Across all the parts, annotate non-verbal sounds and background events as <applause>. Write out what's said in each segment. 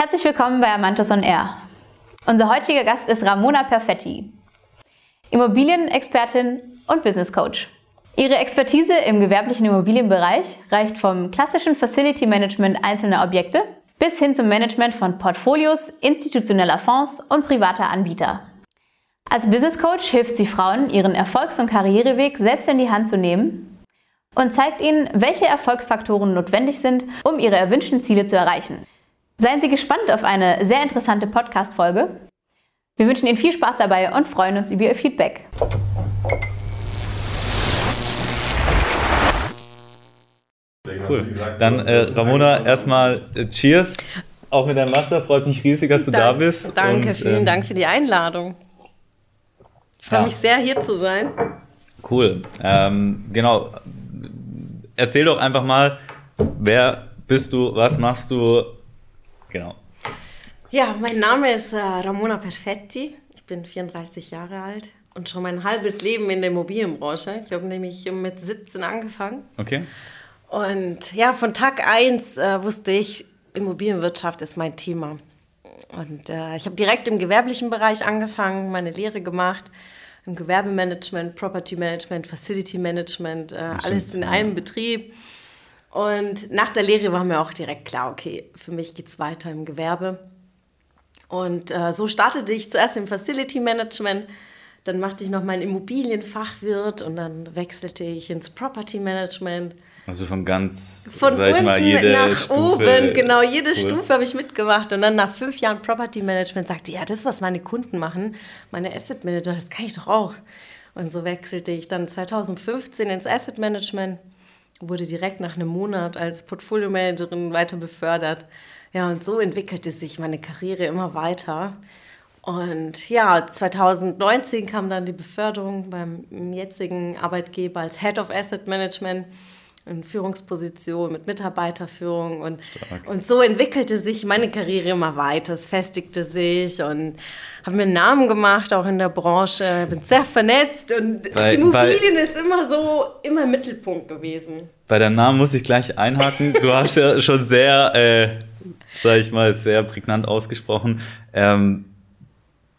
Herzlich willkommen bei Amantos on Air. Unser heutiger Gast ist Ramona Perfetti, Immobilienexpertin und Business Coach. Ihre Expertise im gewerblichen Immobilienbereich reicht vom klassischen Facility Management einzelner Objekte bis hin zum Management von Portfolios, institutioneller Fonds und privater Anbieter. Als Business Coach hilft sie Frauen, ihren Erfolgs- und Karriereweg selbst in die Hand zu nehmen und zeigt ihnen, welche Erfolgsfaktoren notwendig sind, um ihre erwünschten Ziele zu erreichen. Seien Sie gespannt auf eine sehr interessante Podcast-Folge. Wir wünschen Ihnen viel Spaß dabei und freuen uns über Ihr Feedback. Cool. Dann äh, Ramona, erstmal äh, Cheers. Auch mit deinem Wasser. Freut mich riesig, dass du Dank, da bist. Danke, Und, vielen ähm, Dank für die Einladung. Ich freue ja. mich sehr, hier zu sein. Cool. Ähm, genau. Erzähl doch einfach mal, wer bist du, was machst du? Genau. Ja, mein Name ist äh, Ramona Perfetti. Ich bin 34 Jahre alt und schon mein halbes Leben in der Immobilienbranche. Ich habe nämlich mit 17 angefangen. Okay. Und ja, von Tag 1 äh, wusste ich, Immobilienwirtschaft ist mein Thema. Und äh, ich habe direkt im gewerblichen Bereich angefangen, meine Lehre gemacht. Im Gewerbemanagement, Property Management, Facility Management, äh, alles in ja. einem Betrieb. Und nach der Lehre war mir auch direkt klar, okay, für mich geht es weiter im Gewerbe. Und äh, so startete ich zuerst im Facility Management, dann machte ich noch meinen Immobilienfachwirt und dann wechselte ich ins Property Management. Also von ganz, Von sag ich mal, jede nach Stufe. oben, genau, jede Cool. Stufe habe ich mitgemacht. Und dann nach fünf Jahren Property Management sagte, ja, das, was meine Kunden machen, meine Asset Manager, das kann ich doch auch. Und so wechselte ich dann 2015 ins Asset Management, wurde direkt nach einem Monat als Portfolio-Managerin weiter befördert. Ja, und so entwickelte sich meine Karriere immer weiter. Und ja, 2019 kam dann die Beförderung beim jetzigen Arbeitgeber als Head of Asset Management in Führungsposition mit Mitarbeiterführung und, und so entwickelte sich meine Karriere immer weiter. Es festigte sich und habe mir einen Namen gemacht, auch in der Branche, bin sehr vernetzt und Weil- Immobilien ist immer so, immer im Mittelpunkt gewesen. Bei deinem Namen muss ich gleich einhaken. Du hast ja schon sehr, äh, sag ich mal, sehr prägnant ausgesprochen. Ähm,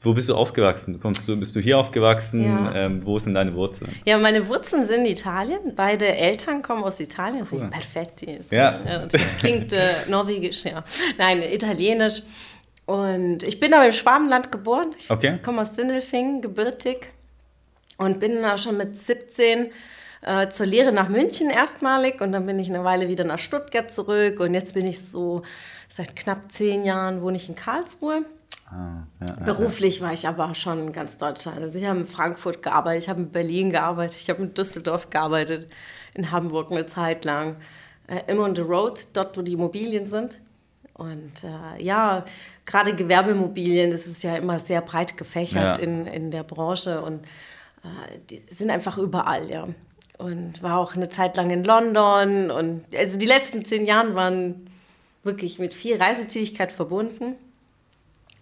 wo bist du aufgewachsen? Kommst du, bist du hier aufgewachsen? Ja. Ähm, wo sind deine Wurzeln? Ja, meine Wurzeln sind Italien. Beide Eltern kommen aus Italien. Perfetti. Ist, Ja. das klingt äh, norwegisch, ja. Nein, italienisch. Und ich bin aber im Schwabenland geboren. Ich Okay. komme aus Sindelfingen, gebürtig. Und bin da schon mit 17 äh, zur Lehre nach München erstmalig. Und dann bin ich eine Weile wieder nach Stuttgart zurück. Und jetzt bin ich so seit knapp zehn Jahren wohne ich in Karlsruhe. Ah, ja, ja, Beruflich war ich aber schon in ganz Deutschland. Also ich habe in Frankfurt gearbeitet, ich habe in Berlin gearbeitet, ich habe in Düsseldorf gearbeitet, in Hamburg eine Zeit lang. Äh, immer on the road, dort wo die Immobilien sind. Und äh, ja, gerade Gewerbeimmobilien, das ist ja immer sehr breit gefächert Ja. in, in der Branche und äh, die sind einfach überall, ja. Und war auch eine Zeit lang in London und also die letzten zehn Jahre waren wirklich mit viel Reisetätigkeit verbunden.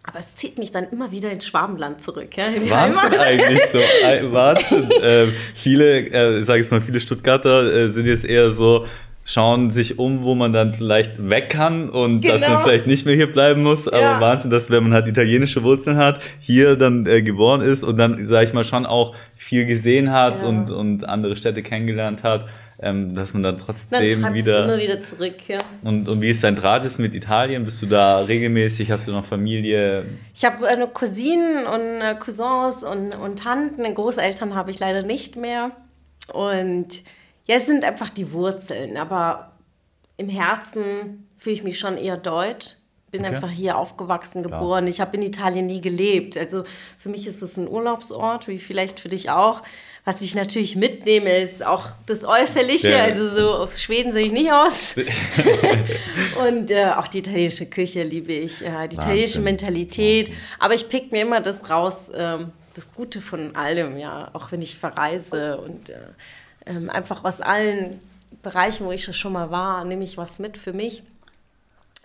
Aber es zieht mich dann immer wieder ins Schwabenland zurück. Ja, in Wahnsinn eigentlich so. Wahnsinn. ähm, viele, äh, sage ich mal, viele Stuttgarter äh, sind jetzt eher so, schauen sich um, wo man dann vielleicht weg kann und dass man Genau. vielleicht nicht mehr hier bleiben muss. Aber Ja. Wahnsinn, dass wenn man halt italienische Wurzeln hat, hier dann äh, geboren ist und dann, sage ich mal, schon auch viel gesehen hat Ja. und, und andere Städte kennengelernt hat, ähm, dass man dann trotzdem du wieder... immer wieder zurück. Ja. Und, und wie ist dein Draht jetzt mit Italien? Bist du da regelmäßig? Hast du noch Familie? Ich habe äh, Cousinen und äh, Cousins und, und Tanten. Großeltern habe ich leider nicht mehr. Und ja, es sind einfach die Wurzeln. Aber im Herzen fühle ich mich schon eher deutsch. Bin Okay. einfach hier aufgewachsen, geboren. Ich habe in Italien nie gelebt. Also für mich ist es ein Urlaubsort, wie vielleicht für dich auch. Was ich natürlich mitnehme, ist auch das Äußerliche. Ja. Also so auf Schweden sehe ich nicht aus. <laughs> <laughs> Und äh, auch die italienische Küche liebe ich, äh, die italienische Wahnsinn. Mentalität. Aber ich pick mir immer das raus, ähm, das Gute von allem, ja. Auch wenn ich verreise und äh, ähm, einfach aus allen Bereichen, wo ich schon mal war, nehme ich was mit für mich.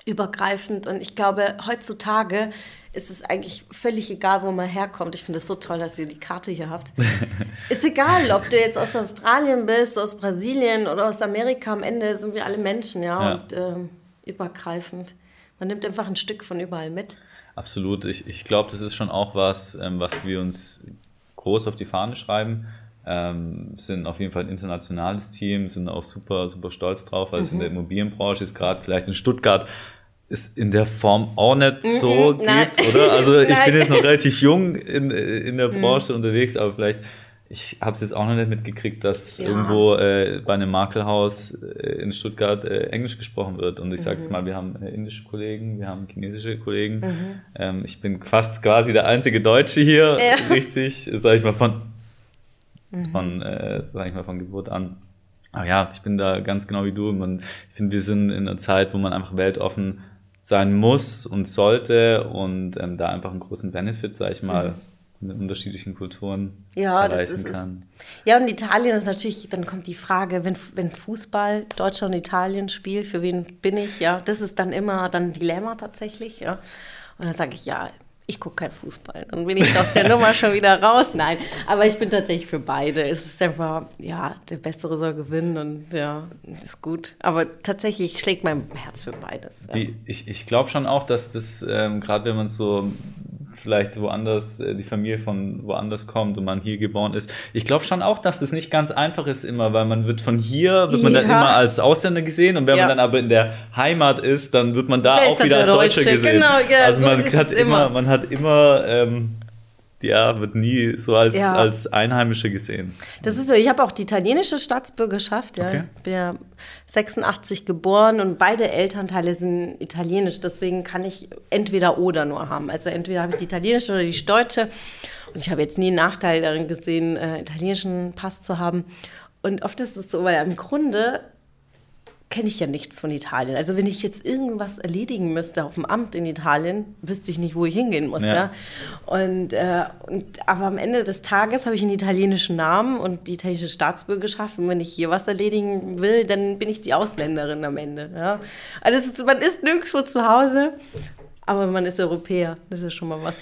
Übergreifend. Und ich glaube, heutzutage ist es eigentlich völlig egal, wo man herkommt. Ich finde es so toll, dass ihr die Karte hier habt. <laughs> ist egal, ob du jetzt aus Australien bist, aus Brasilien oder aus Amerika. Am Ende sind wir alle Menschen, ja. Ja. Und ähm, übergreifend Man nimmt einfach ein Stück von überall mit. Absolut. Ich, ich glaube, das ist schon auch was, ähm, was wir uns groß auf die Fahne schreiben. Ähm, sind auf jeden Fall ein internationales Team, sind auch super, super stolz drauf, weil es in der Immobilienbranche ist gerade vielleicht in Stuttgart ist in der Form auch nicht so Mhm, nein. gibt, oder? Also <laughs> ich Nein. bin jetzt noch relativ jung in, in der Branche unterwegs, aber vielleicht, ich habe es jetzt auch noch nicht mitgekriegt, dass Ja. irgendwo äh, bei einem Makelhaus äh, in Stuttgart äh, Englisch gesprochen wird. Und ich sage Mhm. es mal, wir haben äh, indische Kollegen, wir haben chinesische Kollegen. Ähm, ich bin fast quasi der einzige Deutsche hier, Ja. <laughs> richtig, sage ich mal, von, Mhm. von, äh, sag ich mal, von Geburt an. Aber ja, ich bin da ganz genau wie du. Man, ich finde, wir sind in einer Zeit, wo man einfach weltoffen sein muss und sollte und ähm, da einfach einen großen Benefit, sag ich mal, mit unterschiedlichen Kulturen Mhm. Ja, das erreichen ist kann. Ja, und Italien ist natürlich, dann kommt die Frage, wenn, wenn Fußball Deutschland und Italien spielt, für wen bin ich? Ja, das ist dann immer dann ein Dilemma tatsächlich. Ja. Und dann sage ich, ja, ich gucke kein Fußball. Dann bin ich aus der Nummer schon wieder raus. Nein, aber ich bin tatsächlich für beide. Es ist einfach, ja, der Bessere soll gewinnen und ja, ist gut. Aber tatsächlich schlägt mein Herz für beides. Ja. Die, ich ich glaube schon auch, dass das, ähm, gerade wenn man so vielleicht woanders, äh, die Familie von woanders kommt und man hier geboren ist, ich glaube schon auch, dass das nicht ganz einfach ist immer, weil man wird von hier, wird man dann immer als Ausländer gesehen und wenn Ja. man dann aber in der Heimat ist, dann wird man da Da auch wieder als der Deutscher Deutsche. gesehen. Genau, ja, also so man hat es immer, immer. man hat immer, ähm, ja, wird nie so als, Ja. als Einheimische gesehen. Das ist so, ich habe auch die italienische Staatsbürgerschaft, ja. Okay. Ich bin ja 86 geboren und beide Elternteile sind italienisch, deswegen kann ich entweder oder nur haben. Also entweder habe ich die italienische oder die deutsche. Und ich habe jetzt nie einen Nachteil darin gesehen, äh, italienischen Pass zu haben. Und oft ist es so, weil im Grunde kenne ich ja nichts von Italien. Also wenn ich jetzt irgendwas erledigen müsste auf dem Amt in Italien, wüsste ich nicht, wo ich hingehen muss. Ja. Ja. Und, äh, und, aber am Ende des Tages habe ich einen italienischen Namen und die italienische Staatsbürgerschaft. Und wenn ich hier was erledigen will, dann bin ich die Ausländerin am Ende. Ja. Also ist, man ist nirgendwo zu Hause, aber man ist Europäer. Das ist schon mal was.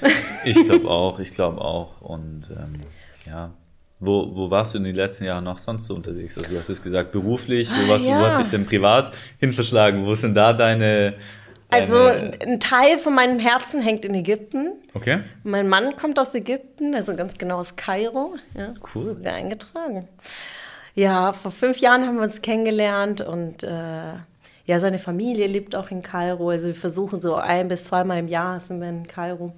Ich glaube <laughs> auch, ich glaube auch. Und ähm, ja, wo, wo warst du in den letzten Jahren noch sonst so unterwegs? Also du hast es gesagt, beruflich, wo, warst du, wo Ah, ja. hat sich denn privat hin verschlagen? Wo sind da deine... Also ein Teil von meinem Herzen hängt in Ägypten. okay. Mein Mann kommt aus Ägypten, also ganz genau aus Kairo. Ja, Cool. Sogar eingetragen. Ja, vor fünf Jahren haben wir uns kennengelernt und äh, ja, seine Familie lebt auch in Kairo. Also wir versuchen so ein bis zweimal im Jahr sind wir in Kairo.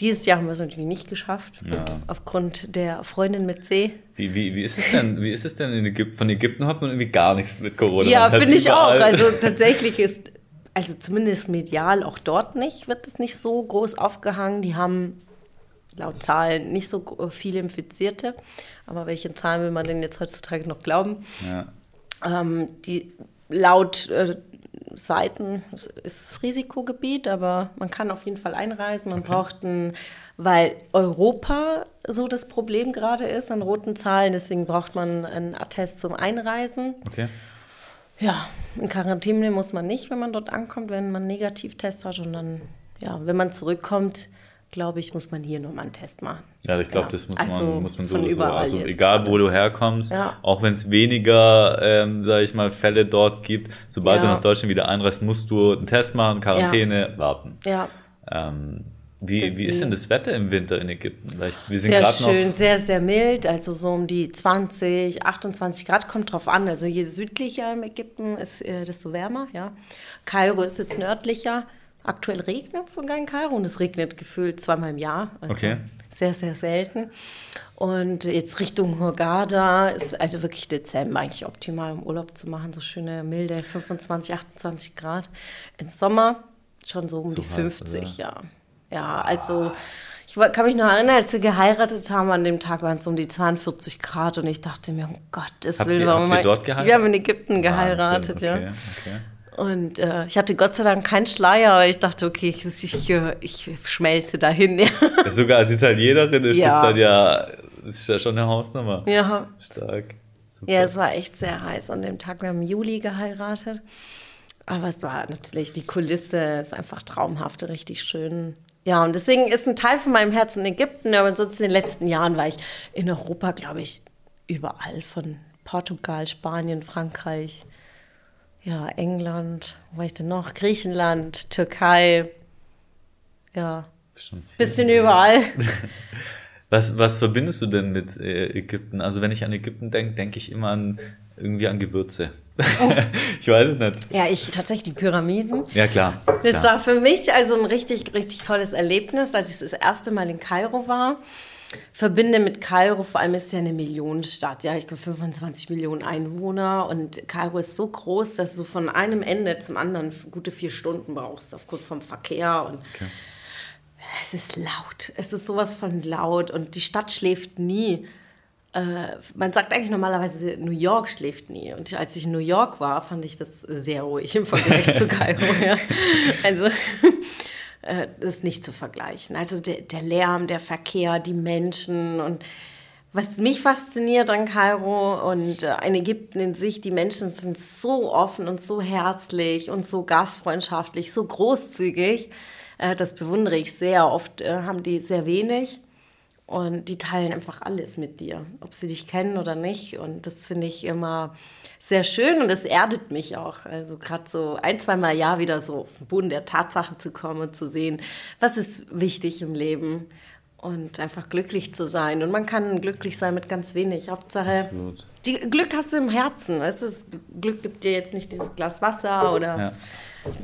Dieses Jahr haben wir es natürlich nicht geschafft, Ja. aufgrund der Freundin mit C. Wie, wie, wie ist es denn? Wie ist es denn in Ägypten? Von Ägypten hat man irgendwie gar nichts mit Corona. Ja, finde ich auch. Also <laughs> tatsächlich ist, also zumindest medial auch dort nicht, wird es nicht so groß aufgehangen. Die haben laut Zahlen nicht so viele Infizierte. Aber welche Zahlen will man denn jetzt heutzutage noch glauben? ja. Ähm, die laut äh, Seiten ist es Risikogebiet, aber man kann auf jeden Fall einreisen. Man braucht ein, weil Europa so das Problem gerade ist an roten Zahlen, deswegen braucht man einen Attest zum Einreisen. Okay. Ja, in Quarantäne muss man nicht, wenn man dort ankommt, wenn man einen Negativtest hat. Und dann, ja, wenn man zurückkommt, glaube ich, muss man hier nochmal einen Test machen. Ja, ich glaube, Ja, das muss also man, muss man sowieso. Also egal, gerade. wo du herkommst, Ja. auch wenn es weniger, ähm, sage ich mal, Fälle dort gibt, sobald du Ja. nach Deutschland wieder einreist, musst du einen Test machen, Quarantäne, warten. Ja, Ähm, wie, wie ist denn das Wetter im Winter in Ägypten? Weil wir sind sehr schön, noch. sehr, sehr mild, also so um die 20, 28 Grad, kommt drauf an. Also je südlicher im Ägypten ist, äh, desto wärmer, ja. Kairo ist jetzt nördlicher. Aktuell regnet es sogar in Kairo und es regnet gefühlt zweimal im Jahr. Also Okay. Sehr, sehr selten. Und jetzt Richtung Hurghada ist also wirklich Dezember eigentlich optimal, um Urlaub zu machen. So schöne milde 25, 28 Grad. Im Sommer schon so um Zu die heiß, 50, ja. Ja, also ich kann mich noch erinnern, als wir geheiratet haben, an dem Tag waren es um die 42 Grad und ich dachte mir, um Gottes Habt Willen, ihr- warum habt ihr mal- dort geheiratet? Wir haben in Ägypten geheiratet, Wahnsinn, ja. okay, okay. Und äh, ich hatte Gott sei Dank keinen Schleier, aber ich dachte, okay, ich, ich, ich schmelze dahin. <laughs> Ja. Sogar als Italienerin ist Ja. das dann ja, das ist ja schon eine Hausnummer. ja. Stark. Super. Ja, es war echt sehr heiß an dem Tag. Wir haben im Juli geheiratet. Aber es war natürlich, die Kulisse ist einfach traumhaft, richtig schön. Ja, und deswegen ist ein Teil von meinem Herzen Ägypten, aber ansonsten in den letzten Jahren war ich in Europa, glaube ich, überall von Portugal, Spanien, Frankreich. Ja, England, wo war ich denn noch? Griechenland, Türkei. Ja, bisschen überall. <laughs> Was, was verbindest du denn mit äh, Ägypten? Also wenn ich an Ägypten denke, denke ich immer an irgendwie an Gewürze. Oh. <laughs> ich weiß es nicht. Ja, ich tatsächlich die Pyramiden. Ja, klar. Das klar. war für mich also ein richtig, richtig tolles Erlebnis, als ich das erste Mal in Kairo war. Verbinde mit Kairo, vor allem ist es ja eine Millionenstadt, ja, ich glaube 25 Millionen Einwohner und Kairo ist so groß, dass du von einem Ende zum anderen gute vier Stunden brauchst aufgrund vom Verkehr und okay es ist laut. Es ist sowas von laut und die Stadt schläft nie. Äh, man sagt eigentlich normalerweise, New York schläft nie. Und als ich in New York war, fand ich das sehr ruhig im Vergleich zu <laughs> Kairo. Ja. Also äh, ist nicht zu vergleichen. Also der, der Lärm, der Verkehr, die Menschen und was mich fasziniert an Kairo und äh, in Ägypten in sich, die Menschen sind so offen und so herzlich und so gastfreundschaftlich, so großzügig. Äh, das bewundere ich sehr. Oft äh, haben die sehr wenig und die teilen einfach alles mit dir, ob sie dich kennen oder nicht. Und das finde ich immer sehr schön und das erdet mich auch. Also gerade so ein, zweimal Jahr wieder so auf den Boden der Tatsachen zu kommen und zu sehen, was ist wichtig im Leben und einfach glücklich zu sein. Und man kann glücklich sein mit ganz wenig. Hauptsache, die, Glück hast du im Herzen. Weißt du, das Glück gibt dir jetzt nicht dieses Glas Wasser oder ja.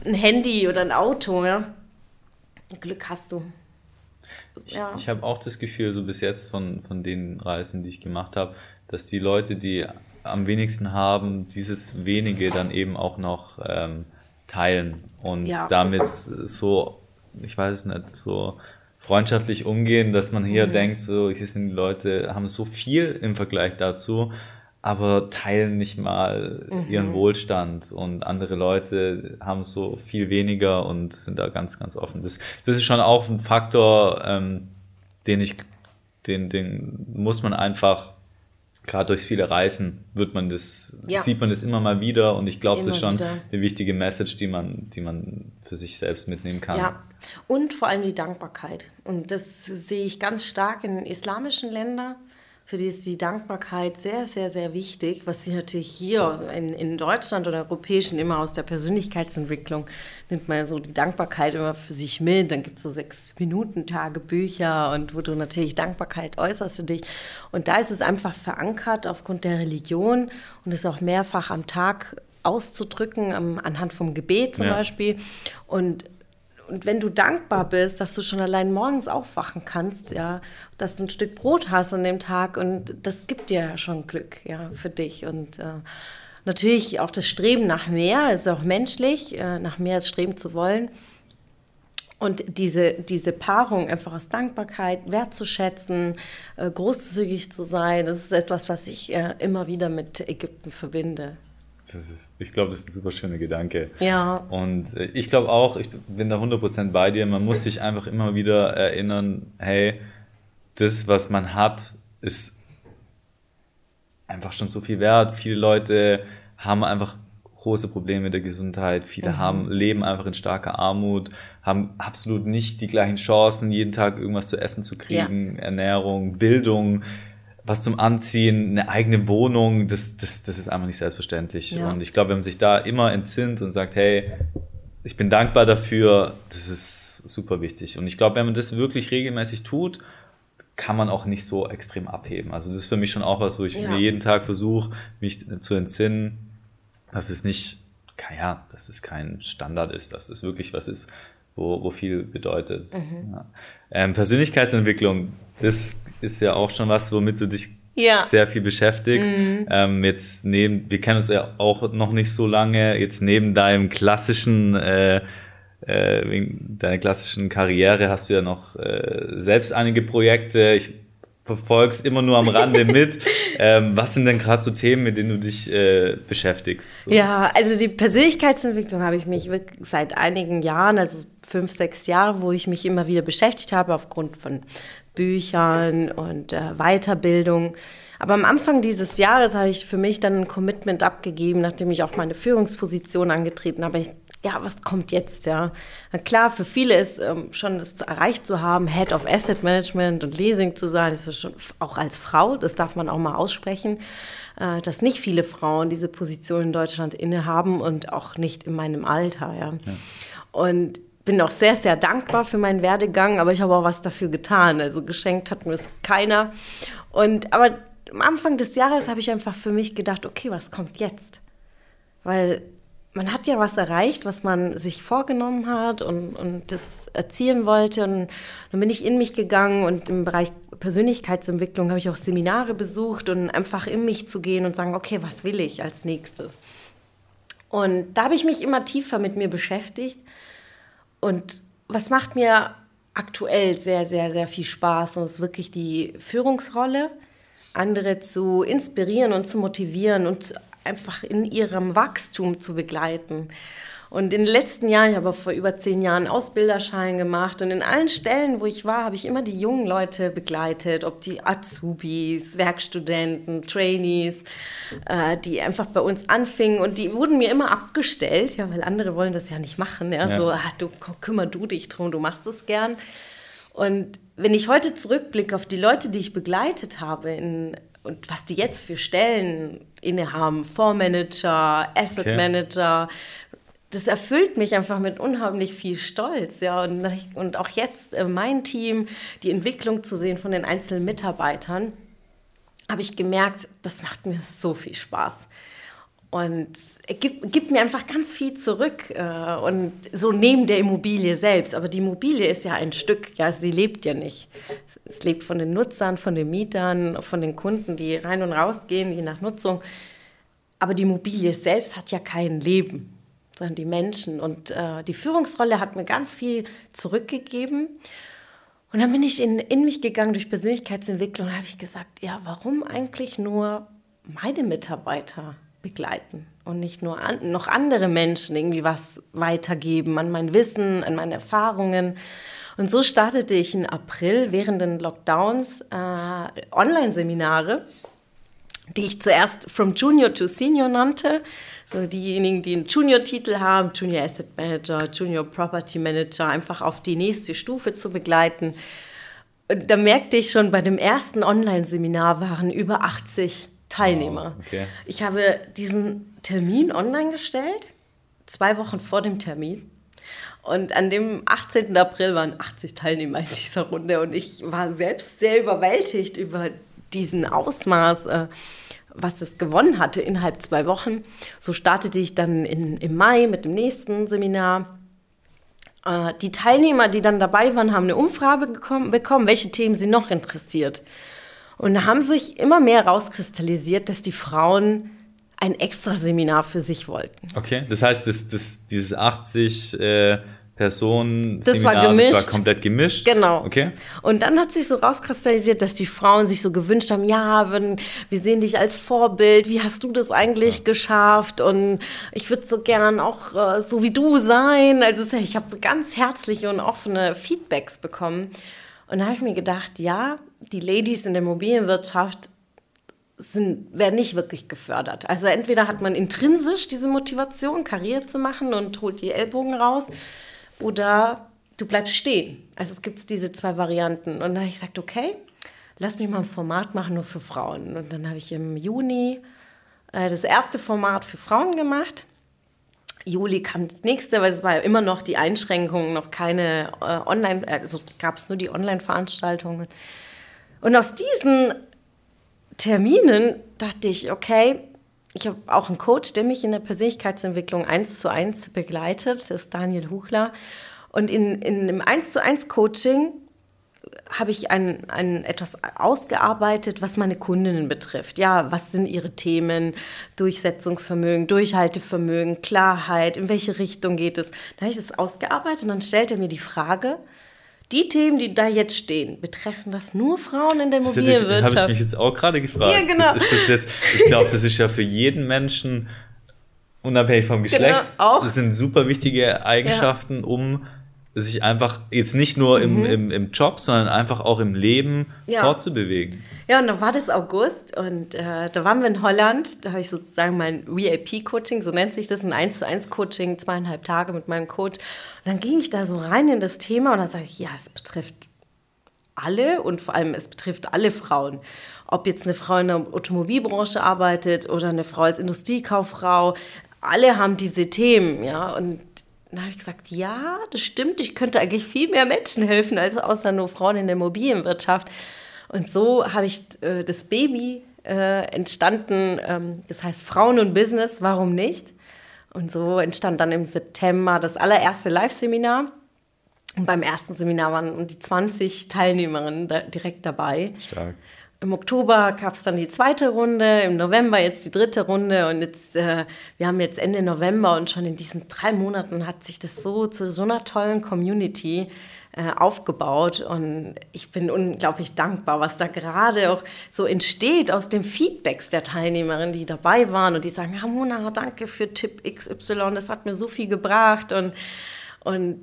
ein Handy oder ein Auto. Ja? Glück hast du. Ja. Ich, ich habe auch das Gefühl, so bis jetzt von, von den Reisen, die ich gemacht habe, dass die Leute, die am wenigsten haben, dieses wenige dann eben auch noch ähm, teilen und ja. damit so, ich weiß es nicht, so freundschaftlich umgehen, dass man hier mhm. denkt, so hier sind die Leute, haben so viel im Vergleich dazu aber teilen nicht mal mhm. ihren Wohlstand und andere Leute haben so viel weniger und sind da ganz, ganz offen. Das, das ist schon auch ein Faktor, ähm, den ich, den, den muss man einfach gerade durch viele Reisen wird man das, ja. sieht man das immer mal wieder und ich glaube, das ist schon wieder. eine wichtige Message, die man, die man für sich selbst mitnehmen kann. Ja, und vor allem die Dankbarkeit. Und das sehe ich ganz stark in islamischen Ländern für die ist die Dankbarkeit sehr, sehr, sehr wichtig, was sie natürlich hier in, in Deutschland oder Europäischen immer aus der Persönlichkeitsentwicklung nimmt man ja so die Dankbarkeit immer für sich mit. Dann gibt es so sechs Minuten Tagebücher und wo du natürlich Dankbarkeit äußerst für dich. Und da ist es einfach verankert aufgrund der Religion und ist auch mehrfach am Tag auszudrücken, anhand vom Gebet zum ja. Beispiel. Und und wenn du dankbar bist, dass du schon allein morgens aufwachen kannst, ja, dass du ein Stück Brot hast an dem Tag und das gibt dir ja schon Glück, ja, für dich. Und äh, natürlich auch das Streben nach mehr ist auch menschlich, äh, nach mehr streben zu wollen. Und diese, diese Paarung einfach aus Dankbarkeit wertzuschätzen, äh, großzügig zu sein, das ist etwas, was ich äh, immer wieder mit Ägypten verbinde. Das ist, ich glaube, das ist ein super schöner Gedanke. Ja. Und äh, ich glaube auch, ich bin da 100% bei dir, man muss sich einfach immer wieder erinnern, hey, das, was man hat, ist einfach schon so viel wert. Viele Leute haben einfach große Probleme mit der Gesundheit. Viele mhm. haben, leben einfach in starker Armut, haben absolut nicht die gleichen Chancen, jeden Tag irgendwas zu essen zu kriegen, ja. Ernährung, Bildung was zum Anziehen, eine eigene Wohnung, das, das, das ist einfach nicht selbstverständlich. Ja. Und ich glaube, wenn man sich da immer entsinnt und sagt, hey, ich bin dankbar dafür, das ist super wichtig. Und ich glaube, wenn man das wirklich regelmäßig tut, kann man auch nicht so extrem abheben. Also das ist für mich schon auch was, wo ich ja. mir jeden Tag versuche, mich zu entsinnen, dass es nicht, ja, dass es kein Standard ist, dass es wirklich was ist, wo, wo viel bedeutet. Mhm. Ja. Ähm, Persönlichkeitsentwicklung, das ist ja auch schon was, womit du dich ja. sehr viel beschäftigst. Mhm. Ähm, jetzt neben, wir kennen uns ja auch noch nicht so lange, jetzt neben deinem klassischen, äh, äh, deiner klassischen Karriere hast du ja noch äh, selbst einige Projekte. Ich verfolgst immer nur am Rande <laughs> mit. ähm, was sind denn gerade so Themen, mit denen du dich äh, beschäftigst? So? Ja, also die Persönlichkeitsentwicklung habe ich mich wirklich seit einigen Jahren, also fünf, sechs Jahre, wo ich mich immer wieder beschäftigt habe aufgrund von Büchern und äh, Weiterbildung. Aber am Anfang dieses Jahres habe ich für mich dann ein Commitment abgegeben, nachdem ich auch meine Führungsposition angetreten habe. Ich ja, was kommt jetzt, ja. Na klar, für viele ist ähm, schon das erreicht zu haben, Head of Asset Management und Leasing zu sein, ist schon auch als Frau, das darf man auch mal aussprechen, äh, dass nicht viele Frauen diese Position in Deutschland innehaben und auch nicht in meinem Alter, ja. ja. Und bin auch sehr, sehr dankbar für meinen Werdegang, aber ich habe auch was dafür getan. Also geschenkt hat mir es keiner. Und aber am Anfang des Jahres habe ich einfach für mich gedacht, okay, was kommt jetzt? Weil man hat ja was erreicht, was man sich vorgenommen hat und, und das erzielen wollte. Und dann bin ich in mich gegangen und im Bereich Persönlichkeitsentwicklung habe ich auch Seminare besucht und einfach in mich zu gehen und sagen, okay, was will ich als nächstes? Und da habe ich mich immer tiefer mit mir beschäftigt. Und was macht mir aktuell sehr, sehr, sehr viel Spaß und ist wirklich die Führungsrolle, andere zu inspirieren und zu motivieren und einfach in ihrem Wachstum zu begleiten. Und in den letzten Jahren, ich habe vor über zehn Jahren Ausbilderschein gemacht und in allen Stellen, wo ich war, habe ich immer die jungen Leute begleitet, ob die Azubis, Werkstudenten, Trainees, äh, die einfach bei uns anfingen und die wurden mir immer abgestellt, ja, weil andere wollen das ja nicht machen, ja, ja. so, ah, du kümmer du dich drum, du machst es gern. Und wenn ich heute zurückblicke auf die Leute, die ich begleitet habe in und was die jetzt für Stellen innehaben, Fondsmanager, Asset okay. Manager, das erfüllt mich einfach mit unheimlich viel Stolz. Ja, und, und auch jetzt äh, mein Team, die Entwicklung zu sehen von den einzelnen Mitarbeitern, habe ich gemerkt, das macht mir so viel Spaß. Und gibt, gibt, mir einfach ganz viel zurück. Äh, und so neben der Immobilie selbst. Aber die Immobilie ist ja ein Stück, ja, sie lebt ja nicht. Es lebt von den Nutzern, von den Mietern, von den Kunden, die rein und raus gehen, je nach Nutzung. Aber die Immobilie selbst hat ja kein Leben, sondern die Menschen. Und äh, die Führungsrolle hat mir ganz viel zurückgegeben. Und dann bin ich in, in mich gegangen durch Persönlichkeitsentwicklung und habe ich gesagt, ja, warum eigentlich nur meine Mitarbeiter? begleiten und nicht nur an, noch andere Menschen irgendwie was weitergeben an mein Wissen, an meine Erfahrungen. Und so startete ich im April während den Lockdowns äh, Online-Seminare, die ich zuerst From Junior to Senior nannte. So diejenigen, die einen Junior-Titel haben, Junior Asset Manager, Junior Property Manager, einfach auf die nächste Stufe zu begleiten. Und da merkte ich schon, bei dem ersten Online-Seminar waren über 80 Teilnehmer. Oh, okay. Ich habe diesen Termin online gestellt, zwei Wochen vor dem Termin. Und an dem 18. April waren 80 Teilnehmer in dieser Runde und ich war selbst sehr überwältigt über diesen Ausmaß, äh, was es gewonnen hatte innerhalb zwei Wochen. So startete ich dann in, im Mai mit dem nächsten Seminar. Äh, die Teilnehmer, die dann dabei waren, haben eine Umfrage bekommen, welche Themen sie noch interessiert. Und da haben sich immer mehr rauskristallisiert, dass die Frauen ein extra Seminar für sich wollten. Okay, das heißt, das, das, dieses 80 äh, Personen das Seminar, war gemischt. das war komplett gemischt. Genau. Okay. Und dann hat sich so rauskristallisiert, dass die Frauen sich so gewünscht haben, ja, wenn, wir sehen dich als Vorbild, wie hast du das eigentlich ja. geschafft? Und ich würde so gern auch äh, so wie du sein. Also ich habe ganz herzliche und offene Feedbacks bekommen. Und da habe ich mir gedacht, ja, die Ladies in der Immobilienwirtschaft sind, werden nicht wirklich gefördert. Also entweder hat man intrinsisch diese Motivation, Karriere zu machen und holt die Ellbogen raus, oder du bleibst stehen. Also es gibt diese zwei Varianten. Und dann habe ich gesagt, okay, lass mich mal ein Format machen nur für Frauen. Und dann habe ich im Juni äh, das erste Format für Frauen gemacht. Juli kam das nächste, weil es war immer noch die Einschränkungen, noch keine äh, Online, also gab es nur die Online-Veranstaltungen. Und aus diesen Terminen dachte ich, okay, ich habe auch einen Coach, der mich in der Persönlichkeitsentwicklung eins zu eins begleitet, das ist Daniel Huchler. Und in, in einem eins zu eins Coaching habe ich ein, ein, etwas ausgearbeitet, was meine Kundinnen betrifft. Ja, was sind ihre Themen? Durchsetzungsvermögen, Durchhaltevermögen, Klarheit, in welche Richtung geht es? Da habe ich das ausgearbeitet und dann stellt er mir die Frage, die Themen, die da jetzt stehen, betreffen das nur Frauen in der Immobilienwirtschaft? Habe ich mich jetzt auch gerade gefragt. Ja, genau. Das ist das jetzt, ich glaube, das ist ja für jeden Menschen, unabhängig vom Geschlecht, genau, auch. das sind super wichtige Eigenschaften, ja. um sich einfach jetzt nicht nur im, im, im Job, sondern einfach auch im Leben Ja. fortzubewegen. Ja, und dann war das August und äh, da waren wir in Holland. Da habe ich sozusagen mein VIP-Coaching, so nennt sich das, ein 1 zu 1 Coaching, zweieinhalb Tage mit meinem Coach. Und dann ging ich da so rein in das Thema und dann sage ich, ja, das betrifft alle und vor allem es betrifft alle Frauen. Ob jetzt eine Frau in der Automobilbranche arbeitet oder eine Frau als Industriekauffrau, alle haben diese Themen, ja. Und dann habe ich gesagt, ja, das stimmt, ich könnte eigentlich viel mehr Menschen helfen, als außer nur Frauen in der Immobilienwirtschaft. Und so habe ich äh, das Baby äh, entstanden, ähm, das heißt Frauen und Business, warum nicht? Und so entstand dann im September das allererste Live-Seminar. Und beim ersten Seminar waren um die 20 Teilnehmerinnen da direkt dabei. Stark. Im Oktober gab es dann die zweite Runde, im November jetzt die dritte Runde und jetzt, äh, wir haben jetzt Ende November und schon in diesen drei Monaten hat sich das so zu so einer tollen Community äh, aufgebaut und ich bin unglaublich dankbar, was da gerade auch so entsteht aus den Feedbacks der Teilnehmerinnen, die dabei waren und die sagen, ja Mona, danke für Tipp XY, das hat mir so viel gebracht und, und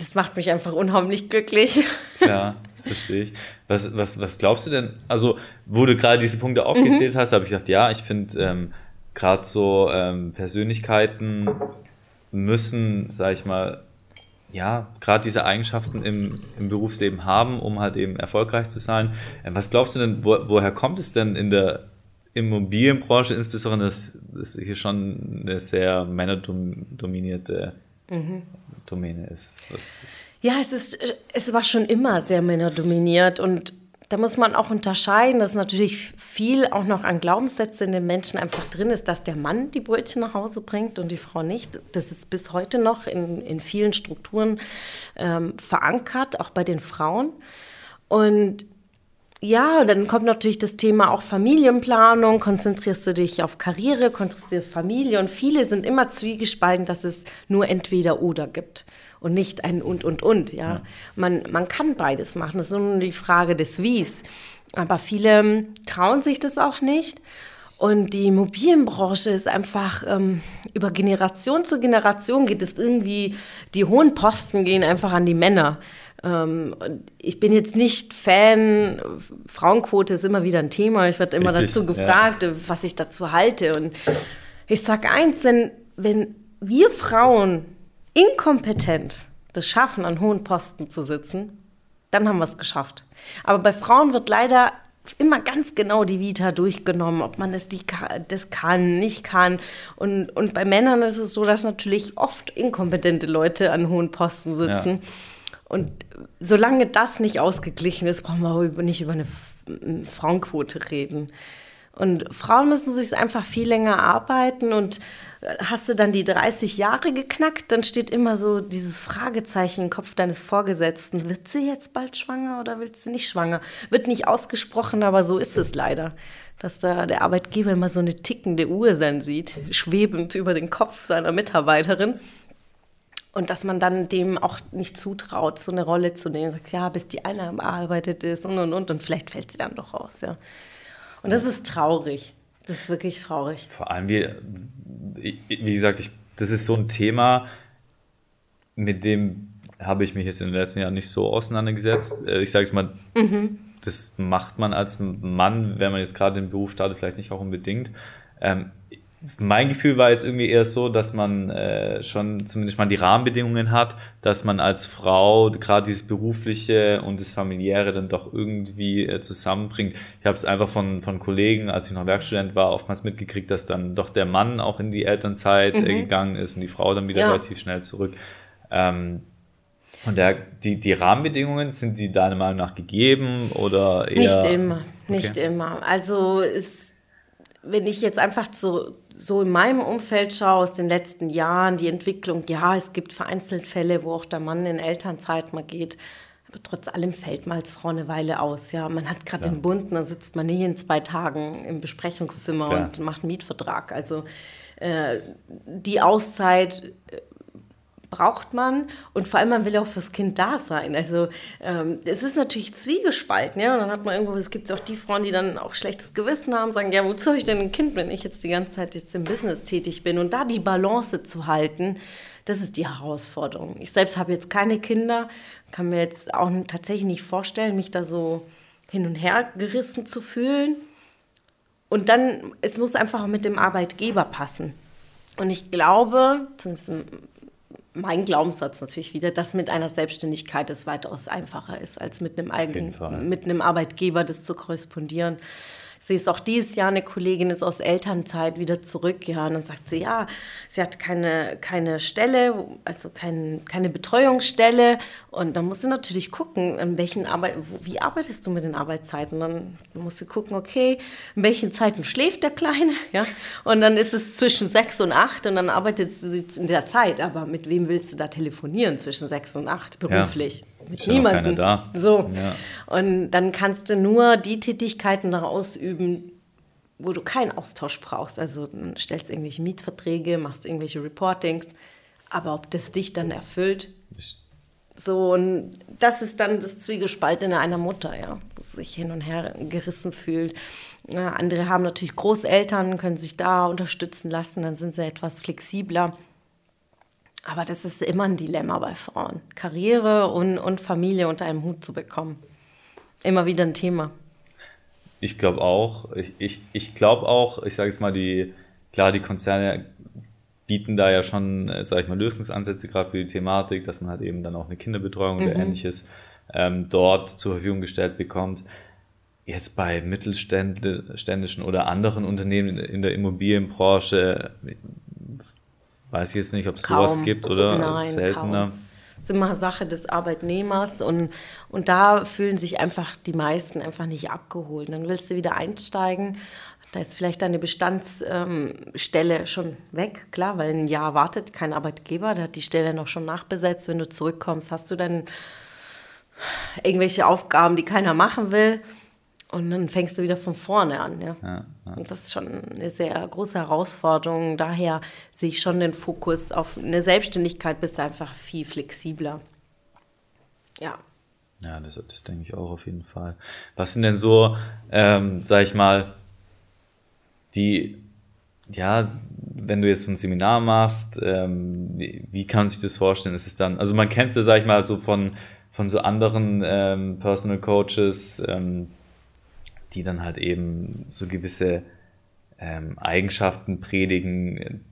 das macht mich einfach unheimlich glücklich. <laughs> Klar, das verstehe ich. Was, was, was glaubst du denn? Also, wo du gerade diese Punkte aufgezählt hast, habe ich gedacht, ja, ich finde ähm, gerade so ähm, Persönlichkeiten müssen, sag ich mal, ja, gerade diese Eigenschaften im, im Berufsleben haben, um halt eben erfolgreich zu sein. Ähm, was glaubst du denn, wo, woher kommt es denn in der Immobilienbranche, insbesondere, das ist hier schon eine sehr männerdominierte Domäne ist? Was, Ja, es ist, es war schon immer sehr männerdominiert und da muss man auch unterscheiden, dass natürlich viel auch noch an Glaubenssätzen in den Menschen einfach drin ist, dass der Mann die Brötchen nach Hause bringt und die Frau nicht. Das ist bis heute noch in, in vielen Strukturen ähm, verankert, auch bei den Frauen. Und ja, dann kommt natürlich das Thema auch Familienplanung. Konzentrierst du dich auf Karriere, konzentrierst du dich auf Familie. Und viele sind immer zwiegespalten, dass es nur entweder oder gibt und nicht ein und und und. Ja, Man, man kann beides machen. Das ist nur die Frage des Wies. Aber viele ähm, trauen sich das auch nicht. Und die Immobilienbranche ist einfach ähm, über Generation zu Generation geht es irgendwie, die hohen Posten gehen einfach an die Männer. Ähm, ich bin jetzt nicht Fan, Frauenquote ist immer wieder ein Thema. Ich werde immer Richtig, dazu ja. gefragt, was ich dazu halte. Und ich sage eins, wenn, wenn wir Frauen inkompetent das schaffen, an hohen Posten zu sitzen, dann haben wir es geschafft. Aber bei Frauen wird leider immer ganz genau die Vita durchgenommen, ob man das, die, das kann, nicht kann. Und, und bei Männern ist es so, dass natürlich oft inkompetente Leute an hohen Posten sitzen. Ja. Und solange das nicht ausgeglichen ist, brauchen wir nicht über eine Frauenquote reden. Und Frauen müssen sich einfach viel länger arbeiten und äh, hast du dann die 30 Jahre geknackt, dann steht immer so dieses Fragezeichen im Kopf deines Vorgesetzten. Wird sie jetzt bald schwanger oder wird sie nicht schwanger? Wird nicht ausgesprochen, aber so ist es leider. Dass da der Arbeitgeber immer so eine tickende Uhr sein sieht, schwebend über den Kopf seiner Mitarbeiterin. Und dass man dann dem auch nicht zutraut, so eine Rolle zu nehmen. Sagt, ja, bis die eine arbeitet ist und und und und vielleicht fällt sie dann doch raus, ja. Und das ist traurig. Das ist wirklich traurig. Vor allem, wie, wie gesagt, ich, das ist so ein Thema, mit dem habe ich mich jetzt in den letzten Jahren nicht so auseinandergesetzt. Äh, Ich sage es mal, das macht man als Mann, wenn man jetzt gerade den Beruf startet, vielleicht nicht auch unbedingt. Ähm, mein Gefühl war jetzt irgendwie eher so, dass man äh, schon zumindest mal die Rahmenbedingungen hat, dass man als Frau gerade dieses berufliche und das familiäre dann doch irgendwie äh, zusammenbringt. Ich habe es einfach von, von Kollegen, als ich noch Werkstudent war, oftmals mitgekriegt, dass dann doch der Mann auch in die Elternzeit äh, gegangen ist und die Frau dann wieder Ja. relativ schnell zurück. Ähm, und der, die, die Rahmenbedingungen, sind die deiner Meinung nach gegeben oder eher? Nicht immer, nicht Okay. immer. Also ist, wenn ich jetzt einfach so, so in meinem Umfeld schaue aus den letzten Jahren, die Entwicklung, ja, es gibt vereinzelt Fälle, wo auch der Mann in Elternzeit mal geht. Aber trotz allem fällt man als Frau eine Weile aus. Ja, man hat gerade den Bund, dann sitzt man nicht in zwei Tagen im Besprechungszimmer Ja. und macht einen Mietvertrag. Also äh, die Auszeit äh, braucht man und vor allem man will auch fürs Kind da sein. Also ähm, es ist natürlich zwiegespalten, ja. Und dann hat man irgendwo, es gibt auch die Frauen, die dann auch schlechtes Gewissen haben, sagen, ja, wozu habe ich denn ein Kind, wenn ich jetzt die ganze Zeit jetzt im Business tätig bin? Und da die Balance zu halten, Das ist die Herausforderung. Ich selbst habe jetzt keine Kinder, kann mir jetzt auch tatsächlich nicht vorstellen, mich da so hin und her gerissen zu fühlen. Und dann, es muss einfach mit dem Arbeitgeber passen. Und ich glaube, zumindest mein Glaubenssatz natürlich wieder, dass mit einer Selbstständigkeit es weitaus einfacher ist, als mit einem eigenen, mit einem Arbeitgeber das zu korrespondieren sehe es auch dieses Jahr, eine Kollegin ist aus Elternzeit wieder zurück, ja, und dann sagt sie, ja, sie hat keine, keine Stelle, also kein, keine Betreuungsstelle. Und dann muss sie natürlich gucken, in welchen Arbeit, wie arbeitest du mit den Arbeitszeiten? Dann muss sie gucken, okay, in welchen Zeiten schläft der Kleine, <laughs> ja, und dann ist es zwischen sechs und acht und dann arbeitet sie in der Zeit, aber mit wem willst du da telefonieren zwischen sechs und acht beruflich? Ja mit niemandem. da. So. Ja. Und dann kannst du nur die Tätigkeiten ausüben, wo du keinen Austausch brauchst. Also dann stellst du irgendwelche Mietverträge, machst irgendwelche Reportings, aber ob das dich dann erfüllt. So, und das ist dann das Zwiegespaltene einer Mutter, ja, wo sie sich hin und her gerissen fühlt. Ja, andere haben natürlich Großeltern, können sich da unterstützen lassen, dann sind sie etwas flexibler. Aber das ist immer ein Dilemma bei Frauen. Karriere und, und Familie unter einem Hut zu bekommen. Immer wieder ein Thema. Ich glaube auch. Ich, ich, ich glaube auch, ich sage jetzt mal, die, klar, die Konzerne bieten da ja schon, äh, sage ich mal, Lösungsansätze gerade für die Thematik, dass man halt eben dann auch eine Kinderbetreuung mhm. oder ähnliches ähm, dort zur Verfügung gestellt bekommt. Jetzt bei mittelständischen oder anderen Unternehmen in der Immobilienbranche Weiß ich jetzt nicht, ob es sowas gibt oder Nein, seltener. Kaum. Das ist immer Sache des Arbeitnehmers und, und da fühlen sich einfach die meisten einfach nicht abgeholt. Dann willst du wieder einsteigen, da ist vielleicht deine Bestandsstelle ähm, schon weg, klar, weil ein Jahr wartet kein Arbeitgeber, der hat die Stelle noch schon nachbesetzt. Wenn du zurückkommst, hast du dann irgendwelche Aufgaben, die keiner machen will. Und dann fängst du wieder von vorne an. Ja? ja, ja. Und das ist schon eine sehr große Herausforderung. Daher sehe ich schon den Fokus auf eine Selbstständigkeit, bist du einfach viel flexibler. Ja. Ja, das, das denke ich auch auf jeden Fall. Was sind denn so, ähm, sag ich mal, die, ja, wenn du jetzt so ein Seminar machst, ähm, wie, kann man sich das vorstellen? Ist es dann, also man kennt es ja, sag ich mal, so von, von so anderen ähm, Personal Coaches, ähm, die dann halt eben so gewisse ähm, Eigenschaften predigen,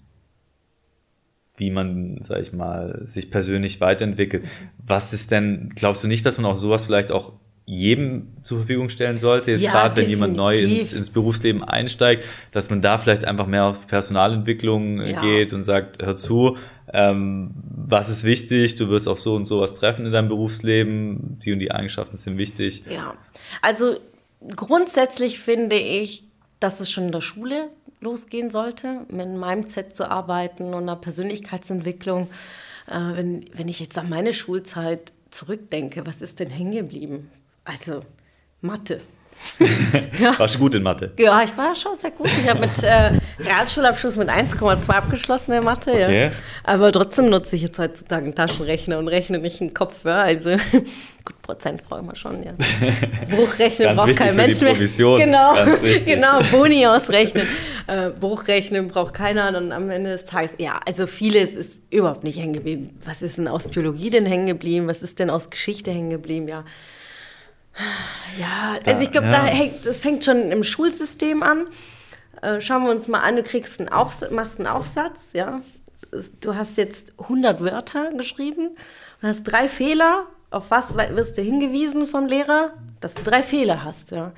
wie man, sag ich mal, sich persönlich weiterentwickelt. Was ist denn, glaubst du nicht, dass man auch sowas vielleicht auch jedem zur Verfügung stellen sollte, jetzt ja, gerade wenn jemand neu ins, ins, Berufsleben einsteigt, dass man da vielleicht einfach mehr auf Personalentwicklung äh, ja. geht und sagt, hör zu, ähm, was ist wichtig, du wirst auch so und so was treffen in deinem Berufsleben, die und die Eigenschaften sind wichtig. Ja, also grundsätzlich finde ich, dass es schon in der Schule losgehen sollte, mit einem Mindset zu arbeiten und einer Persönlichkeitsentwicklung. Äh, wenn, wenn ich jetzt an meine Schulzeit zurückdenke, was ist denn hängen geblieben? Also Mathe. <laughs> Warst du gut in Mathe? Ja, ich war schon sehr gut. Ich habe mit äh, Realschulabschluss mit 1,2 abgeschlossen in Mathe. Okay. Ja. Aber trotzdem nutze ich jetzt heutzutage einen Taschenrechner und rechne nicht einen Kopf. Ja. Also <laughs> gut, Prozent brauchen wir schon. Ja. <laughs> Bruchrechnen braucht kein Mensch mehr. Genau, genau, Boni ausrechnen. Äh, Bruchrechnen braucht keiner. Und am Ende des Tages, ja, also vieles ist überhaupt nicht hängen geblieben. Was ist denn aus Biologie denn hängen geblieben? Was ist denn aus Geschichte hängen geblieben? Ja. Ja, also ich glaube, ja. da hängt, das fängt schon im Schulsystem an. Äh, schauen wir uns mal an, du kriegst einen Aufsatz, machst einen Aufsatz, ja. Du hast jetzt 100 Wörter geschrieben und hast drei Fehler. Auf was wirst du hingewiesen vom Lehrer? Dass du drei Fehler hast, ja.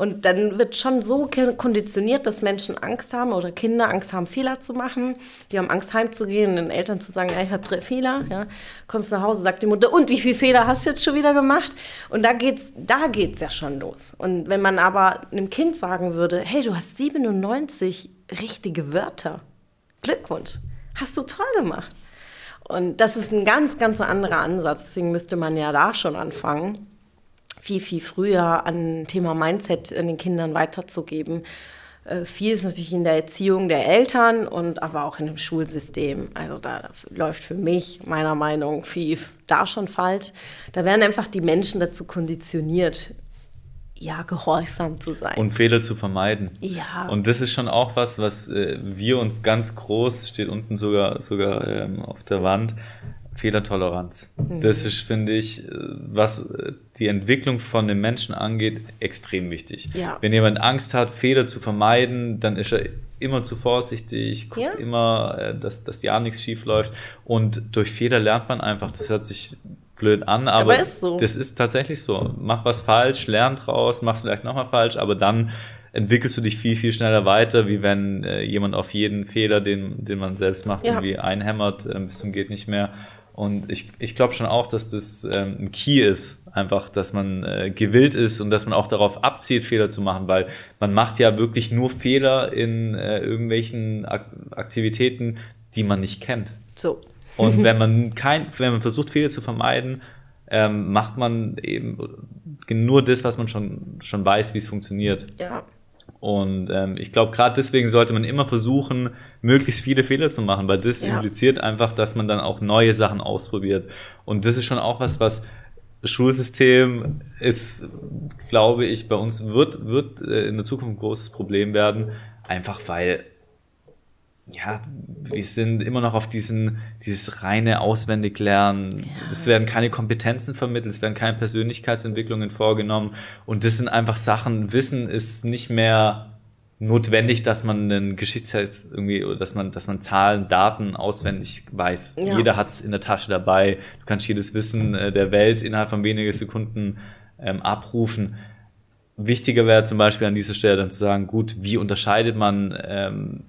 Und dann wird schon so konditioniert, dass Menschen Angst haben oder Kinder Angst haben, Fehler zu machen. Die haben Angst, heimzugehen und den Eltern zu sagen, ja, ich habe Fehler. Ja. Kommst nach Hause, sagt die Mutter, und wie viele Fehler hast du jetzt schon wieder gemacht? Und da geht's, da geht's ja schon los. Und wenn man aber einem Kind sagen würde, hey, du hast 97 richtige Wörter. Glückwunsch. Hast du toll gemacht. Und das ist ein ganz, ganz anderer Ansatz. Deswegen müsste man ja da schon anfangen viel, viel früher an Thema Mindset den Kindern weiterzugeben. Äh, viel ist natürlich in der Erziehung der Eltern und aber auch in dem Schulsystem. Also da läuft für mich meiner Meinung nach viel da schon falsch. Da werden einfach die Menschen dazu konditioniert, ja, gehorsam zu sein. Und Fehler zu vermeiden. Ja. Und das ist schon auch was, was äh, wir uns ganz groß, steht unten sogar, sogar ähm, auf der Wand, Fehlertoleranz. Mhm. Das ist, finde ich, äh, was äh, die Entwicklung von den Menschen angeht, extrem wichtig. Ja. Wenn jemand Angst hat, Fehler zu vermeiden, dann ist er immer zu vorsichtig, guckt Ja. immer, äh, dass, dass ja nichts schief läuft. Und durch Fehler lernt man einfach, das hört sich blöd an, aber, Aber ist so. das ist tatsächlich so. Mach was falsch, lern draus, mach's vielleicht nochmal falsch, aber dann entwickelst du dich viel, viel schneller weiter, wie wenn äh, jemand auf jeden Fehler, den, den man selbst macht, Ja. irgendwie einhämmert, äh, bis zum geht nicht mehr. Und ich, ich glaube schon auch, dass das ähm, ein Key ist, einfach, dass man äh, gewillt ist und dass man auch darauf abzielt, Fehler zu machen, weil man macht ja wirklich nur Fehler in äh, irgendwelchen Ak Aktivitäten, die man nicht kennt. so. Und <laughs> wenn man kein, wenn man versucht, Fehler zu vermeiden, ähm, macht man eben nur das, was man schon, schon weiß, wie es funktioniert. Ja. Und ähm, ich glaube, gerade deswegen sollte man immer versuchen, möglichst viele Fehler zu machen, weil das Ja. impliziert einfach, dass man dann auch neue Sachen ausprobiert. Und das ist schon auch was, was Schulsystem ist, glaube ich, bei uns wird, wird äh, in der Zukunft ein großes Problem werden, einfach weil ja, wir sind immer noch auf diesen, dieses reine Auswendiglernen. Es werden keine Kompetenzen vermittelt, es werden keine Persönlichkeitsentwicklungen vorgenommen. Und das sind einfach Sachen, Wissen ist nicht mehr notwendig, dass man einen Geschichtstext irgendwie, dass man, dass man Zahlen, Daten auswendig weiß. Ja. Jeder hat es in der Tasche dabei. Du kannst jedes Wissen äh, der Welt innerhalb von wenigen Sekunden ähm, abrufen. Wichtiger wäre zum Beispiel an dieser Stelle dann zu sagen, gut, wie unterscheidet man ähm,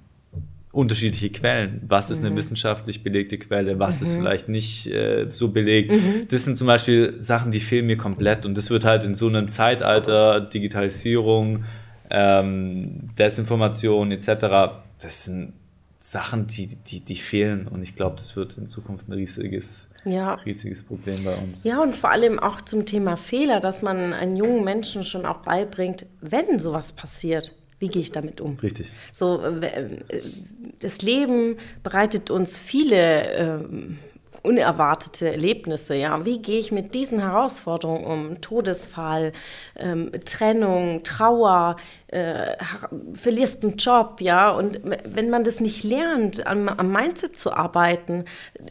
unterschiedliche Quellen. Was ist eine wissenschaftlich belegte Quelle, was ist vielleicht nicht äh, so belegt. Das sind zum Beispiel Sachen, die fehlen mir komplett. Und das wird halt in so einem Zeitalter, Digitalisierung, ähm, Desinformation etc., das sind Sachen, die, die, die fehlen. Und ich glaube, das wird in Zukunft ein riesiges, Ja. riesiges Problem bei uns. Ja, und vor allem auch zum Thema Fehler, dass man einen jungen Menschen schon auch beibringt, wenn sowas passiert, wie gehe ich damit um? Richtig. So, äh, äh, das Leben bereitet uns viele ähm, unerwartete Erlebnisse. Ja, wie gehe ich mit diesen Herausforderungen um? Todesfall, ähm, Trennung, Trauer, äh, verlierst einen Job, ja. Und wenn man das nicht lernt, am, am Mindset zu arbeiten,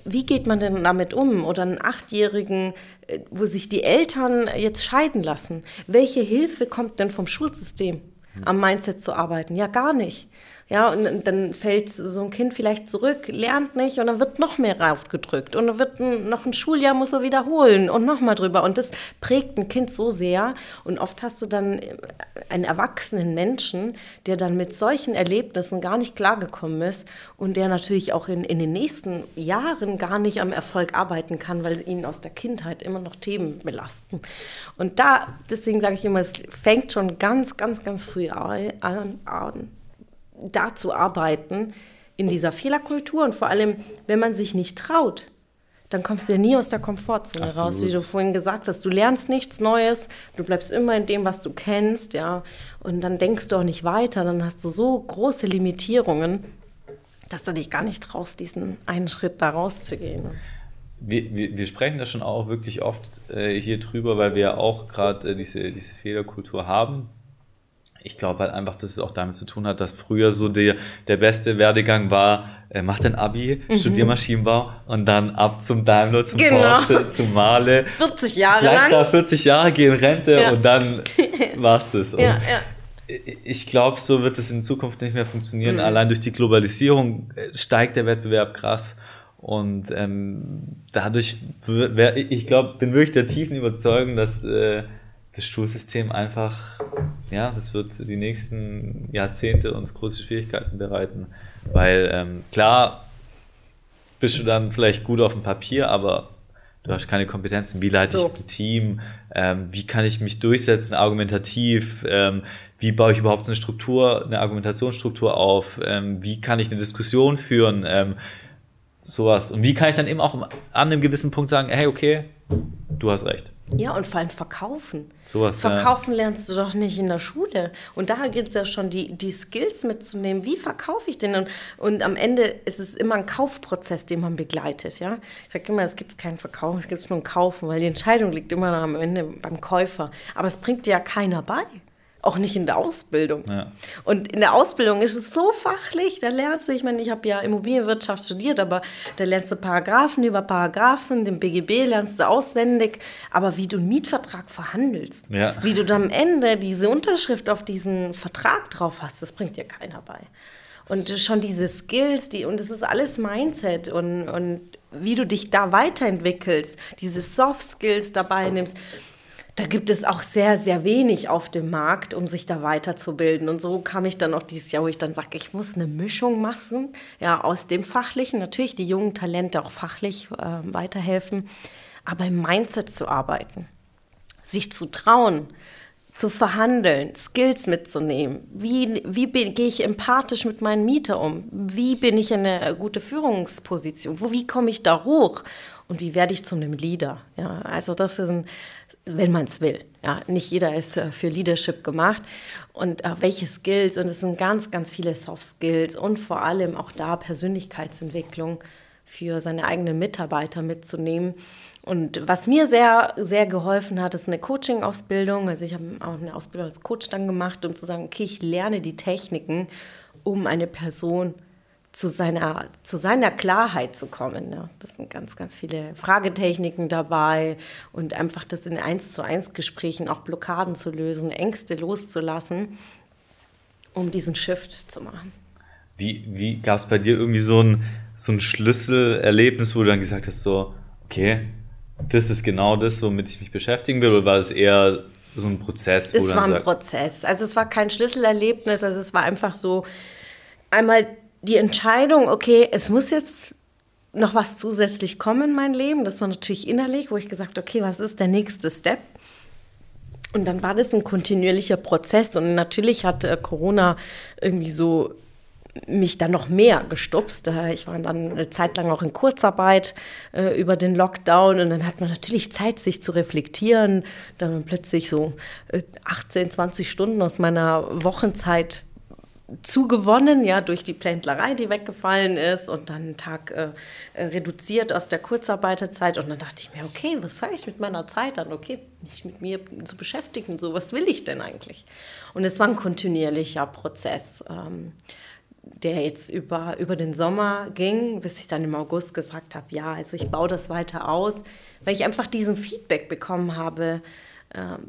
wie geht man denn damit um? Oder einen Achtjährigen, äh, wo sich die Eltern jetzt scheiden lassen. Welche Hilfe kommt denn vom Schulsystem? Am Mindset zu arbeiten. Ja, gar nicht. Ja, und dann fällt so ein Kind vielleicht zurück, lernt nicht und dann wird noch mehr raufgedrückt und dann wird ein, noch ein Schuljahr muss er wiederholen und noch mal drüber und das prägt ein Kind so sehr und oft hast du dann einen erwachsenen Menschen, der dann mit solchen Erlebnissen gar nicht klargekommen ist und der natürlich auch in, in den nächsten Jahren gar nicht am Erfolg arbeiten kann, weil ihn aus der Kindheit immer noch Themen belasten. Und da, deswegen sage ich immer, es fängt schon ganz, ganz, ganz früh an, an da zu arbeiten in dieser Fehlerkultur und vor allem, wenn man sich nicht traut, dann kommst du ja nie aus der Komfortzone Absolut. raus, wie du vorhin gesagt hast. Du lernst nichts Neues, du bleibst immer in dem, was du kennst, ja, und dann denkst du auch nicht weiter, dann hast du so große Limitierungen, dass du dich gar nicht traust, diesen einen Schritt da rauszugehen. Wir, wir, wir sprechen da schon auch wirklich oft äh, hier drüber, weil wir ja auch gerade äh, diese, diese Fehlerkultur haben. Ich glaube halt einfach, dass es auch damit zu tun hat, dass früher so der, der beste Werdegang war, äh, mach dein Abi, studier Maschinenbau und dann ab zum Daimler, zum Genau. Porsche, zum Male. <laughs> 40 Jahre Bleib lang. da 40 Jahre, geh in Rente Ja. und dann <laughs> war's das. Und Ja, ja. ich glaube, so wird es in Zukunft nicht mehr funktionieren. Mhm. Allein durch die Globalisierung äh, steigt der Wettbewerb krass. Und ähm, dadurch, wär- ich glaube, bin wirklich der tiefen Überzeugung, dass äh, das Schulsystem einfach, ja, das wird die nächsten Jahrzehnte uns große Schwierigkeiten bereiten. Weil ähm, klar bist du dann vielleicht gut auf dem Papier, aber du hast keine Kompetenzen. Wie leite So. ich ein Team? Ähm, wie kann ich mich durchsetzen argumentativ? Ähm, wie baue ich überhaupt so eine Struktur, eine Argumentationsstruktur auf? Ähm, wie kann ich eine Diskussion führen? Sowas. Und wie kann ich dann eben auch an einem gewissen Punkt sagen, hey, okay, du hast recht. Ja, und vor allem verkaufen. Sowas, ja. verkaufen lernst du doch nicht in der Schule. Und da geht es ja schon, die, die Skills mitzunehmen. Wie verkaufe ich den? Und, und am Ende ist es immer ein Kaufprozess, den man begleitet. Ja? Ich sage immer, es gibt keinen Verkauf, es gibt nur ein Kaufen, weil die Entscheidung liegt immer am Ende beim Käufer. Aber es bringt dir ja keiner bei. Auch nicht in der Ausbildung. Ja. Und in der Ausbildung ist es so fachlich, da lernst du, ich meine, ich habe ja Immobilienwirtschaft studiert, aber da lernst du Paragraphen über Paragraphen, den BGB lernst du auswendig, aber wie du einen Mietvertrag verhandelst, Ja. wie du dann am Ende diese Unterschrift auf diesen Vertrag drauf hast, das bringt dir keiner bei. Und schon diese Skills, die, und es ist alles Mindset und, und wie du dich da weiterentwickelst, diese Soft Skills dabei nimmst, da gibt es auch sehr, sehr wenig auf dem Markt, um sich da weiterzubilden. Und so kam ich dann auch dieses Jahr, wo ich dann sage, ich muss eine Mischung machen, ja, aus dem Fachlichen, natürlich die jungen Talente auch fachlich äh, weiterhelfen, aber im Mindset zu arbeiten, sich zu trauen, zu verhandeln, Skills mitzunehmen. Wie, wie bin, gehe ich empathisch mit meinen Mieter um? Wie bin ich in eine gute Führungsposition? Wo, wie komme ich da hoch? Und wie werde ich zu einem Leader? Ja, also das ist ein, wenn man es will. Ja, nicht jeder ist äh, für Leadership gemacht. Und äh, welche Skills? Und es sind ganz, ganz viele Soft Skills und vor allem auch da Persönlichkeitsentwicklung für seine eigenen Mitarbeiter mitzunehmen. Und was mir sehr, sehr geholfen hat, ist eine Coaching-Ausbildung. Also ich habe auch eine Ausbildung als Coach dann gemacht, um zu sagen, okay, ich lerne die Techniken, um eine Person zu seiner, zu seiner Klarheit zu kommen. Ja. Das sind ganz, ganz viele Fragetechniken dabei und einfach das in eins zu eins Gesprächen auch Blockaden zu lösen, Ängste loszulassen, um diesen Shift zu machen. Wie, wie gab es bei dir irgendwie so ein, so ein Schlüsselerlebnis, wo du dann gesagt hast, so, okay, das ist genau das, womit ich mich beschäftigen will, oder war es eher so ein Prozess? Es war ein Prozess. Also es war kein Schlüsselerlebnis, also es war einfach so einmal die Entscheidung, okay, es muss jetzt noch was zusätzlich kommen in mein Leben. Das war natürlich innerlich, wo ich gesagt okay, was ist der nächste Step? Und dann war das ein kontinuierlicher Prozess und natürlich hat äh, Corona irgendwie so mich dann noch mehr gestupst. Äh, Ich war dann eine Zeit lang auch in Kurzarbeit äh, über den Lockdown und dann hat man natürlich Zeit, sich zu reflektieren. Dann plötzlich so äh, 18, 20 Stunden aus meiner Wochenzeit zugewonnen, ja, durch die Pläntlerei, die weggefallen ist und dann einen Tag äh, äh, reduziert aus der Kurzarbeiterzeit. Und dann dachte ich mir, okay, was soll ich mit meiner Zeit dann? Okay, nicht mit mir zu beschäftigen, so, was will ich denn eigentlich? Und es war ein kontinuierlicher Prozess, ähm, der jetzt über, über den Sommer ging, bis ich dann im August gesagt habe, ja, also ich baue das weiter aus, weil ich einfach diesen Feedback bekommen habe,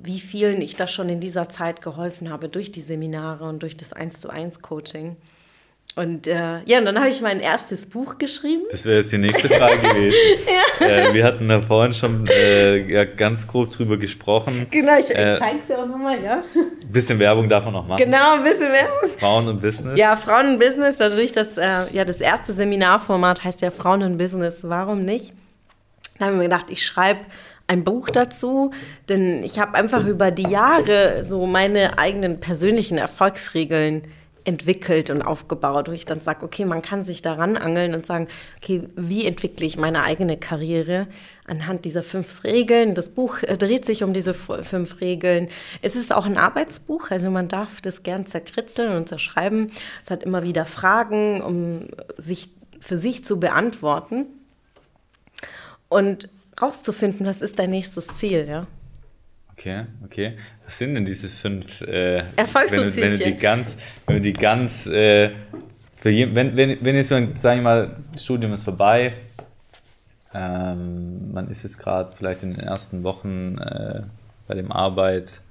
wie vielen ich da schon in dieser Zeit geholfen habe durch die Seminare und durch das 1 zu 1 Coaching. Und äh, ja, und dann habe ich mein erstes Buch geschrieben. Das wäre jetzt die nächste Frage gewesen. <laughs> äh, wir hatten da vorhin schon äh, ja, ganz grob drüber gesprochen. Genau, ich, ich Äh, zeige es dir auch nochmal, ja. Bisschen Werbung darf man noch machen. Genau, ein bisschen Werbung. Frauen und Business. Ja, Frauen in Business, dadurch, dass äh, ja, das erste Seminarformat heißt ja Frauen in Business, warum nicht? Da habe ich mir gedacht, ich schreibe ein Buch dazu, denn ich habe einfach über die Jahre so meine eigenen persönlichen Erfolgsregeln entwickelt und aufgebaut, wo ich dann sage, okay, man kann sich daran angeln und sagen, okay, wie entwickle ich meine eigene Karriere anhand dieser fünf Regeln. Das Buch äh, dreht sich um diese fünf Regeln. Es ist auch ein Arbeitsbuch, also man darf das gern zerkritzeln und zerschreiben. Es hat immer wieder Fragen, um sich für sich zu beantworten und rauszufinden, was ist dein nächstes Ziel, ja? Okay, okay. Was sind denn diese fünf äh, Erfolgsprinzipien. Wenn, du- wenn du die ganz, wenn du die ganz, äh, je, wenn, wenn, wenn jetzt, sagen wir mal, das Studium ist vorbei, ähm, man ist jetzt gerade vielleicht in den ersten Wochen äh, bei dem Arbeit,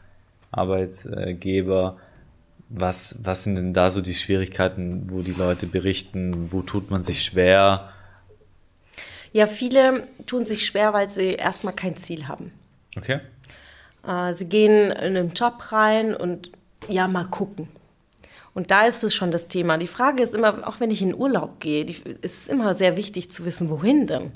Arbeitgeber. Was, was sind denn da so die Schwierigkeiten, wo die Leute berichten? Wo tut man sich schwer? Ja, viele tun sich schwer, weil sie erstmal kein Ziel haben. Okay. Äh, sie gehen in einen Job rein und ja, mal gucken. Und da ist es schon das Thema. Die Frage ist immer, auch wenn ich in Urlaub gehe, die, es ist immer sehr wichtig zu wissen, wohin denn.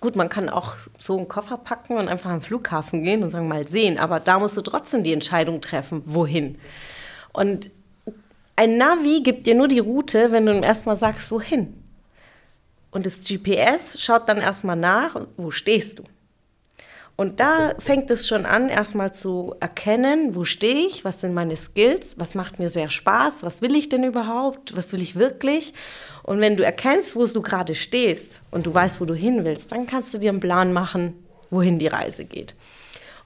Gut, man kann auch so einen Koffer packen und einfach am Flughafen gehen und sagen, mal sehen, aber da musst du trotzdem die Entscheidung treffen, wohin. Und ein Navi gibt dir nur die Route, wenn du ihm erstmal sagst, wohin. Und das GPS schaut dann erstmal nach, wo stehst du. Und da fängt es schon an, erstmal zu erkennen, wo stehe ich, was sind meine Skills, was macht mir sehr Spaß, was will ich denn überhaupt, was will ich wirklich. Und wenn du erkennst, wo du gerade stehst und du weißt, wo du hin willst, dann kannst du dir einen Plan machen, wohin die Reise geht.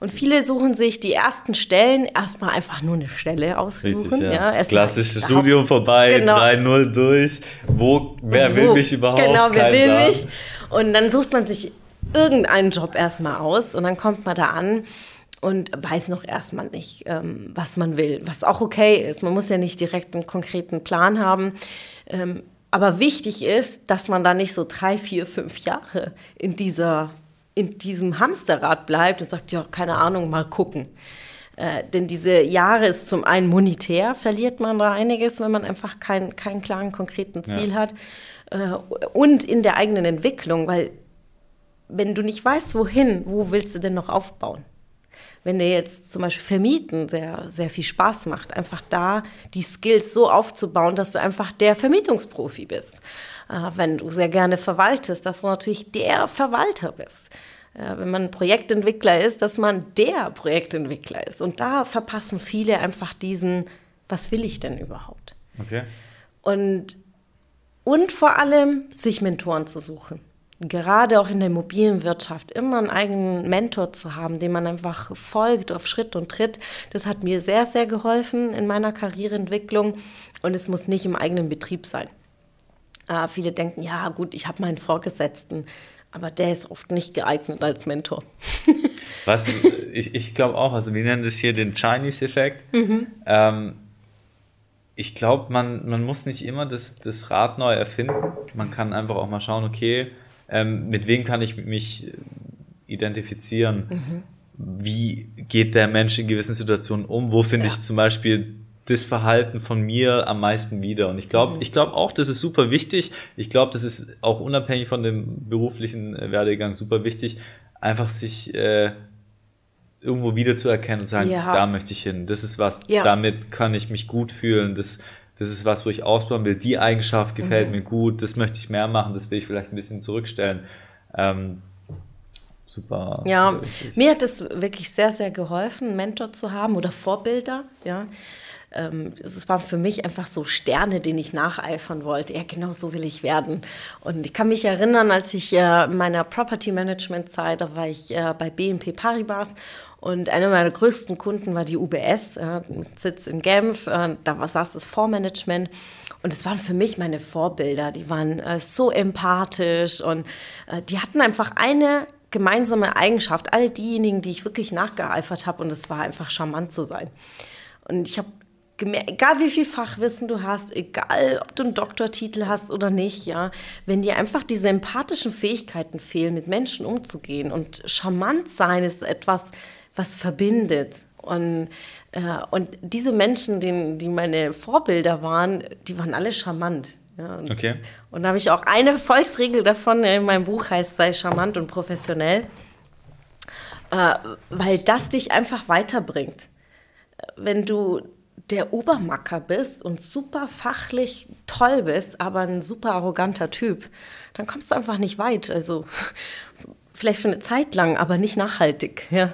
Und viele suchen sich die ersten Stellen erstmal einfach nur eine Stelle aussuchen. Richtig, ja. ja Klassisches Studium vorbei, genau. 3-0 durch. Wo, wer Wo, will mich überhaupt? Genau, wer Kein will Plan. mich? Und dann sucht man sich irgendeinen Job erstmal aus und dann kommt man da an und weiß noch erstmal nicht, ähm, was man will, was auch okay ist. Man muss ja nicht direkt einen konkreten Plan haben. Ähm, aber wichtig ist, dass man da nicht so drei, vier, fünf Jahre in dieser in diesem Hamsterrad bleibt und sagt, ja, keine Ahnung, mal gucken. Äh, denn diese Jahre ist zum einen monetär, verliert man da einiges, wenn man einfach keinen kein klaren, konkreten Ziel ja. hat. Äh, und in der eigenen Entwicklung, weil wenn du nicht weißt, wohin, wo willst du denn noch aufbauen? Wenn dir jetzt zum Beispiel Vermieten sehr, sehr viel Spaß macht, einfach da die Skills so aufzubauen, dass du einfach der Vermietungsprofi bist. Äh, wenn du sehr gerne verwaltest, dass du natürlich der Verwalter bist. Wenn man Projektentwickler ist, dass man der Projektentwickler ist. Und da verpassen viele einfach diesen, was will ich denn überhaupt? Okay. Und, und vor allem sich Mentoren zu suchen. Gerade auch in der Immobilienwirtschaft immer einen eigenen Mentor zu haben, dem man einfach folgt auf Schritt und Tritt, das hat mir sehr, sehr geholfen in meiner Karriereentwicklung. Und es muss nicht im eigenen Betrieb sein. Äh, viele denken, ja gut, ich habe meinen Vorgesetzten, aber der ist oft nicht geeignet als Mentor. <laughs> Was, ich, ich glaube auch, also wir nennen das hier den Chinese-Effekt. Mhm. Ähm, ich glaube, man, man muss nicht immer das, das Rad neu erfinden. Man kann einfach auch mal schauen, okay, ähm, mit wem kann ich mich identifizieren? Mhm. Wie geht der Mensch in gewissen Situationen um? Wo finde ja. ich zum Beispiel das Verhalten von mir am meisten wieder. Und ich glaube, mhm. ich glaube auch, das ist super wichtig. Ich glaube, das ist auch unabhängig von dem beruflichen äh, Werdegang super wichtig, einfach sich äh, irgendwo wieder zu erkennen und sagen, ja. da möchte ich hin. Das ist was, ja. damit kann ich mich gut fühlen. Das, das ist was, wo ich ausbauen will. Die Eigenschaft gefällt mhm. mir gut. Das möchte ich mehr machen. Das will ich vielleicht ein bisschen zurückstellen. Ähm, super. Ja, super mir hat es wirklich sehr, sehr geholfen, einen Mentor zu haben oder Vorbilder. Ja, ähm, es war für mich einfach so Sterne, denen ich nacheifern wollte. Ja, genau so will ich werden. Und ich kann mich erinnern, als ich äh, in meiner Property Management Zeit, da war ich äh, bei BNP Paribas und einer meiner größten Kunden war die UBS, äh, Sitz in Genf. Äh, da saß das Fondsmanagement. Und es waren für mich meine Vorbilder. Die waren äh, so empathisch und äh, die hatten einfach eine gemeinsame Eigenschaft. All diejenigen, die ich wirklich nachgeeifert habe. Und es war einfach charmant zu sein. Und ich habe egal wie viel Fachwissen du hast, egal ob du einen Doktortitel hast oder nicht, ja, wenn dir einfach diese empathischen Fähigkeiten fehlen, mit Menschen umzugehen und charmant sein ist etwas, was verbindet. Und, äh, und diese Menschen, die, die meine Vorbilder waren, die waren alle charmant. Ja, und, okay. Und da habe ich auch eine Volksregel davon in meinem Buch heißt, sei charmant und professionell, äh, weil das dich einfach weiterbringt. Wenn du der Obermacker bist und super fachlich toll bist, aber ein super arroganter Typ, dann kommst du einfach nicht weit. Also <laughs> vielleicht für eine Zeit lang, aber nicht nachhaltig. Ja.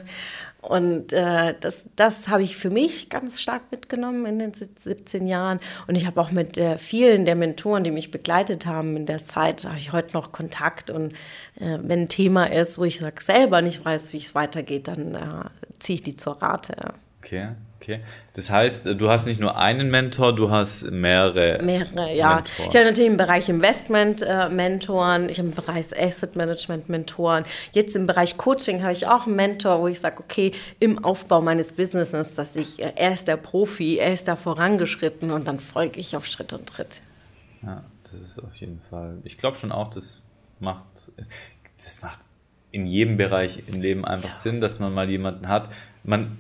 Und äh, das, das habe ich für mich ganz stark mitgenommen in den 17 Jahren. Und ich habe auch mit äh, vielen der Mentoren, die mich begleitet haben in der Zeit, habe ich heute noch Kontakt. Und äh, wenn ein Thema ist, wo ich sag, selber nicht weiß, wie es weitergeht, dann äh, ziehe ich die zur Rate. Okay. Okay. Das heißt, du hast nicht nur einen Mentor, du hast mehrere. Mehrere, ja. Mentoren. Ich habe natürlich im Bereich Investment äh, Mentoren, ich habe im Bereich Asset Management Mentoren. Jetzt im Bereich Coaching habe ich auch einen Mentor, wo ich sage, okay, im Aufbau meines Businesses, dass ich, äh, er ist der Profi, er ist da vorangeschritten und dann folge ich auf Schritt und Tritt. Ja, das ist auf jeden Fall. Ich glaube schon auch, das macht, das macht in jedem Bereich im Leben einfach ja. Sinn, dass man mal jemanden hat. Man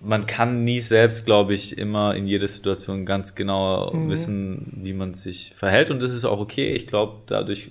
man kann nie selbst, glaube ich, immer in jeder Situation ganz genau mhm. wissen, wie man sich verhält. Und das ist auch okay. Ich glaube, dadurch,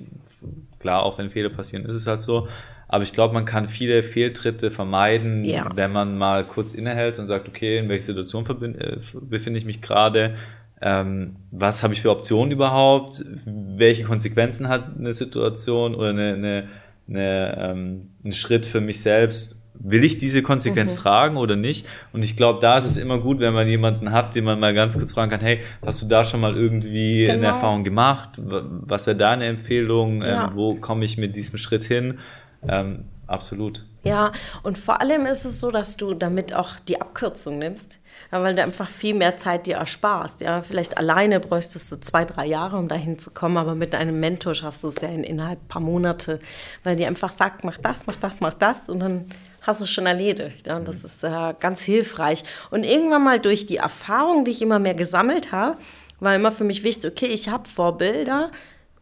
klar, auch wenn Fehler passieren, ist es halt so. Aber ich glaube, man kann viele Fehltritte vermeiden, ja. wenn man mal kurz innehält und sagt, okay, in welcher Situation äh, befinde ich mich gerade? ähm, was habe ich für Optionen überhaupt, welche Konsequenzen hat eine Situation oder eine, eine, eine, ähm, ein Schritt für mich selbst. Will ich diese Konsequenz mhm. tragen oder nicht? Und ich glaube, da ist es immer gut, wenn man jemanden hat, den man mal ganz kurz fragen kann, hey, hast du da schon mal irgendwie genau. eine Erfahrung gemacht? Was wäre deine Empfehlung? Ähm, ja. Ähm, wo komme ich mit diesem Schritt hin? Ähm, absolut. Ja, und vor allem ist es so, dass du damit auch die Abkürzung nimmst, ja, weil du einfach viel mehr Zeit dir ersparst. Ja, vielleicht alleine bräuchtest du zwei, drei Jahre, um dahin zu kommen, aber mit einem Mentor schaffst du es ja in, innerhalb ein paar Monate, weil die einfach sagt, mach das, mach das, mach das und dann hast du es schon erledigt. Und das ist äh, ganz hilfreich. Und irgendwann mal durch die Erfahrung, die ich immer mehr gesammelt habe, war immer für mich wichtig, okay, ich habe Vorbilder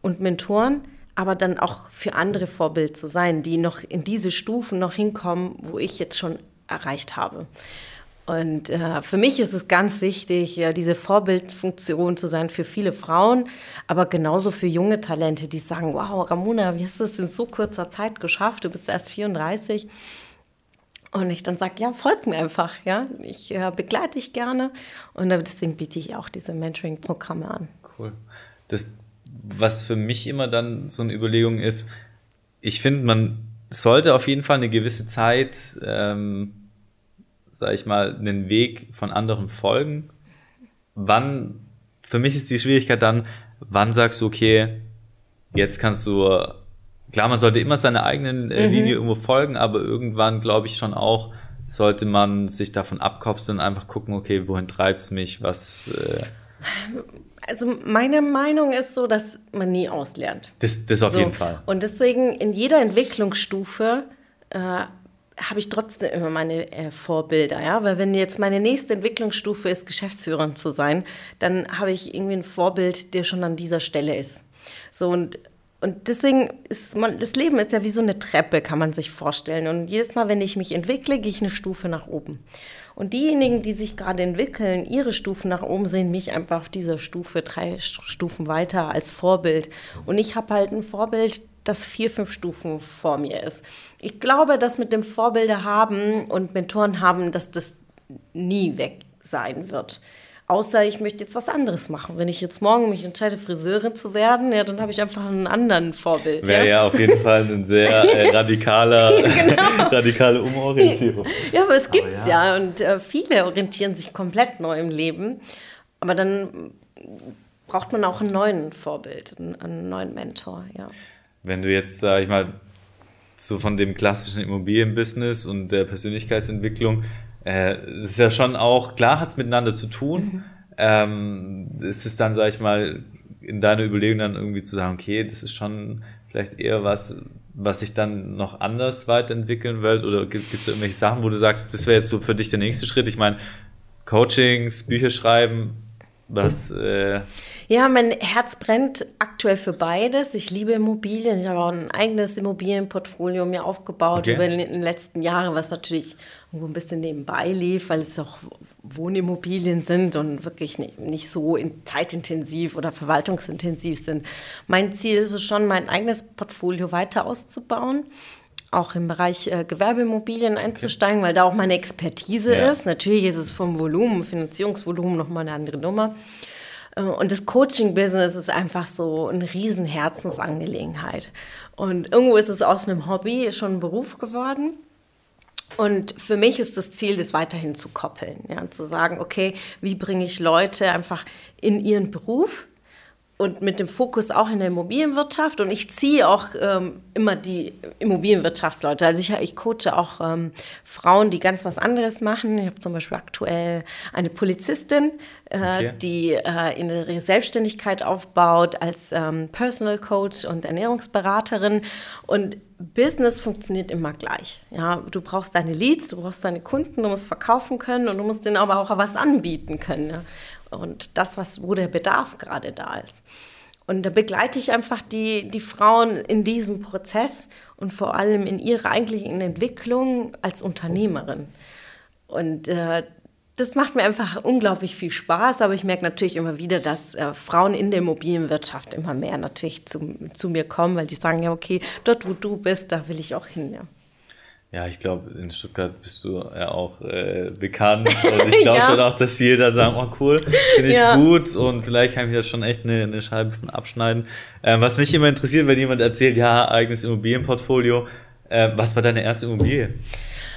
und Mentoren, aber dann auch für andere Vorbild zu sein, die noch in diese Stufen noch hinkommen, wo ich jetzt schon erreicht habe. Und äh, für mich ist es ganz wichtig, ja, diese Vorbildfunktion zu sein für viele Frauen, aber genauso für junge Talente, die sagen, wow, Ramona, wie hast du es in so kurzer Zeit geschafft? Du bist erst 34. Und ich dann sage, ja, folg mir einfach, ja. Ich äh, begleite dich gerne. Und deswegen biete ich auch diese Mentoring-Programme an. Cool. Das was für mich immer dann so eine Überlegung ist, ich finde, man sollte auf jeden Fall eine gewisse Zeit, ähm, sag ich mal, einen Weg von anderen folgen. Wann, für mich ist die Schwierigkeit dann, wann sagst du, okay, jetzt kannst du, klar, man sollte immer seiner eigenen äh, mhm. Linie irgendwo folgen, aber irgendwann glaube ich schon auch, sollte man sich davon abkopseln und einfach gucken, okay, wohin treibt es mich, was. Äh also meine Meinung ist so, dass man nie auslernt. Das, das auf so. jeden Fall. Und deswegen in jeder Entwicklungsstufe äh, habe ich trotzdem immer meine äh, Vorbilder, ja, weil wenn jetzt meine nächste Entwicklungsstufe ist, Geschäftsführerin zu sein, dann habe ich irgendwie ein Vorbild, der schon an dieser Stelle ist. So und und deswegen ist man, das Leben ist ja wie so eine Treppe, kann man sich vorstellen. Und jedes Mal, wenn ich mich entwickle, gehe ich eine Stufe nach oben. Und diejenigen, die sich gerade entwickeln, ihre Stufen nach oben, sehen mich einfach auf dieser Stufe, drei Stufen weiter als Vorbild. Und ich habe halt ein Vorbild, das vier, fünf Stufen vor mir ist. Ich glaube, dass mit dem Vorbilder haben und Mentoren haben, dass das nie weg sein wird. Außer ich möchte jetzt was anderes machen. Wenn ich jetzt morgen mich entscheide, Friseurin zu werden, ja, dann habe ich einfach einen anderen Vorbild. Wäre ja? ja auf jeden Fall ein sehr äh, <laughs> radikaler, <laughs> genau. radikale Umorientierung. Ja, aber es gibt es ja. ja. und äh, viele orientieren sich komplett neu im Leben. Aber dann braucht man auch einen neuen Vorbild, einen, einen neuen Mentor, ja. Wenn du jetzt, sag ich mal, so von dem klassischen Immobilienbusiness und der Persönlichkeitsentwicklung äh, es ist ja schon auch, klar hat es miteinander zu tun. Mhm. Ähm, ist es dann, sag ich mal, in deiner Überlegung dann irgendwie zu sagen, okay, das ist schon vielleicht eher was, was sich dann noch anders weiterentwickeln will? Oder gibt es irgendwelche Sachen, wo du sagst, das wäre jetzt so für dich der nächste Schritt? Ich meine, Coachings, Bücher schreiben, was. Äh ja, mein Herz brennt aktuell für beides. Ich liebe Immobilien. Ich habe auch ein eigenes Immobilienportfolio mir aufgebaut okay. über die letzten Jahre, was natürlich irgendwo ein bisschen nebenbei lief, weil es auch Wohnimmobilien sind und wirklich nicht, nicht so zeitintensiv oder verwaltungsintensiv sind. Mein Ziel ist es schon, mein eigenes Portfolio weiter auszubauen auch im Bereich äh, Gewerbeimmobilien einzusteigen, weil da auch meine Expertise ja. ist. Natürlich ist es vom Volumen, Finanzierungsvolumen nochmal eine andere Nummer. Äh, und das Coaching-Business ist einfach so eine riesen Herzensangelegenheit. Und irgendwo ist es aus einem Hobby schon ein Beruf geworden. Und für mich ist das Ziel, das weiterhin zu koppeln, ja, zu sagen, okay, wie bringe ich Leute einfach in ihren Beruf und mit dem Fokus auch in der Immobilienwirtschaft. Und ich ziehe auch ähm, immer die Immobilienwirtschaftsleute. Also ich, ich coache auch ähm, Frauen, die ganz was anderes machen. Ich habe zum Beispiel aktuell eine Polizistin, äh, okay. die äh, in ihre Selbstständigkeit aufbaut als ähm, Personal Coach und Ernährungsberaterin. Und Business funktioniert immer gleich. Ja, du brauchst deine Leads, du brauchst deine Kunden, du musst verkaufen können und du musst denen aber auch was anbieten können. Ja und das, was, wo der Bedarf gerade da ist. Und da begleite ich einfach die, die Frauen in diesem Prozess und vor allem in ihrer eigentlichen Entwicklung als Unternehmerin. Und äh, das macht mir einfach unglaublich viel Spaß, aber ich merke natürlich immer wieder, dass äh, Frauen in der Immobilienwirtschaft immer mehr natürlich zu, zu mir kommen, weil die sagen, ja, okay, dort wo du bist, da will ich auch hin. Ja. Ja, ich glaube, in Stuttgart bist du ja auch äh, bekannt. <laughs> Und ich glaube ja. schon auch, dass viele da sagen, oh cool, finde ich ja. gut und vielleicht kann ich da schon echt eine, eine Scheibe von abschneiden. Ähm, was mich immer interessiert, wenn jemand erzählt, ja, eigenes Immobilienportfolio, äh, was war deine erste Immobilie?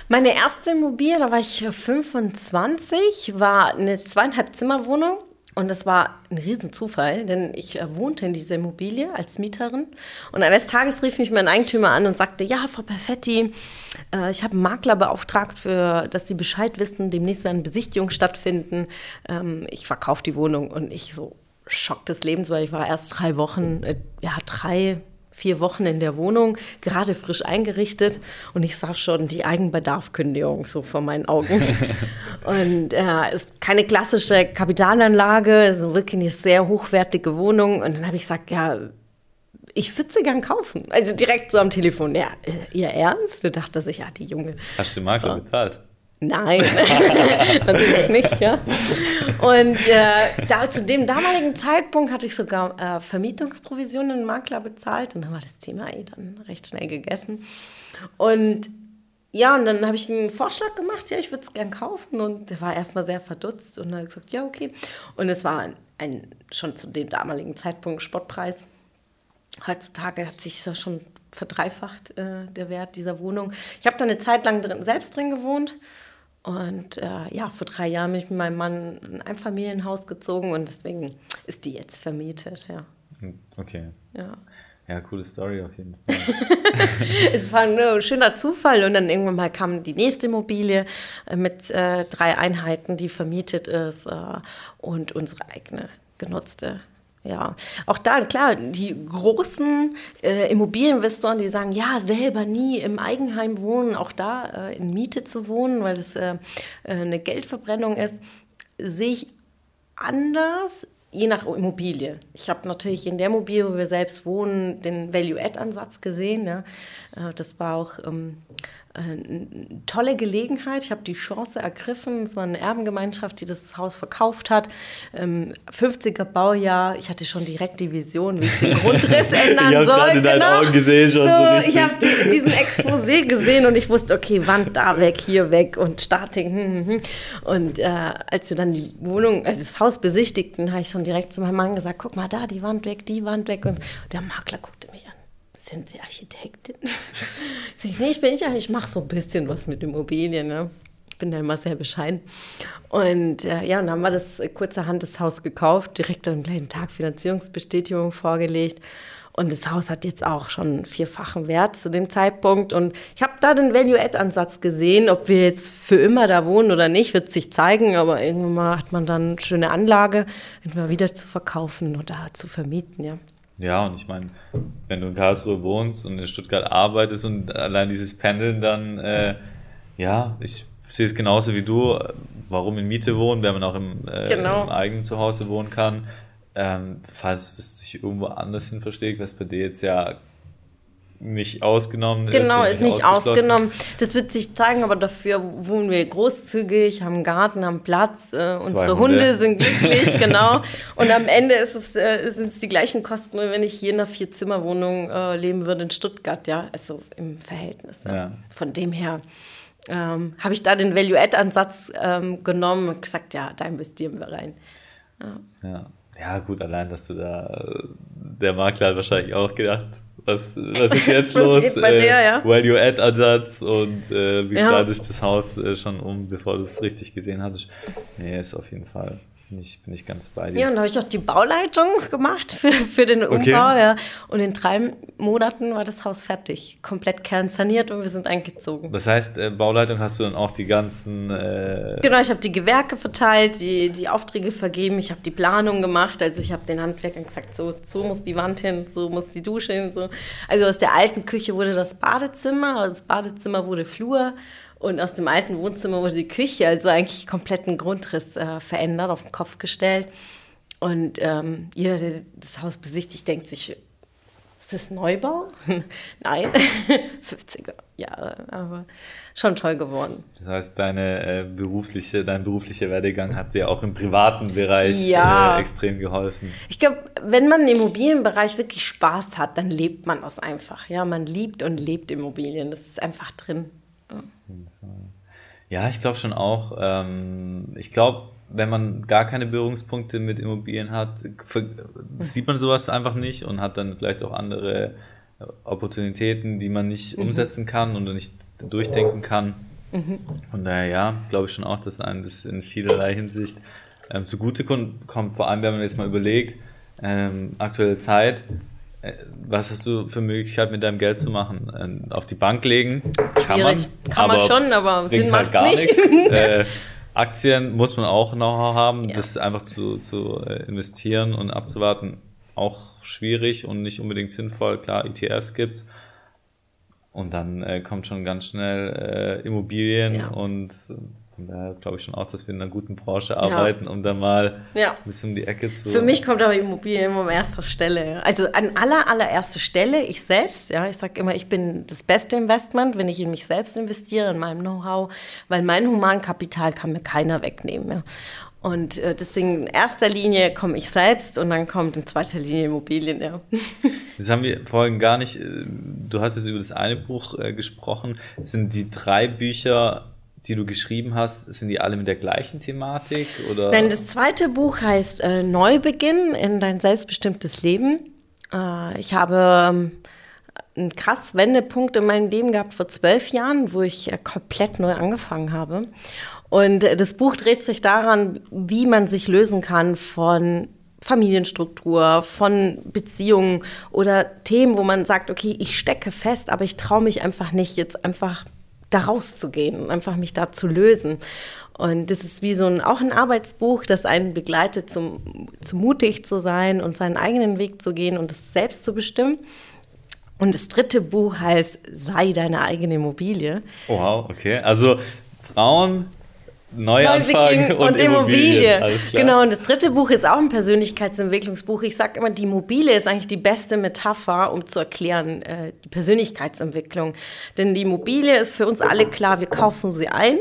Meine erste Immobilie, da war ich 25, war eine zweieinhalb Zimmerwohnung und das war ein Riesenzufall, denn ich äh, wohnte in dieser Immobilie als Mieterin. Und eines Tages rief mich mein Eigentümer an und sagte, ja, Frau Perfetti, äh, ich habe einen Makler beauftragt, für, dass Sie Bescheid wissen, demnächst werden Besichtigungen stattfinden. Ähm, ich verkaufe die Wohnung und ich so Schock des Lebens, weil ich war erst drei Wochen, äh, ja, drei, vier Wochen in der Wohnung, gerade frisch eingerichtet und ich sah schon die Eigenbedarfkündigung so vor meinen Augen. <laughs> und äh, ist keine klassische Kapitalanlage, also wirklich eine sehr hochwertige Wohnung. Und dann habe ich gesagt, ja, ich würde sie gern kaufen. Also direkt so am Telefon. Ja, äh, ihr Ernst? Du dachtest ich, ja, die Junge. Hast du den Makler bezahlt? Nein, <laughs> natürlich nicht, ja. Und äh, da, zu dem damaligen Zeitpunkt hatte ich sogar äh, Vermietungsprovisionen Makler bezahlt und dann war das Thema eh dann recht schnell gegessen. Und ja, und dann habe ich einen Vorschlag gemacht, ja, ich würde es gern kaufen und der war erstmal sehr verdutzt und dann habe ich gesagt, ja, okay. Und es war ein, ein schon zu dem damaligen Zeitpunkt Spottpreis. Heutzutage hat sich das schon verdreifacht, äh, der Wert dieser Wohnung. Ich habe da eine Zeit lang drin, selbst drin gewohnt und äh, ja, vor drei Jahren bin ich mit meinem Mann in ein Familienhaus gezogen und deswegen ist die jetzt vermietet, ja. Hm, okay. Ja. Ja, coole Story auf jeden Fall. <laughs> es war ein schöner Zufall und dann irgendwann mal kam die nächste Immobilie mit äh, drei Einheiten, die vermietet ist äh, und unsere eigene genutzte ja, auch da, klar, die großen äh, Immobilieninvestoren, die sagen, ja, selber nie im Eigenheim wohnen, auch da äh, in Miete zu wohnen, weil das äh, äh eine Geldverbrennung ist, sehe ich anders, je nach Immobilie. Ich habe natürlich in der Immobilie, wo wir selbst wohnen, den Value-Add-Ansatz gesehen. Ja. Äh, das war auch ähm, eine tolle Gelegenheit. Ich habe die Chance ergriffen. Es war eine Erbengemeinschaft, die das Haus verkauft hat. 50er ähm, Baujahr. Ich hatte schon direkt die Vision, wie ich den Grundriss <laughs> ändern ich soll. Ich genau. Augen gesehen schon. So, so ich habe die, diesen Exposé <laughs> gesehen und ich wusste, okay, Wand da weg, hier weg und Starting. Hm, hm, hm. Und äh, als wir dann die Wohnung, äh, das Haus besichtigten, habe ich schon direkt zu meinem Mann gesagt, guck mal da, die Wand weg, die Wand weg. Und der Makler an sind Sie Architektin? <laughs> Sag ich, nee, ich bin nicht ich mache so ein bisschen was mit Immobilien. Ne? Ich bin da immer sehr bescheiden. Und äh, ja, und dann haben wir das äh, kurzerhand das Haus gekauft, direkt am gleichen Tag Finanzierungsbestätigung vorgelegt. Und das Haus hat jetzt auch schon vierfachen Wert zu dem Zeitpunkt. Und ich habe da den Value-Add-Ansatz gesehen. Ob wir jetzt für immer da wohnen oder nicht, wird sich zeigen. Aber irgendwann mal hat man dann eine schöne Anlage, entweder wieder zu verkaufen oder zu vermieten, ja. Ja, und ich meine, wenn du in Karlsruhe wohnst und in Stuttgart arbeitest und allein dieses Pendeln, dann, äh, ja, ich sehe es genauso wie du. Warum in Miete wohnen, wenn man auch im, äh, genau. im eigenen Zuhause wohnen kann. Ähm, falls es sich irgendwo anders hin versteht, was bei dir jetzt ja nicht ausgenommen genau, ist. Genau, ist nicht ausgenommen. Das wird sich zeigen, aber dafür wohnen wir großzügig, haben einen Garten, haben Platz, äh, unsere Hunde. Hunde. sind glücklich, <laughs> genau. Und am Ende ist es, äh, sind es die gleichen Kosten, wenn ich hier in einer Vier-Zimmer-Wohnung äh, leben würde in Stuttgart, ja, also im Verhältnis. Ja. Von dem her ähm, habe ich da den Value-Add-Ansatz ähm, genommen und gesagt, ja, da investieren wir rein. Ja. ja. ja. gut, allein, dass du da, der Makler hat wahrscheinlich auch gedacht, was, was ist jetzt <laughs> los? Bei äh, dir, ja? Value-Add-Ansatz und äh, wie ja. starte ich das Haus äh, schon um, bevor du es richtig gesehen hattest. Nee, ist auf jeden Fall bin ich, bin ich ganz bei dir. Ja, und da habe ich auch die Bauleitung gemacht für, für den Umbau. Okay. Ja. Und in drei Monaten war das Haus fertig. Komplett kernsaniert und wir sind eingezogen. Das heißt, äh, Bauleitung hast du dann auch die ganzen. Äh genau, ich habe die Gewerke verteilt, die, die Aufträge vergeben, ich habe die Planung gemacht. Also ich habe den Handwerkern gesagt, so, so muss die Wand hin, so muss die Dusche hin. So. Also aus der alten Küche wurde das Badezimmer, das Badezimmer wurde Flur. Und aus dem alten Wohnzimmer wurde die Küche, also eigentlich komplett einen Grundriss äh, verändert, auf den Kopf gestellt. Und ähm, jeder, der das Haus besichtigt, denkt sich, ist das Neubau? <laughs> Nein, <laughs> 50er Jahre, aber schon toll geworden. Das heißt, deine, äh, berufliche, dein beruflicher Werdegang hat dir auch im privaten Bereich ja. äh, extrem geholfen. Ich glaube, wenn man im Immobilienbereich wirklich Spaß hat, dann lebt man das einfach. Ja, man liebt und lebt Immobilien, das ist einfach drin. Ja, ich glaube schon auch. Ähm, ich glaube, wenn man gar keine Berührungspunkte mit Immobilien hat, sieht man sowas einfach nicht und hat dann vielleicht auch andere Opportunitäten, die man nicht mhm. umsetzen kann und nicht durchdenken kann. Mhm. Von daher, ja, glaube ich schon auch, dass einem das in vielerlei Hinsicht ähm, zugute kommt. Vor allem, wenn man jetzt mal überlegt, ähm, aktuelle Zeit, äh, was hast du für Möglichkeit mit deinem Geld zu machen? Ähm, auf die Bank legen? Kann Schwierig. man. Kann man schon, aber Sinn halt macht gar nicht. <laughs> Äh, Aktien muss man auch Know-how haben, ja. das einfach zu, zu äh, investieren und abzuwarten, auch schwierig und nicht unbedingt sinnvoll. Klar, ETFs gibt's. Und dann äh, kommt schon ganz schnell äh, Immobilien ja. und von daher glaube ich schon auch, dass wir in einer guten Branche arbeiten, ja. um dann mal ja. ein bisschen um die Ecke zu. Für mich kommt aber Immobilien immer an erster Stelle. Also an aller, allererster Stelle, ich selbst, ja, ich sage immer, ich bin das beste Investment, wenn ich in mich selbst investiere, in meinem Know-how, weil mein Humankapital kann mir keiner wegnehmen. Ja. Und äh, deswegen in erster Linie komme ich selbst und dann kommt in zweiter Linie Immobilien, ja. <laughs> Das haben wir vorhin gar nicht, äh, du hast jetzt über das eine Buch äh, gesprochen. Sind die drei Bücher die du geschrieben hast, sind die alle mit der gleichen Thematik? Oder? Nein, das zweite Buch heißt äh, Neubeginn in dein selbstbestimmtes Leben. Äh, ich habe ähm, einen krass Wendepunkt in meinem Leben gehabt vor zwölf Jahren, wo ich äh, komplett neu angefangen habe. Und äh, das Buch dreht sich daran, wie man sich lösen kann von Familienstruktur, von Beziehungen oder Themen, wo man sagt, okay, ich stecke fest, aber ich traue mich einfach nicht, jetzt einfach da rauszugehen und einfach mich da zu lösen. Und das ist wie so ein, auch ein Arbeitsbuch, das einen begleitet, zum, zum mutig zu sein und seinen eigenen Weg zu gehen und es selbst zu bestimmen. Und das dritte Buch heißt Sei deine eigene Immobilie. Wow, okay. Also Frauen Neuanfang und, und Immobilie. Immobilie. Genau, und das dritte Buch ist auch ein Persönlichkeitsentwicklungsbuch. Ich sage immer, die Immobilie ist eigentlich die beste Metapher, um zu erklären, äh, die Persönlichkeitsentwicklung. Denn die Immobilie ist für uns alle klar, wir kaufen sie ein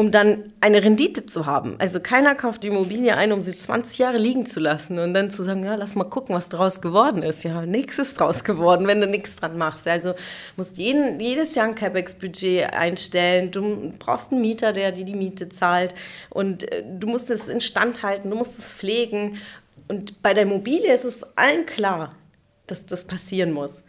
um dann eine Rendite zu haben. Also keiner kauft die Immobilie ein, um sie 20 Jahre liegen zu lassen und dann zu sagen, ja, lass mal gucken, was draus geworden ist. Ja, nichts ist draus geworden, wenn du nichts dran machst. Also musst jeden, jedes Jahr ein CapEx-Budget einstellen. Du brauchst einen Mieter, der dir die Miete zahlt und äh, du musst es instand halten, du musst es pflegen. Und bei der Immobilie ist es allen klar, dass das passieren muss.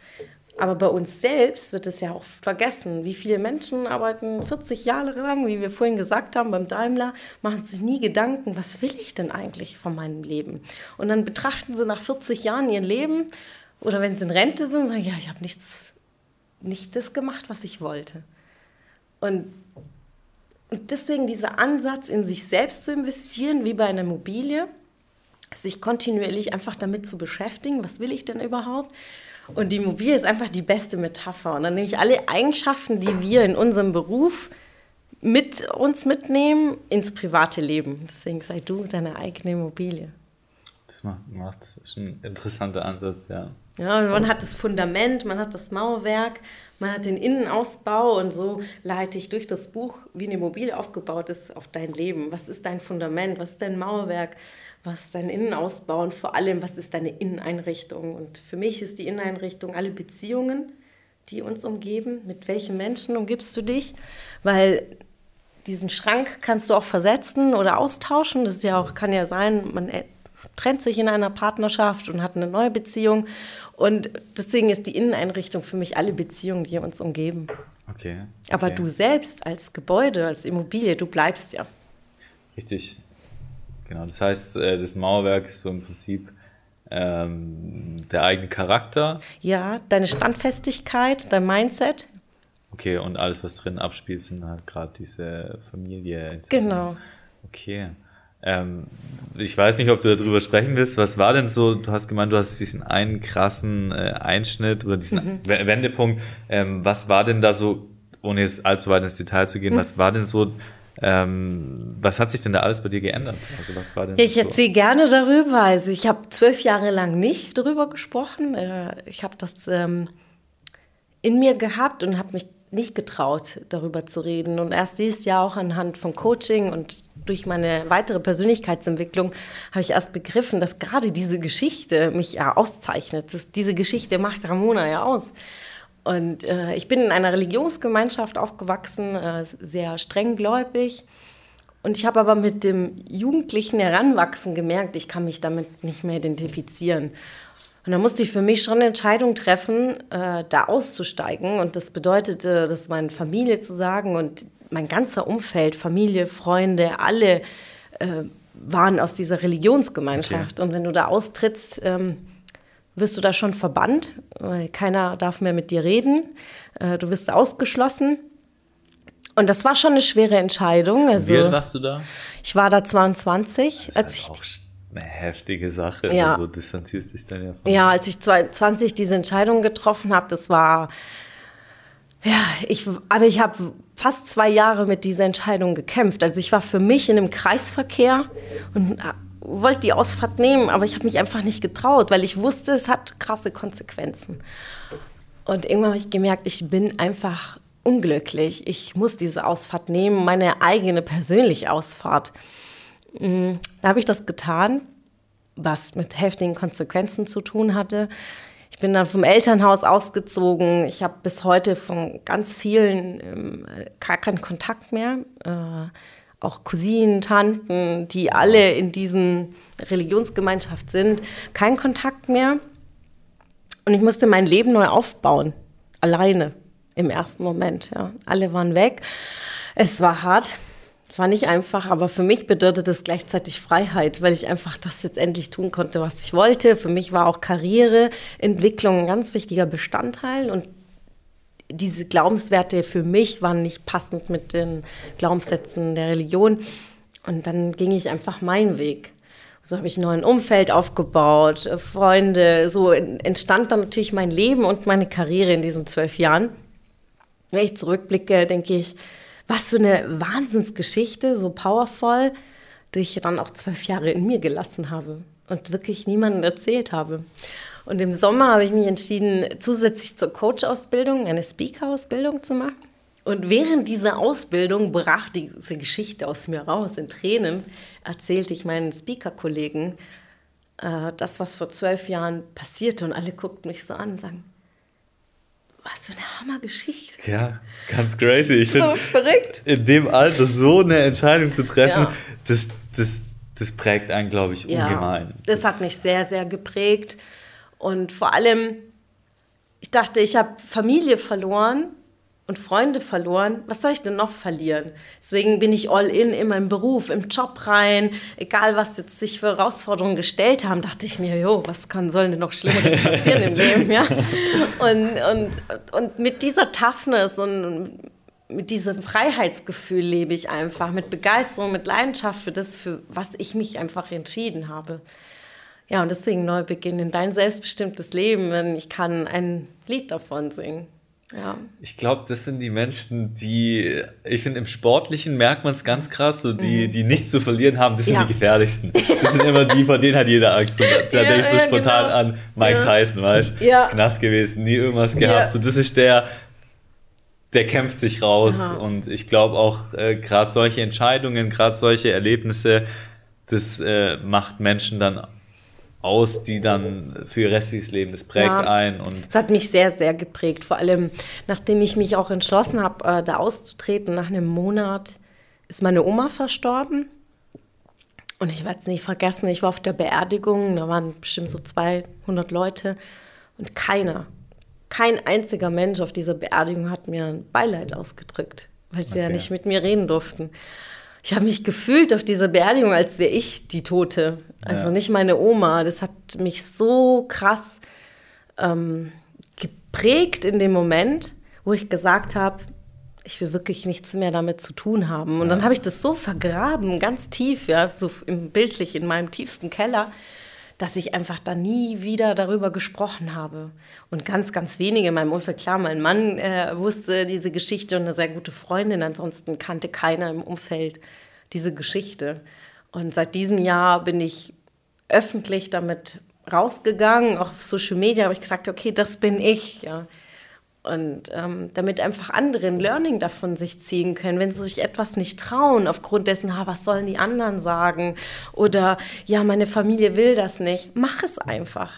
Aber bei uns selbst wird es ja auch vergessen. Wie viele Menschen arbeiten 40 Jahre lang, wie wir vorhin gesagt haben, beim Daimler, machen sich nie Gedanken, was will ich denn eigentlich von meinem Leben? Und dann betrachten sie nach 40 Jahren ihr Leben oder wenn sie in Rente sind sagen, ja, ich habe nichts, nicht das gemacht, was ich wollte. Und, und deswegen dieser Ansatz, in sich selbst zu investieren, wie bei einer Immobilie, sich kontinuierlich einfach damit zu beschäftigen, was will ich denn überhaupt? Und die Immobilie ist einfach die beste Metapher. Und dann nehme ich alle Eigenschaften, die wir in unserem Beruf mit uns mitnehmen, ins private Leben. Deswegen sei du deine eigene Immobilie. Das macht, das ist ein interessanter Ansatz, ja. Ja, und man hat das Fundament, man hat das Mauerwerk, man hat den Innenausbau und so leite ich durch das Buch, wie eine Immobilie aufgebaut ist, auf dein Leben. Was ist dein Fundament? Was ist dein Mauerwerk? Was ist dein Innenausbau und vor allem, was ist deine Inneneinrichtung. Und für mich ist die Inneneinrichtung alle Beziehungen, die uns umgeben. Mit welchen Menschen umgibst du dich? Weil diesen Schrank kannst du auch versetzen oder austauschen. Das ist ja auch, kann ja sein, man äh, trennt sich in einer Partnerschaft und hat eine neue Beziehung. Und deswegen ist die Inneneinrichtung für mich alle Beziehungen, die uns umgeben. Okay. okay. Aber du selbst als Gebäude, als Immobilie, du bleibst ja. Richtig. Genau, das heißt, äh, das Mauerwerk ist so im Prinzip ähm, der eigene Charakter. Ja, deine Standfestigkeit, dein Mindset. Okay, und alles, was drin abspielt, sind halt gerade diese Familie. Genau. Okay. Ähm, ich weiß nicht, ob du darüber sprechen willst. Was war denn so, du hast gemeint, du hast diesen einen krassen äh, Einschnitt oder diesen mhm. Wendepunkt. Ähm, was war denn da so, ohne jetzt allzu weit ins Detail zu gehen, mhm. was war denn so ähm, was hat sich denn da alles bei dir geändert? Also was war denn ich so? erzähle gerne darüber. Also ich habe zwölf Jahre lang nicht darüber gesprochen. Äh, ich habe das ähm, in mir gehabt und habe mich nicht getraut, darüber zu reden. Und erst dieses Jahr auch anhand von Coaching und durch meine weitere Persönlichkeitsentwicklung habe ich erst begriffen, dass gerade diese Geschichte mich ja auszeichnet. Das, diese Geschichte macht Ramona ja aus. Und äh, ich bin in einer Religionsgemeinschaft aufgewachsen, äh, sehr strenggläubig. Und ich habe aber mit dem jugendlichen Heranwachsen gemerkt, ich kann mich damit nicht mehr identifizieren. Und da musste ich für mich schon eine Entscheidung treffen, äh, da auszusteigen. Und das bedeutete, das meiner Familie zu sagen und mein ganzer Umfeld, Familie, Freunde, alle äh, waren aus dieser Religionsgemeinschaft. Okay. Und wenn du da austrittst, ähm, wirst du da schon verbannt, weil keiner darf mehr mit dir reden. Äh, du wirst ausgeschlossen. Und das war schon eine schwere Entscheidung. Also, Wie alt warst du da? Ich war da 22. Das als ist halt ich, auch eine heftige Sache. Ja. Also, du distanzierst dich dann ja von. Ja, als ich 20 diese Entscheidung getroffen habe, das war. Ja, ich, aber ich habe fast zwei Jahre mit dieser Entscheidung gekämpft. Also ich war für mich in einem Kreisverkehr und äh, wollte die Ausfahrt nehmen, aber ich habe mich einfach nicht getraut, weil ich wusste, es hat krasse Konsequenzen. Und irgendwann habe ich gemerkt, ich bin einfach unglücklich. Ich muss diese Ausfahrt nehmen, meine eigene persönliche Ausfahrt. Mm, da habe ich das getan, was mit heftigen Konsequenzen zu tun hatte. Ich bin dann vom Elternhaus ausgezogen. Ich habe bis heute von ganz vielen ähm, gar keinen Kontakt mehr. Äh, auch Cousinen, Tanten, die alle in diesen Religionsgemeinschaft sind, keinen Kontakt mehr. Und ich musste mein Leben neu aufbauen, alleine im ersten Moment. Ja. Alle waren weg. Es war hart. Es war nicht einfach, aber für mich bedeutet es gleichzeitig Freiheit, weil ich einfach das jetzt endlich tun konnte, was ich wollte. Für mich war auch Karriereentwicklung ein ganz wichtiger Bestandteil und diese Glaubenswerte für mich waren nicht passend mit den Glaubenssätzen der Religion. Und dann ging ich einfach meinen Weg. So habe ich ein neues Umfeld aufgebaut, Freunde. So entstand dann natürlich mein Leben und meine Karriere in diesen zwölf Jahren. Wenn ich zurückblicke, denke ich, was für eine Wahnsinnsgeschichte, so powerful, die ich dann auch zwölf Jahre in mir gelassen habe und wirklich niemandem erzählt habe. Und im Sommer habe ich mich entschieden, zusätzlich zur Coach-Ausbildung eine Speaker-Ausbildung zu machen. Und während dieser Ausbildung brach diese Geschichte aus mir raus. In Tränen erzählte ich meinen Speaker-Kollegen äh, das, was vor zwölf Jahren passierte. Und alle guckten mich so an und sagen, was für eine Hammergeschichte. Ja, ganz crazy. Ich so verrückt. In dem Alter so eine Entscheidung zu treffen, ja. das, das, das prägt einen, glaube ich, ja, ungemein. Das, das hat mich sehr, sehr geprägt. Und vor allem, ich dachte, ich habe Familie verloren und Freunde verloren. Was soll ich denn noch verlieren? Deswegen bin ich all in in meinem Beruf, im Job rein. Egal, was jetzt sich für Herausforderungen gestellt haben, dachte ich mir, jo, was kann, soll denn noch Schlimmeres <laughs> passieren im Leben? Ja? Und, und, und mit dieser Toughness und mit diesem Freiheitsgefühl lebe ich einfach, mit Begeisterung, mit Leidenschaft für das, für was ich mich einfach entschieden habe. Ja, und deswegen Neubeginn in dein selbstbestimmtes Leben. Ich kann ein Lied davon singen. Ja. Ich glaube, das sind die Menschen, die, ich finde, im Sportlichen merkt man es ganz krass, so die, mhm. die nichts zu verlieren haben, das sind ja. die gefährlichsten. Das sind immer die, vor denen hat jeder Angst. Und da, ja, denke ich so spontan genau. an Mike Tyson, weißt du? Ja. Nass gewesen, nie irgendwas gehabt. So, das ist der, der kämpft sich raus. Aha. Und ich glaube auch, äh, gerade solche Entscheidungen, gerade solche Erlebnisse, das äh, macht Menschen dann aus, die dann für ihr restliches Leben, das prägt ja, ein. Und das hat mich sehr, sehr geprägt. Vor allem, nachdem ich mich auch entschlossen habe, äh, da auszutreten, nach einem Monat ist meine Oma verstorben. Und ich werde es nicht vergessen, ich war auf der Beerdigung, da waren bestimmt so 200 Leute und keiner, kein einziger Mensch auf dieser Beerdigung hat mir ein Beileid ausgedrückt, weil sie okay. ja nicht mit mir reden durften ich habe mich gefühlt auf dieser Beerdigung, als wäre ich die Tote. Also ja. nicht meine Oma. Das hat mich so krass ähm, geprägt in dem Moment, wo ich gesagt habe, ich will wirklich nichts mehr damit zu tun haben. Und ja. dann habe ich das so vergraben, ganz tief, ja, so im, bildlich in meinem tiefsten Keller, dass ich einfach da nie wieder darüber gesprochen habe. Und ganz, ganz wenige in meinem Umfeld, klar, mein Mann äh, wusste diese Geschichte und eine sehr gute Freundin, ansonsten kannte keiner im Umfeld diese Geschichte. Und seit diesem Jahr bin ich öffentlich damit rausgegangen, auch auf Social Media habe ich gesagt, okay, das bin ich, ja. Und ähm, damit einfach andere ein Learning davon sich ziehen können, wenn sie sich etwas nicht trauen, aufgrund dessen, ah, was sollen die anderen sagen? Oder ja, meine Familie will das nicht. Mach es einfach.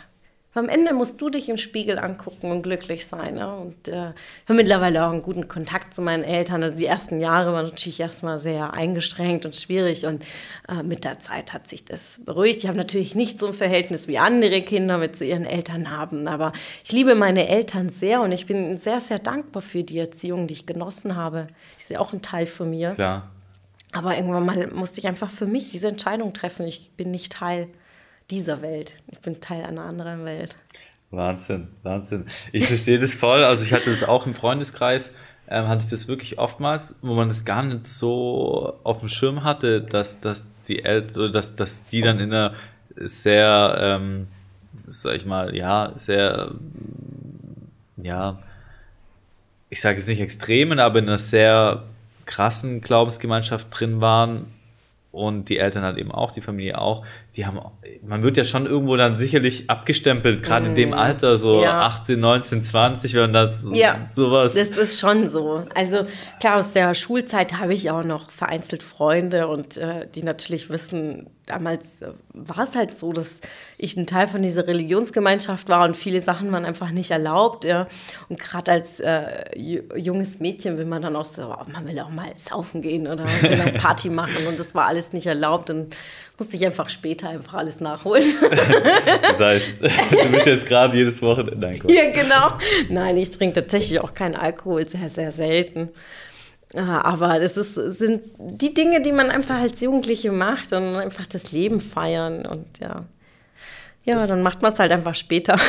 Am Ende musst du dich im Spiegel angucken und glücklich sein. Ne? Und äh, ich habe mittlerweile auch einen guten Kontakt zu meinen Eltern. Also die ersten Jahre waren natürlich erstmal sehr eingeschränkt und schwierig. Und äh, mit der Zeit hat sich das beruhigt. Ich habe natürlich nicht so ein Verhältnis wie andere Kinder mit zu ihren Eltern haben. Aber ich liebe meine Eltern sehr und ich bin sehr, sehr dankbar für die Erziehung, die ich genossen habe. Die ist ja auch ein Teil von mir. Klar. Aber irgendwann mal musste ich einfach für mich diese Entscheidung treffen. Ich bin nicht Teil dieser Welt. Ich bin Teil einer anderen Welt. Wahnsinn, Wahnsinn. Ich verstehe das voll. Also ich hatte das auch im Freundeskreis, ähm, hatte ich das wirklich oftmals, wo man das gar nicht so auf dem Schirm hatte, dass, dass die Eltern, dass, dass die dann in einer sehr, ähm, sag ich mal, ja, sehr, ja, ich sage jetzt nicht extremen, aber in einer sehr krassen Glaubensgemeinschaft drin waren, und die Eltern halt eben auch, die Familie auch, die haben, man wird ja schon irgendwo dann sicherlich abgestempelt, gerade in dem mm, Alter, so ja. 18, 19, 20, wenn das ja, sowas. Das ist schon so. Also klar, aus der Schulzeit habe ich auch noch vereinzelt Freunde und äh, die natürlich wissen, damals äh, war es halt so, dass ich ein Teil von dieser Religionsgemeinschaft war und viele Sachen waren einfach nicht erlaubt. Ja. Und gerade als äh, junges Mädchen will man dann auch so, oh, man will auch mal saufen gehen oder Party <laughs> machen und das war alles nicht erlaubt und musste ich einfach später einfach alles nachholen. <laughs> das heißt, du bist jetzt gerade jedes Wochenende. Nein, Ja, genau. Nein, ich trinke tatsächlich auch keinen Alkohol, sehr, sehr selten. Aber das ist, sind die Dinge, die man einfach als Jugendliche macht und einfach das Leben feiern und ja. Ja, dann macht man es halt einfach später. <laughs>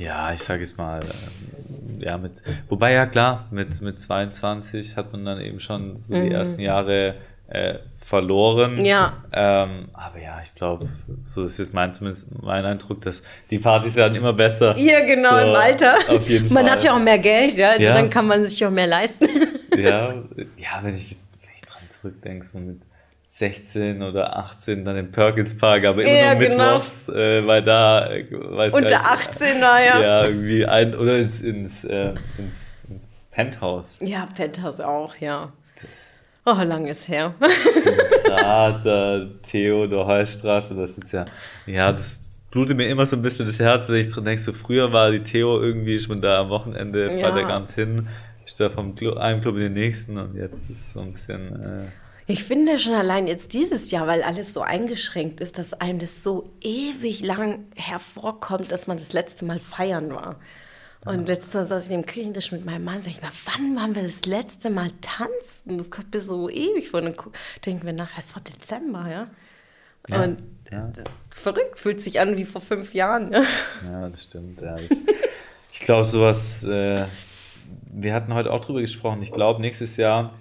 Ja, ich sage es mal, ähm, ja, mit, wobei ja klar, mit, mit 22 hat man dann eben schon so die mhm. ersten Jahre äh, verloren. Ja. Ähm, aber ja, ich glaube, so ist jetzt mein, zumindest mein Eindruck, dass die Partys werden immer besser. Ja, genau, so, im Alter. Auf jeden man Fall. Hat ja auch mehr Geld, ja, also ja. dann kann man sich auch mehr leisten. <laughs> ja, ja wenn, ich, wenn ich dran zurückdenke, so mit 16 oder 18 dann im Perkins Park, aber immer ja, nur genau. mittwochs, äh, weil da, äh, weiß Unter nicht, 18, naja. Ja, irgendwie ein, oder ins, ins, äh, ins, ins Penthouse. Ja, Penthouse auch, ja. Das oh, lang ist her. Krater, Theodor Heustraße, das ist ja, ja, das blutet mir immer so ein bisschen das Herz, wenn ich dran denke, so früher war die Theo irgendwie schon da am Wochenende, ja. Freitagabend hin, ich da vom Club, einem Club in den nächsten und jetzt ist es so ein bisschen, äh, ich finde schon allein jetzt dieses Jahr, weil alles so eingeschränkt ist, dass einem das so ewig lang hervorkommt, dass man das letzte Mal feiern war. Und ja. letztes Mal saß ich im Küchentisch mit meinem Mann und sag ich mal, wann waren wir das letzte Mal tanzen? Das kommt mir so ewig vor. Und dann denken wir nach, es war Dezember, ja. ja und ja. verrückt, fühlt sich an wie vor fünf Jahren. Ja, ja das stimmt. Ja, das, ich glaube, sowas, äh, wir hatten heute auch drüber gesprochen. Ich glaube, nächstes Jahr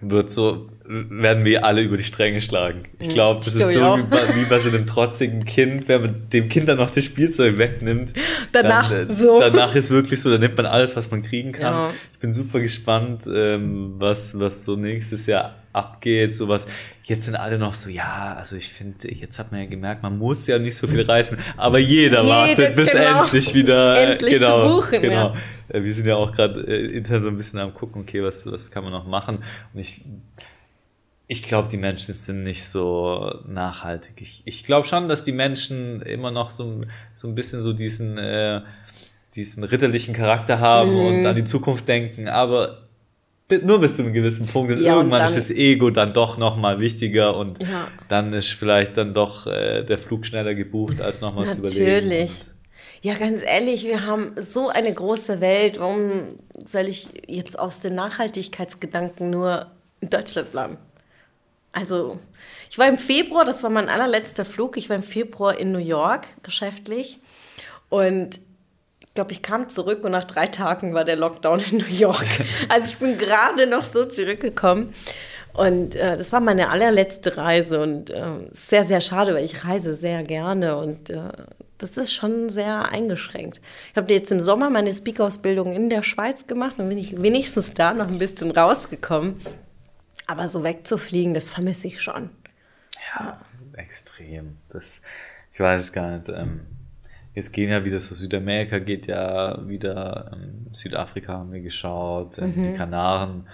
wird so, werden wir alle über die Stränge schlagen. Ich glaube, das ich ist so wie bei, wie bei, so einem trotzigen Kind, wenn man dem Kind dann noch das Spielzeug wegnimmt. Danach dann, äh, so. Danach ist wirklich so, da nimmt man alles, was man kriegen kann. Ja. Ich bin super gespannt, ähm, was, was so nächstes Jahr abgeht, sowas. Jetzt sind alle noch so, ja, also ich finde, jetzt hat man ja gemerkt, man muss ja nicht so viel reißen, aber jeder Jede, wartet, bis genau. endlich wieder <laughs> endlich genau, zu buchen. Genau. Ja. Äh, wir sind ja auch gerade äh, intern so ein bisschen am gucken, okay, was, was kann man noch machen? Und ich, ich glaube, die Menschen sind nicht so nachhaltig. Ich, ich glaube schon, dass die Menschen immer noch so, so ein bisschen so diesen, äh, diesen ritterlichen Charakter haben mhm. und an die Zukunft denken, aber nur bis zu einem gewissen Punkt und ja, irgendwann und ist das Ego dann doch nochmal wichtiger und ja. dann ist vielleicht dann doch äh, der Flug schneller gebucht, als nochmal zu überlegen. Natürlich. Ja, ganz ehrlich, wir haben so eine große Welt. Warum soll ich jetzt aus den Nachhaltigkeitsgedanken nur in Deutschland bleiben? Also, ich war im Februar, das war mein allerletzter Flug, ich war im Februar in New York geschäftlich und glaube, ich kam zurück und nach drei Tagen war der Lockdown in New York. <laughs> Also ich bin gerade noch so zurückgekommen. Und äh, das war meine allerletzte Reise und äh, sehr, sehr schade, weil ich reise sehr gerne und äh, das ist schon sehr eingeschränkt. Ich habe jetzt im Sommer meine Speaker-Ausbildung in der Schweiz gemacht und bin ich wenigstens da noch ein bisschen rausgekommen. Aber so wegzufliegen, das vermisse ich schon. Ja, extrem. Das, ich weiß es gar nicht. Ähm Jetzt gehen ja wieder so Südamerika, geht ja wieder, ähm, Südafrika haben wir geschaut, äh, mhm. die Kanaren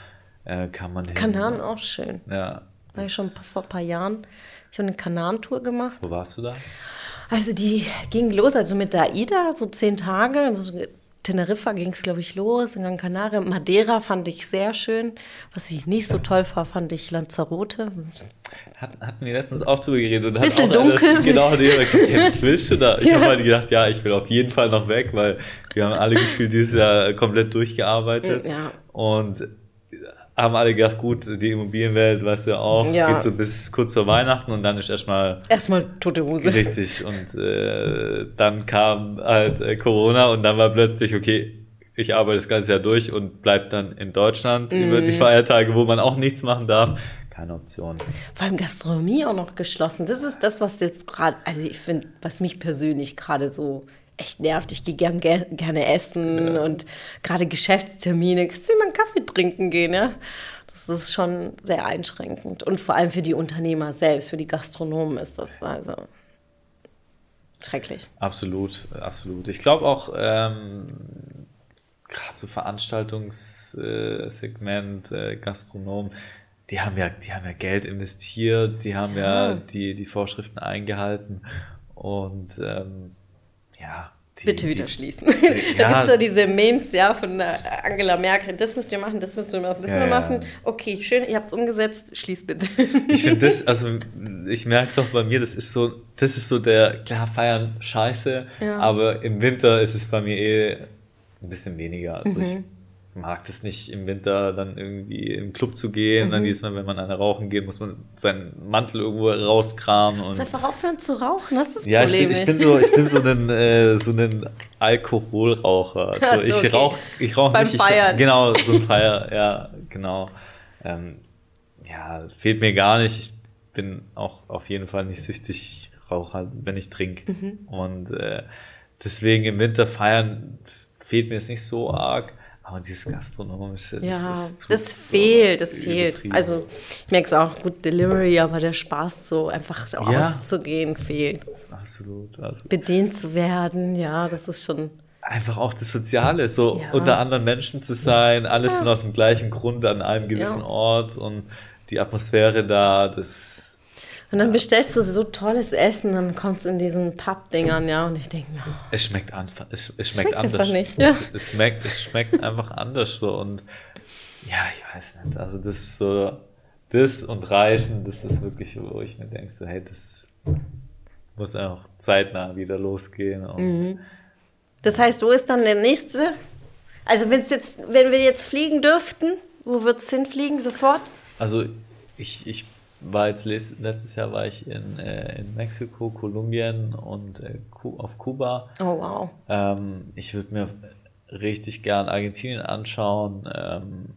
äh, kann man hin. Kanaren auch schön. Ja. War ich schon vor ein paar Jahren. Ich habe eine Kanarentour gemacht. Wo warst du da? Also die ging los, also mit der AIDA, so zehn Tage. Also Teneriffa ging es, glaube ich, los, in Gran Canaria. Madeira fand ich sehr schön. Was ich nicht so toll war, fand ich Lanzarote. Hat, hatten wir letztens auch drüber geredet. Und Bisschen hat auch dunkel. Einer, genau, hat jeder gesagt, ja, was willst du da? Ich Ja. habe halt gedacht, ja, ich will auf jeden Fall noch weg, weil wir haben alle gefühlt dieses Jahr komplett durchgearbeitet. Ja. Und haben alle gedacht, gut, die Immobilienwelt, weißt du ja auch, Ja. geht so bis kurz vor Weihnachten und dann ist erstmal Erstmal tote Hose. Richtig, und äh, dann kam halt äh, Corona und dann war plötzlich, okay, ich arbeite das ganze Jahr durch und bleib dann in Deutschland über Mhm. die Feiertage, wo man auch nichts machen darf. Keine Option. Vor allem Gastronomie auch noch geschlossen. Das ist das, was jetzt gerade, also ich finde, was mich persönlich gerade so echt nervt. Ich gehe gern, ger gerne essen und gerade Geschäftstermine. Kannst du mal einen Kaffee trinken gehen, ja? Das ist schon sehr einschränkend. Und vor allem für die Unternehmer selbst, für die Gastronomen ist das also schrecklich. Absolut, absolut. Ich glaube auch, ähm, gerade so Veranstaltungssegment, äh, Gastronomen, die haben ja, die haben ja Geld investiert, die haben ja, Ja. die, die Vorschriften eingehalten und ähm, ja. Die, Bitte die- wieder schließen. <laughs> Ja. da gibt es so diese Memes, ja, von der Angela Merkel. Das müsst ihr machen, das müsst ihr machen, das Ja, müsst ihr ja. machen. Okay, schön, ihr habt es umgesetzt, schließt bitte. Ich finde das, <laughs> also ich merke es auch bei mir, das ist so, das ist so der, klar, feiern scheiße, Ja. aber im Winter ist es bei mir eh ein bisschen weniger. Also Mhm. ich mag das nicht im Winter dann irgendwie im Club zu gehen. Mhm. Dann jedes Mal, wenn man eine rauchen geht, muss man seinen Mantel irgendwo rauskramen. Und einfach aufhören zu rauchen, das ist das ja, ich Problem. bin, ich bin so, ich bin so <laughs> ein, äh, so ein Alkoholraucher. Also so, ich okay. rauche, ich rauche Beim nicht. Feiern. Ich, genau, <laughs> so ein Feier, ja, genau. Ähm, ja, fehlt mir gar nicht. Ich bin auch auf jeden Fall nicht süchtig. Ich rauche halt, wenn ich trinke. Mhm. Und äh, deswegen im Winter feiern fehlt mir jetzt nicht so arg. Aber dieses Gastronomische, ja, das, das, ist, so fehlt, das fehlt. Also ich merke es auch, gut Delivery, aber der Spaß, so einfach Ja. auszugehen, fehlt. absolut, absolut. Bedient zu werden, ja, das ist schon. einfach auch das Soziale, so Ja. unter anderen Menschen zu sein, alles sind aus dem gleichen Grund an einem gewissen Ja. Ort und die Atmosphäre da, das Und dann bestellst du so tolles Essen, dann kommst du in diesen Pappdingern, ja, und ich denke mir, oh, es schmeckt einfach, es, es schmeckt, Schmeckt anders. einfach nicht, ja. Es, es, schmeckt, es schmeckt einfach anders so und ja, ich weiß nicht, also das ist so, das und Reisen, das ist wirklich, wo ich mir denke, so hey, das muss einfach zeitnah wieder losgehen Mhm. Das heißt, wo ist dann der nächste? Also wenn's jetzt, wenn wir jetzt fliegen dürften, wo wird es hinfliegen? Sofort? Also ich, ich war jetzt letztes Jahr war ich in, äh, in Mexiko, Kolumbien und äh, auf Kuba. Oh wow. Ähm, ich würde mir richtig gern Argentinien anschauen, ähm,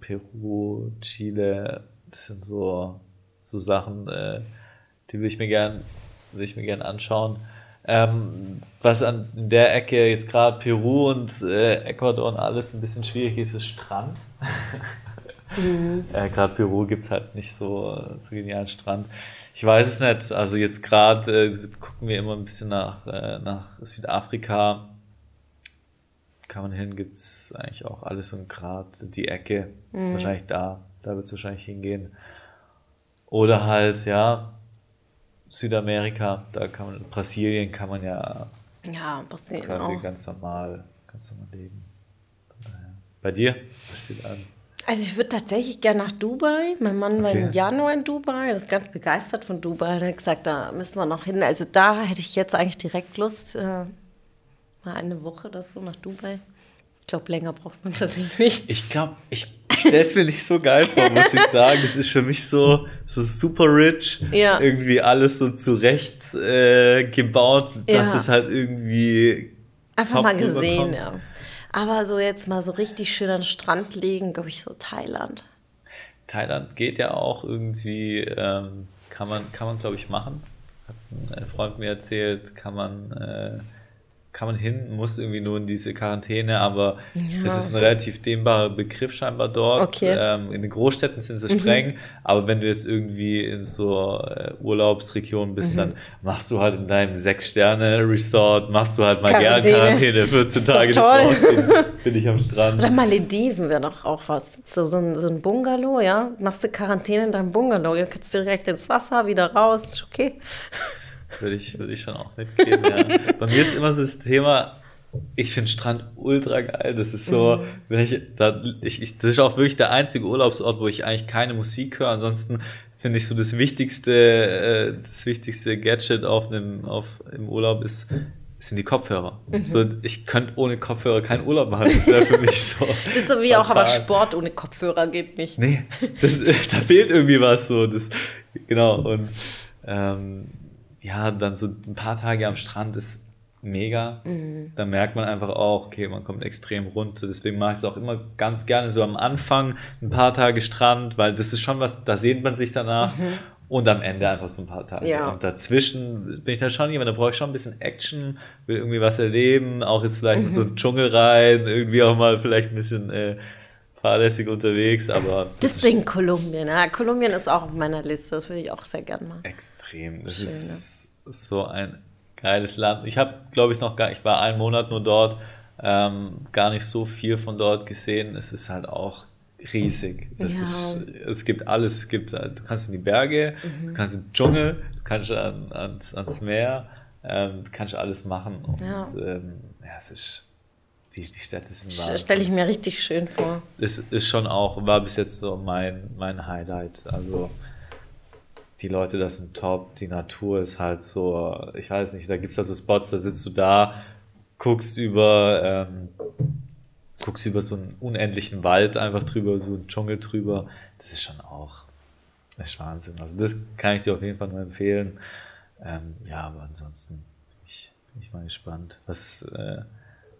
Peru, Chile. Das sind so, so Sachen, äh, die will ich mir gern, will ich mir gern anschauen. Ähm, was an in der Ecke jetzt gerade Peru und äh, Ecuador und alles ein bisschen schwierig ist, ist Strand. <laughs> Ja, gerade Peru gibt es halt nicht so, so genialen Strand. Ich weiß es nicht. Also jetzt gerade äh, gucken wir immer ein bisschen nach, äh, nach Südafrika. Kann man hin, gibt es eigentlich auch alles und gerade die Ecke. Wahrscheinlich da. Da wird es wahrscheinlich hingehen. Oder halt, ja, Südamerika, da kann man, Brasilien kann man ja Ja, Brasilien quasi auch. ganz normal, ganz normal leben. Bei dir? Was steht an? Also ich würde tatsächlich gerne nach Dubai. Mein Mann war im Okay. Januar in Dubai, er ist ganz begeistert von Dubai. Er hat gesagt, da müssen wir noch hin. Also da hätte ich jetzt eigentlich direkt Lust, äh, mal eine Woche oder so nach Dubai. Ich glaube, länger braucht man natürlich nicht. Ich glaube, ich stelle es mir nicht so geil vor, muss ich sagen. Das ist für mich so, so super rich. Ja. Irgendwie alles so zurecht äh, gebaut, dass Ja. es halt irgendwie. Einfach mal gesehen, rüberkommt. ja. Aber so jetzt mal so richtig schön an den Strand legen, glaube ich, so Thailand. Thailand geht ja auch irgendwie, ähm, kann man, kann man glaube ich machen. Hat ein Freund mir erzählt, kann man, äh, kann man hin, muss irgendwie nur in diese Quarantäne, aber Ja. das ist ein relativ dehnbarer Begriff scheinbar dort. Okay. Mhm. Ähm, in den Großstädten sind sie streng, aber wenn du jetzt irgendwie in so äh, Urlaubsregion bist, Mhm. dann machst du halt in deinem Sechs-Sterne-Resort, machst du halt mal gern Quarantäne. Quarantäne, 14 Ist Tage nicht rausgehen, <laughs> bin ich am Strand. Oder Malediven wäre doch auch was. So, so, ein, so ein Bungalow, ja. Machst du Quarantäne in deinem Bungalow. Du kannst direkt ins Wasser, wieder raus. Ist okay. Würde ich, würde ich schon auch mitgehen, ja. <laughs> Bei mir ist immer so das Thema, ich finde Strand ultra geil. Das ist so, mhm. wenn ich, da, ich, ich, das ist auch wirklich der einzige Urlaubsort, wo ich eigentlich keine Musik höre. Ansonsten finde ich so das wichtigste, äh, das wichtigste Gadget auf einem, auf, im Urlaub ist, sind die Kopfhörer. Mhm. So, ich könnte ohne Kopfhörer keinen Urlaub machen. Das wäre für mich so. <laughs> das ist so wie auch, aber Sport ohne Kopfhörer geht nicht. Nee, das, <laughs> da fehlt irgendwie was so. Das, genau. Und ähm, ja, dann so ein paar Tage am Strand ist mega. Mhm. Da merkt man einfach auch, okay, man kommt extrem runter. Deswegen mache ich es auch immer ganz gerne so am Anfang ein paar Tage Strand, weil das ist schon was, da sehnt man sich danach. Mhm. Und am Ende einfach so ein paar Tage. Ja. Und dazwischen bin ich dann schon jemand, da brauche ich schon ein bisschen Action, will irgendwie was erleben, auch jetzt vielleicht mhm. so einen Dschungel rein, irgendwie auch mal vielleicht ein bisschen äh, fahrlässig unterwegs, aber. Deswegen Kolumbien. Ja, Kolumbien ist auch auf meiner Liste, das würde ich auch sehr gerne machen. Extrem. Das Schön, ist ne? so ein geiles Land. Ich habe, glaube ich, noch gar, ich war einen Monat nur dort, ähm, gar nicht so viel von dort gesehen. Es ist halt auch riesig. Ja. Ist, es gibt alles. Es gibt, du kannst in die Berge, mhm. du kannst in den Dschungel, du kannst an, ans, ans Meer, ähm, du kannst alles machen. Und ja, ähm, ja es ist. Die, die Städte sind wahr. Stelle ich mir richtig schön vor. Es ist schon auch, war bis jetzt so mein, mein Highlight. Also die Leute, das sind top, die Natur ist halt so, ich weiß nicht, da gibt es halt so Spots, da sitzt du da, guckst über, ähm, guckst über so einen unendlichen Wald einfach drüber, so einen Dschungel drüber. Das ist schon auch, das ist Wahnsinn. Also das kann ich dir auf jeden Fall nur empfehlen. Ähm, ja, aber ansonsten bin ich, bin ich mal gespannt, was, äh,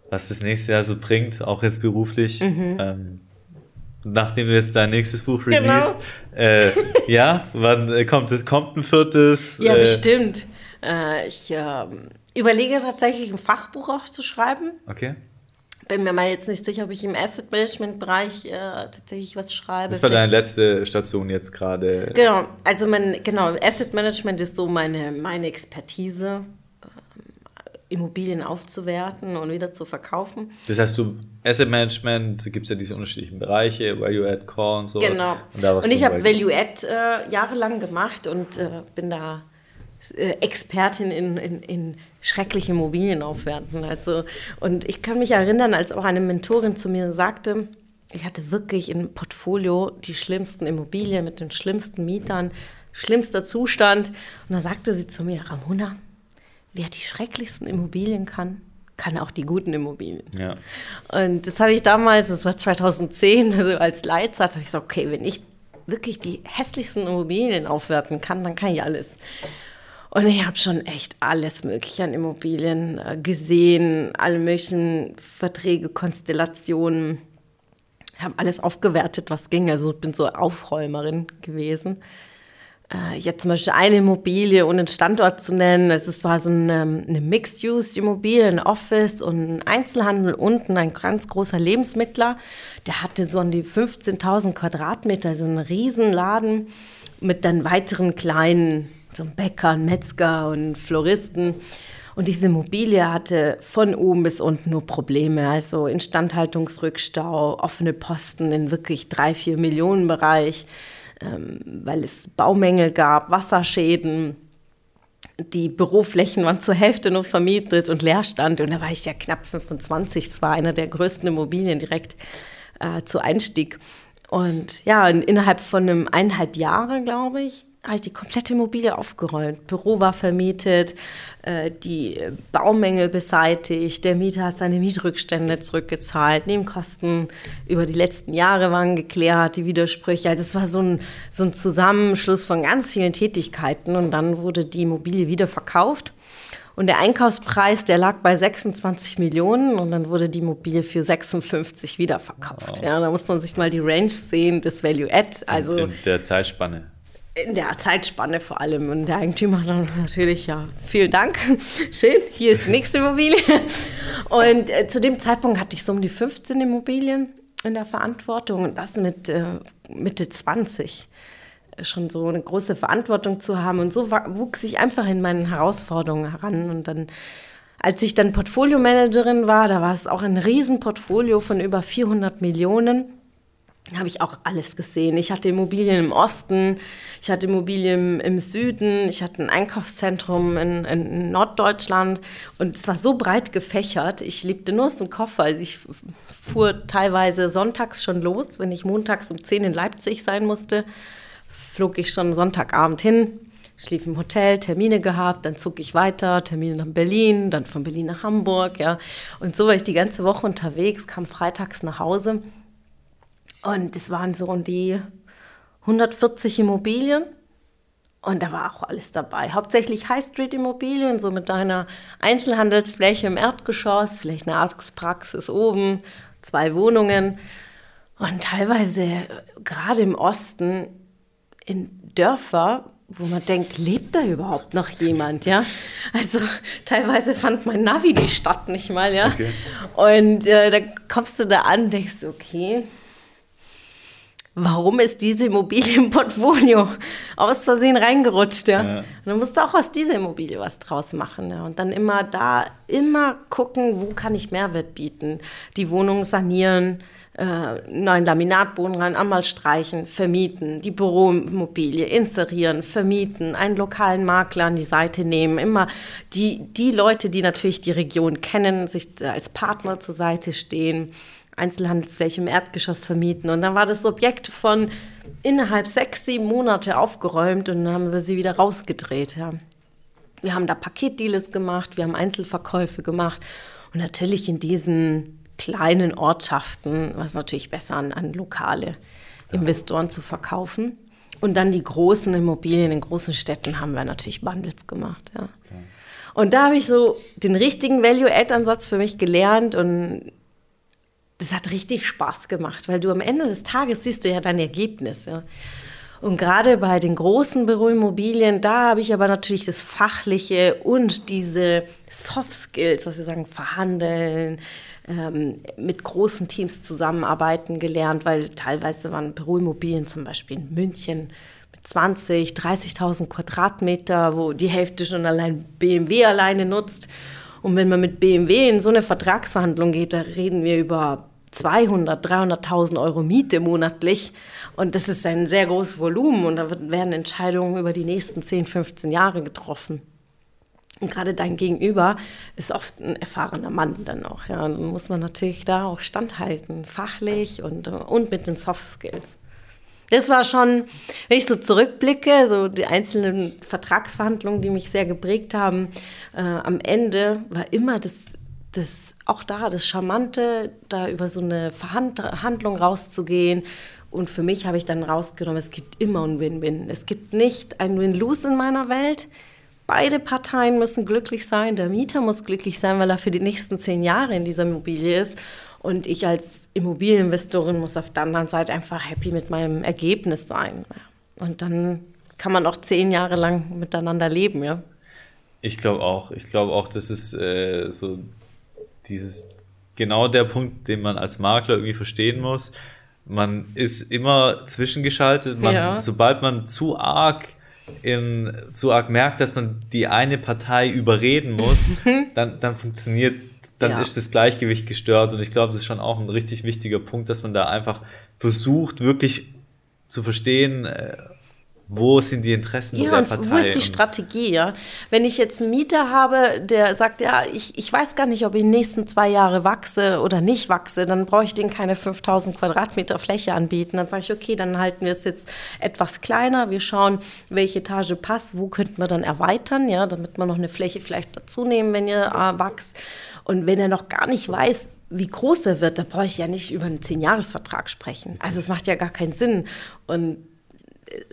was das nächste Jahr so bringt, auch jetzt beruflich. Mhm. Ähm, nachdem du jetzt dein nächstes Buch genau. released. Äh, ja, wann äh, kommt es? Kommt ein viertes? Ja, äh, bestimmt. Äh, ich ähm, überlege tatsächlich ein Fachbuch auch zu schreiben. Okay. Bin mir mal jetzt nicht sicher, ob ich im Asset Management Bereich äh, tatsächlich was schreibe. Das war deine letzte Station jetzt gerade. Genau, also mein, genau, Asset Management ist so meine, meine Expertise. Immobilien aufzuwerten und wieder zu verkaufen. Das heißt, du Asset Management, gibt es ja diese unterschiedlichen Bereiche, Value Add Core und so. Genau. Und, und ich habe Value Add äh, jahrelang gemacht und äh, bin da äh, Expertin in, in, in schreckliche Immobilien aufwerten. Also, und ich kann mich erinnern, als auch eine Mentorin zu mir sagte, ich hatte wirklich im Portfolio die schlimmsten Immobilien mit den schlimmsten Mietern, schlimmster Zustand. Und da sagte sie zu mir, Ramona, wer die schrecklichsten Immobilien kann, kann auch die guten Immobilien. Ja. Und das habe ich damals, das war 2010, also als Leitsatz, habe ich gesagt, okay, wenn ich wirklich die hässlichsten Immobilien aufwerten kann, dann kann ich alles. Und ich habe schon echt alles Mögliche an Immobilien äh, gesehen, alle möglichen Verträge, Konstellationen. Ich habe alles aufgewertet, was ging. Also ich bin so Aufräumerin gewesen äh, jetzt zum Beispiel eine Immobilie ohne einen Standort zu nennen. Es war so eine, eine Mixed-Use-Immobilie, ein Office und ein Einzelhandel unten, ein ganz großer Lebensmittler. Der hatte so an die 15.000 Quadratmeter, so einen Riesenladen mit dann weiteren kleinen, so Bäcker, ein Metzger und Floristen. Und diese Immobilie hatte von oben bis unten nur Probleme, also Instandhaltungsrückstau, offene Posten in wirklich drei, vier Millionen Bereich weil es Baumängel gab, Wasserschäden. Die Büroflächen waren zur Hälfte nur vermietet und Leerstand. Und da war ich ja knapp 25. Es war einer der größten Immobilien direkt äh, zu Einstieg. Und ja, innerhalb von einem eineinhalb Jahre, glaube ich, habe ich die komplette Immobilie aufgeräumt. Büro war vermietet, äh, die Baumängel beseitigt, der Mieter hat seine Mietrückstände zurückgezahlt, Nebenkosten über die letzten Jahre waren geklärt, die Widersprüche. Also es war so ein, so ein Zusammenschluss von ganz vielen Tätigkeiten und dann wurde die Immobilie wieder verkauft. Und der Einkaufspreis, der lag bei 26 Millionen und dann wurde die Immobilie für 56 wieder verkauft. Wow. Ja, da muss man sich mal die Range sehen, das Value Add. Also in der Zeitspanne in der Zeitspanne vor allem. Und der Eigentümer dann natürlich, ja, vielen Dank, <laughs> schön, hier ist die nächste Immobilie. Und äh, zu dem Zeitpunkt hatte ich so um die 15 Immobilien in der Verantwortung und das mit äh, Mitte 20 schon so eine große Verantwortung zu haben. Und so wuchs ich einfach in meinen Herausforderungen heran. Und dann, als ich dann Portfolio-Managerin war, da war es auch ein Riesenportfolio von über 400 Millionen. Habe ich auch alles gesehen. Ich hatte Immobilien im Osten, ich hatte Immobilien im Süden, ich hatte ein Einkaufszentrum in, in Norddeutschland und es war so breit gefächert. Ich lebte nur aus dem Koffer. Also ich fuhr teilweise sonntags schon los, wenn ich montags um 10 in Leipzig sein musste, flog ich schon Sonntagabend hin, schlief im Hotel, Termine gehabt, dann zog ich weiter, Termine nach Berlin, dann von Berlin nach Hamburg, ja. Und so war ich die ganze Woche unterwegs, kam freitags nach Hause und es waren so um die 140 Immobilien. Und da war auch alles dabei. Hauptsächlich High-Street-Immobilien, so mit einer Einzelhandelsfläche im Erdgeschoss, vielleicht eine Arztpraxis oben, zwei Wohnungen. Und teilweise, gerade im Osten, in Dörfer, wo man denkt, lebt da überhaupt noch jemand, ja? Also teilweise fand mein Navi die Stadt nicht mal, ja? Okay. Und äh, da kommst du da an und denkst, okay, warum ist diese Immobilie im Portfolio aus Versehen reingerutscht, ja. ja. Und dann musst du auch aus dieser Immobilie was draus machen, ja. Und dann immer da, immer gucken, wo kann ich Mehrwert bieten. Die Wohnung sanieren, äh, neuen Laminatboden rein, einmal streichen, vermieten, die Büroimmobilie inserieren, vermieten, einen lokalen Makler an die Seite nehmen, immer die, die Leute, die natürlich die Region kennen, sich als Partner zur Seite stehen Einzelhandelsfläche im Erdgeschoss vermieten. Und dann war das Objekt von innerhalb sechs, sieben Monate aufgeräumt und dann haben wir sie wieder rausgedreht. Ja. Wir haben da Paketdeals gemacht, wir haben Einzelverkäufe gemacht und natürlich in diesen kleinen Ortschaften war es natürlich besser an, an lokale Investoren zu verkaufen. Und dann die großen Immobilien in großen Städten haben wir natürlich Bundles gemacht. Ja. Und da habe ich so den richtigen Value-Add-Ansatz für mich gelernt und das hat richtig Spaß gemacht, weil du am Ende des Tages siehst du ja dein Ergebnis. Ja. Und gerade bei den großen Büroimmobilien, da habe ich aber natürlich das Fachliche und diese Soft Skills, was wir sagen, verhandeln, ähm, mit großen Teams zusammenarbeiten gelernt, weil teilweise waren Büroimmobilien zum Beispiel in München mit 20, 30.000 Quadratmeter, wo die Hälfte schon allein BMW alleine nutzt. Und wenn man mit BMW in so eine Vertragsverhandlung geht, da reden wir über 200, 300.000 Euro Miete monatlich. Und das ist ein sehr großes Volumen und da werden Entscheidungen über die nächsten 10, 15 Jahre getroffen. Und gerade dein Gegenüber ist oft ein erfahrener Mann dann auch. Ja. Und dann muss man natürlich da auch standhalten, fachlich und, und mit den Soft Skills. Das war schon, wenn ich so zurückblicke, so die einzelnen Vertragsverhandlungen, die mich sehr geprägt haben, äh, am Ende war immer das, das, auch da das Charmante, da über so eine Verhandlung rauszugehen. Und für mich habe ich dann rausgenommen, es gibt immer ein Win-Win. Es gibt nicht ein Win-Lose in meiner Welt. Beide Parteien müssen glücklich sein. Der Mieter muss glücklich sein, weil er für die nächsten zehn Jahre in dieser Immobilie ist. Und ich als Immobilieninvestorin muss auf der anderen Seite einfach happy mit meinem Ergebnis sein. Und dann kann man auch zehn Jahre lang miteinander leben, ja. Ich glaube auch. Ich glaube auch, das ist äh, so dieses genau der Punkt, den man als Makler irgendwie verstehen muss. Man ist immer zwischengeschaltet. Man, ja. Sobald man zu arg in, zu arg merkt, dass man die eine Partei überreden muss, <laughs> dann, dann funktioniert dann ja. ist das Gleichgewicht gestört. Und ich glaube, das ist schon auch ein richtig wichtiger Punkt, dass man da einfach versucht, wirklich zu verstehen, äh, wo sind die Interessen ja, der Partei? Wo ist die Strategie, ja? Wenn ich jetzt einen Mieter habe, der sagt, ja, ich, ich weiß gar nicht, ob ich in den nächsten zwei Jahre wachse oder nicht wachse, dann brauche ich denen keine 5000 Quadratmeter Fläche anbieten. Dann sage ich, okay, dann halten wir es jetzt etwas kleiner. Wir schauen, welche Etage passt, wo könnten wir dann erweitern, ja, damit wir noch eine Fläche vielleicht dazu nehmen, wenn ihr äh, wächst. Und wenn er noch gar nicht weiß, wie groß er wird, da brauche ich ja nicht über einen Zehnjahresvertrag sprechen. Also es macht ja gar keinen Sinn. Und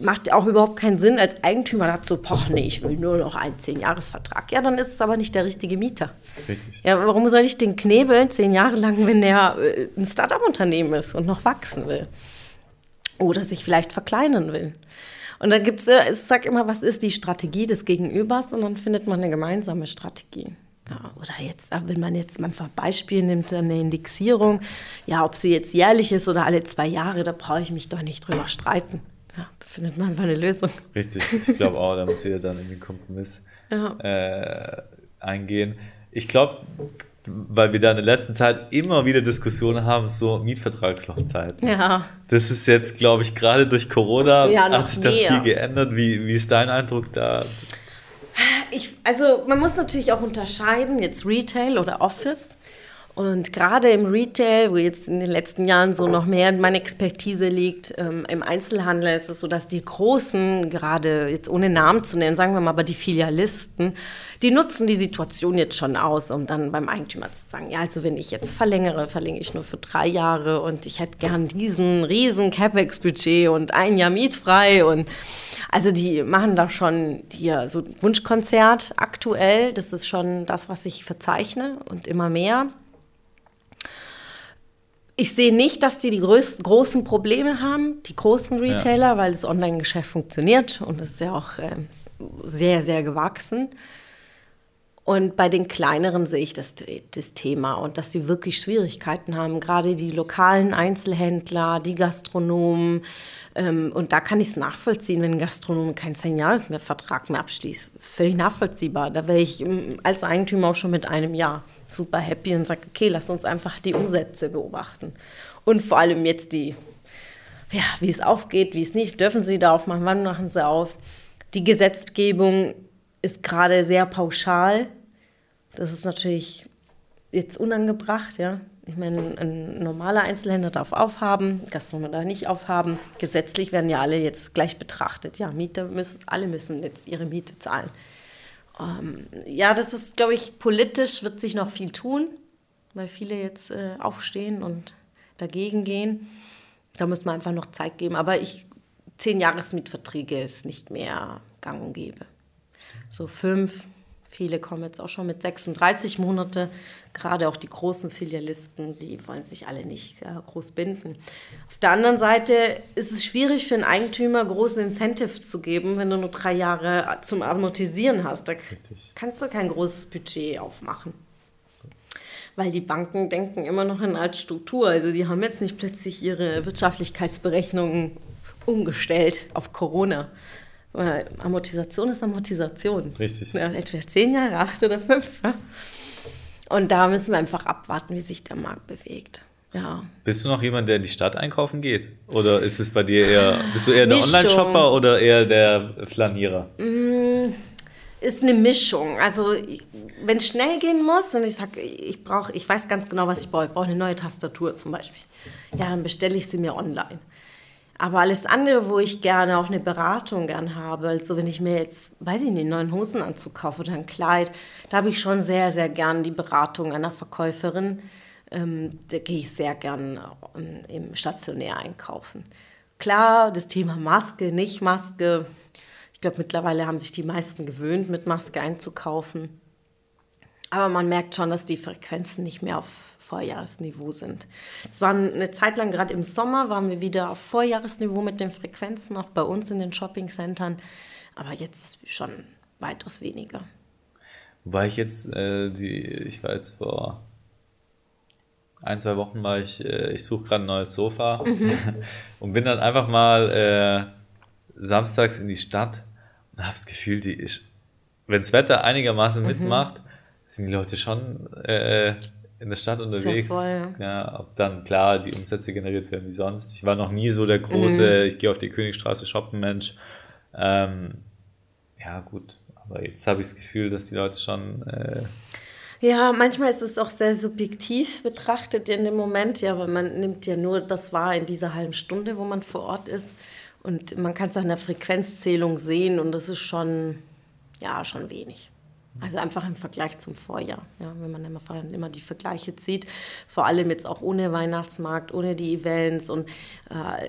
macht auch überhaupt keinen Sinn als Eigentümer dazu, poch, nee, ich will nur noch einen Zehnjahresvertrag. Ja, dann ist es aber nicht der richtige Mieter. Richtig. Ja, warum soll ich den knebeln zehn Jahre lang, wenn der äh, ein Start-up-Unternehmen ist und noch wachsen will? Oder sich vielleicht verkleinern will? Und dann gibt es, äh, ich sage immer, was ist die Strategie des Gegenübers? Und dann findet man eine gemeinsame Strategie. Ja, oder jetzt, wenn man jetzt mal ein Beispiel nimmt, eine Indexierung, ja, ob sie jetzt jährlich ist oder alle zwei Jahre, da brauche ich mich doch nicht drüber streiten. Findet man einfach eine Lösung. Richtig, ich glaube auch, da muss jeder dann in den Kompromiss ja. äh, eingehen. Ich glaube, weil wir da in der letzten Zeit immer wieder Diskussionen haben, so Mietvertragslaufzeiten. Ja. Das ist jetzt, glaube ich, gerade durch Corona Ja, hat sich da viel geändert. Wie, wie ist dein Eindruck da? Ich, also man muss natürlich auch unterscheiden, jetzt Retail oder Office. Und gerade im Retail, wo jetzt in den letzten Jahren so noch mehr meine Expertise liegt, ähm, im Einzelhandel ist es so, dass die Großen, gerade jetzt ohne Namen zu nennen, sagen wir mal, aber die Filialisten, die nutzen die Situation jetzt schon aus, um dann beim Eigentümer zu sagen, ja, also wenn ich jetzt verlängere, verlängere ich nur für drei Jahre und ich hätte gern diesen riesen CapEx-Budget und ein Jahr mietfrei und also die machen da schon hier so Wunschkonzert aktuell. Das ist schon das, was ich verzeichne und immer mehr. Ich sehe nicht, dass die die größten, großen Probleme haben, die großen Retailer, weil das Online-Geschäft funktioniert und es ist ja auch ähm, sehr, sehr gewachsen. Und bei den kleineren sehe ich das, das Thema und dass sie wirklich Schwierigkeiten haben, gerade die lokalen Einzelhändler, die Gastronomen. Ähm, und da kann ich es nachvollziehen, wenn ein Gastronom keinen 10-Jahres-Vertrag mehr abschließt. Völlig nachvollziehbar. Da wäre ich ähm, als Eigentümer auch schon mit einem Jahr super happy und sage, okay, lasst uns einfach die Umsätze beobachten. Und vor allem jetzt die, ja, wie es aufgeht, wie es nicht, dürfen sie da aufmachen, wann machen sie auf. Die Gesetzgebung ist gerade sehr pauschal. Das ist natürlich jetzt unangebracht, ja. Ich meine, ein normaler Einzelhändler darf aufhaben, Gastronom darf nicht aufhaben. Gesetzlich werden ja alle jetzt gleich betrachtet. Ja, Mieter müssen, alle müssen jetzt ihre Miete zahlen. Ähm, ja, das ist, glaube ich, politisch wird sich noch viel tun, weil viele jetzt äh, aufstehen und dagegen gehen. Da muss man einfach noch Zeit geben. Aber ich, zehn Jahresmietverträge ist nicht mehr gang und gäbe. So fünf, viele kommen jetzt auch schon mit 36 Monate. Gerade auch die großen Filialisten, die wollen sich alle nicht ja, groß binden. Auf der anderen Seite ist es schwierig für einen Eigentümer, große Incentives zu geben, wenn du nur drei Jahre zum Amortisieren hast. Da Richtig. kannst du kein großes Budget aufmachen. Weil die Banken denken immer noch in Altstruktur. Also die haben jetzt nicht plötzlich ihre Wirtschaftlichkeitsberechnungen umgestellt auf Corona. Weil Amortisation ist Amortisation. Richtig. Ja, entweder zehn Jahre, acht oder fünf. Und da müssen wir einfach abwarten, wie sich der Markt bewegt. Ja. Bist du noch jemand, der in die Stadt einkaufen geht? Oder ist es bei dir eher, bist du eher der. Online-Shopper oder eher der Flanierer? ist eine Mischung. Also wenn es schnell gehen muss und ich sage, ich brauche, ich weiß ganz genau, was ich brauche. Ich brauche eine neue Tastatur zum Beispiel. Ja, dann bestelle ich sie mir online. Aber alles andere, wo ich gerne auch eine Beratung gern habe, also wenn ich mir jetzt, weiß ich nicht, einen neuen Hosenanzug kaufe oder ein Kleid, da habe ich schon sehr, sehr gern die Beratung einer Verkäuferin. Ähm, da gehe ich sehr gern ähm, im stationär einkaufen. Klar, das Thema Maske, nicht Maske, ich glaube, mittlerweile haben sich die meisten gewöhnt, mit Maske einzukaufen. Aber man merkt schon, dass die Frequenzen nicht mehr auf Vorjahresniveau sind. Es war eine Zeit lang, gerade im Sommer, waren wir wieder auf Vorjahresniveau mit den Frequenzen, auch bei uns in den Shoppingcentern. Aber jetzt ist schon weitaus weniger. Wobei ich jetzt, äh, die, ich war jetzt vor ein, zwei Wochen mal, ich, äh, ich suche gerade ein neues Sofa <laughs> und bin dann einfach mal äh, samstags in die Stadt und habe das Gefühl, die ist, wenn das Wetter einigermaßen mitmacht, sind die Leute schon äh, in der Stadt unterwegs. voll, ja. ob dann klar die Umsätze generiert werden wie sonst. Ich war noch nie so der große, ich gehe auf die Königstraße shoppen Mensch. Ähm, ja, gut. Aber jetzt habe ich das Gefühl, dass die Leute schon äh, Ja, manchmal ist es auch sehr subjektiv betrachtet in dem Moment, ja, weil man nimmt ja nur das wahr in dieser halben Stunde, wo man vor Ort ist. Und man kann es an der Frequenzzählung sehen und das ist schon, ja, schon wenig. Also einfach im Vergleich zum Vorjahr, ja, wenn man immer, immer die Vergleiche zieht, vor allem jetzt auch ohne Weihnachtsmarkt, ohne die Events und äh,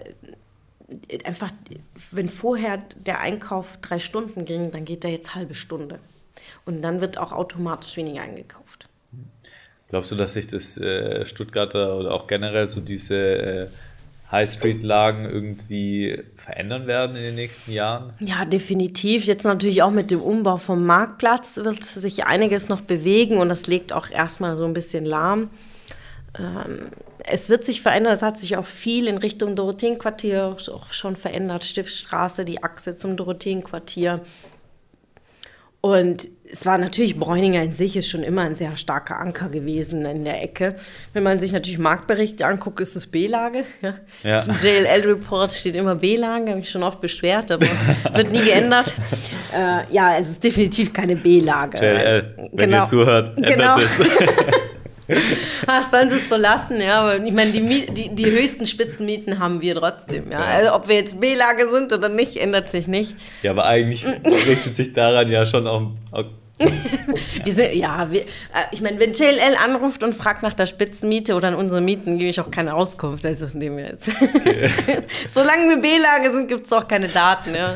einfach, wenn vorher der Einkauf drei Stunden ging, dann geht der jetzt halbe Stunde. Und dann wird auch automatisch weniger eingekauft. Glaubst du, dass sich das äh, Stuttgarter oder auch generell so diese äh, High Street-Lagen irgendwie verändern werden in den nächsten Jahren? Ja, definitiv. Jetzt natürlich auch mit dem Umbau vom Marktplatz wird sich einiges noch bewegen und das legt auch erstmal so ein bisschen lahm. Ähm, es wird sich verändern, es hat sich auch viel in Richtung Dorotheenquartier auch schon verändert. Stiftstraße, die Achse zum Dorotheenquartier. Und es war natürlich, Bräuninger in sich ist schon immer ein sehr starker Anker gewesen in der Ecke. Wenn man sich natürlich Marktberichte anguckt, ist das B-Lage. Ja. Ja. Im JLL-Report steht immer B-Lage, habe ich schon oft beschwert, aber <laughs> wird nie geändert. Äh, ja, es ist definitiv keine B-Lage. JLL, wenn Genau. ihr zuhört, ändert Genau. es. <laughs> <laughs> Ach, sollen sie es so lassen, ja. Aber ich meine, die, die, die höchsten Spitzenmieten haben wir trotzdem, ja. Ja. Also ob wir jetzt B-Lage sind oder nicht, ändert sich nicht. ja, aber eigentlich <laughs> richtet sich daran ja schon auch, auch <laughs> Wir sind, ja, wir, äh, ich meine, wenn JLL anruft und fragt nach der Spitzenmiete oder an unsere Mieten, gebe ich auch keine Auskunft. Also dem her jetzt. <laughs> Solange wir B-Lage sind, gibt es auch keine Daten. Ja.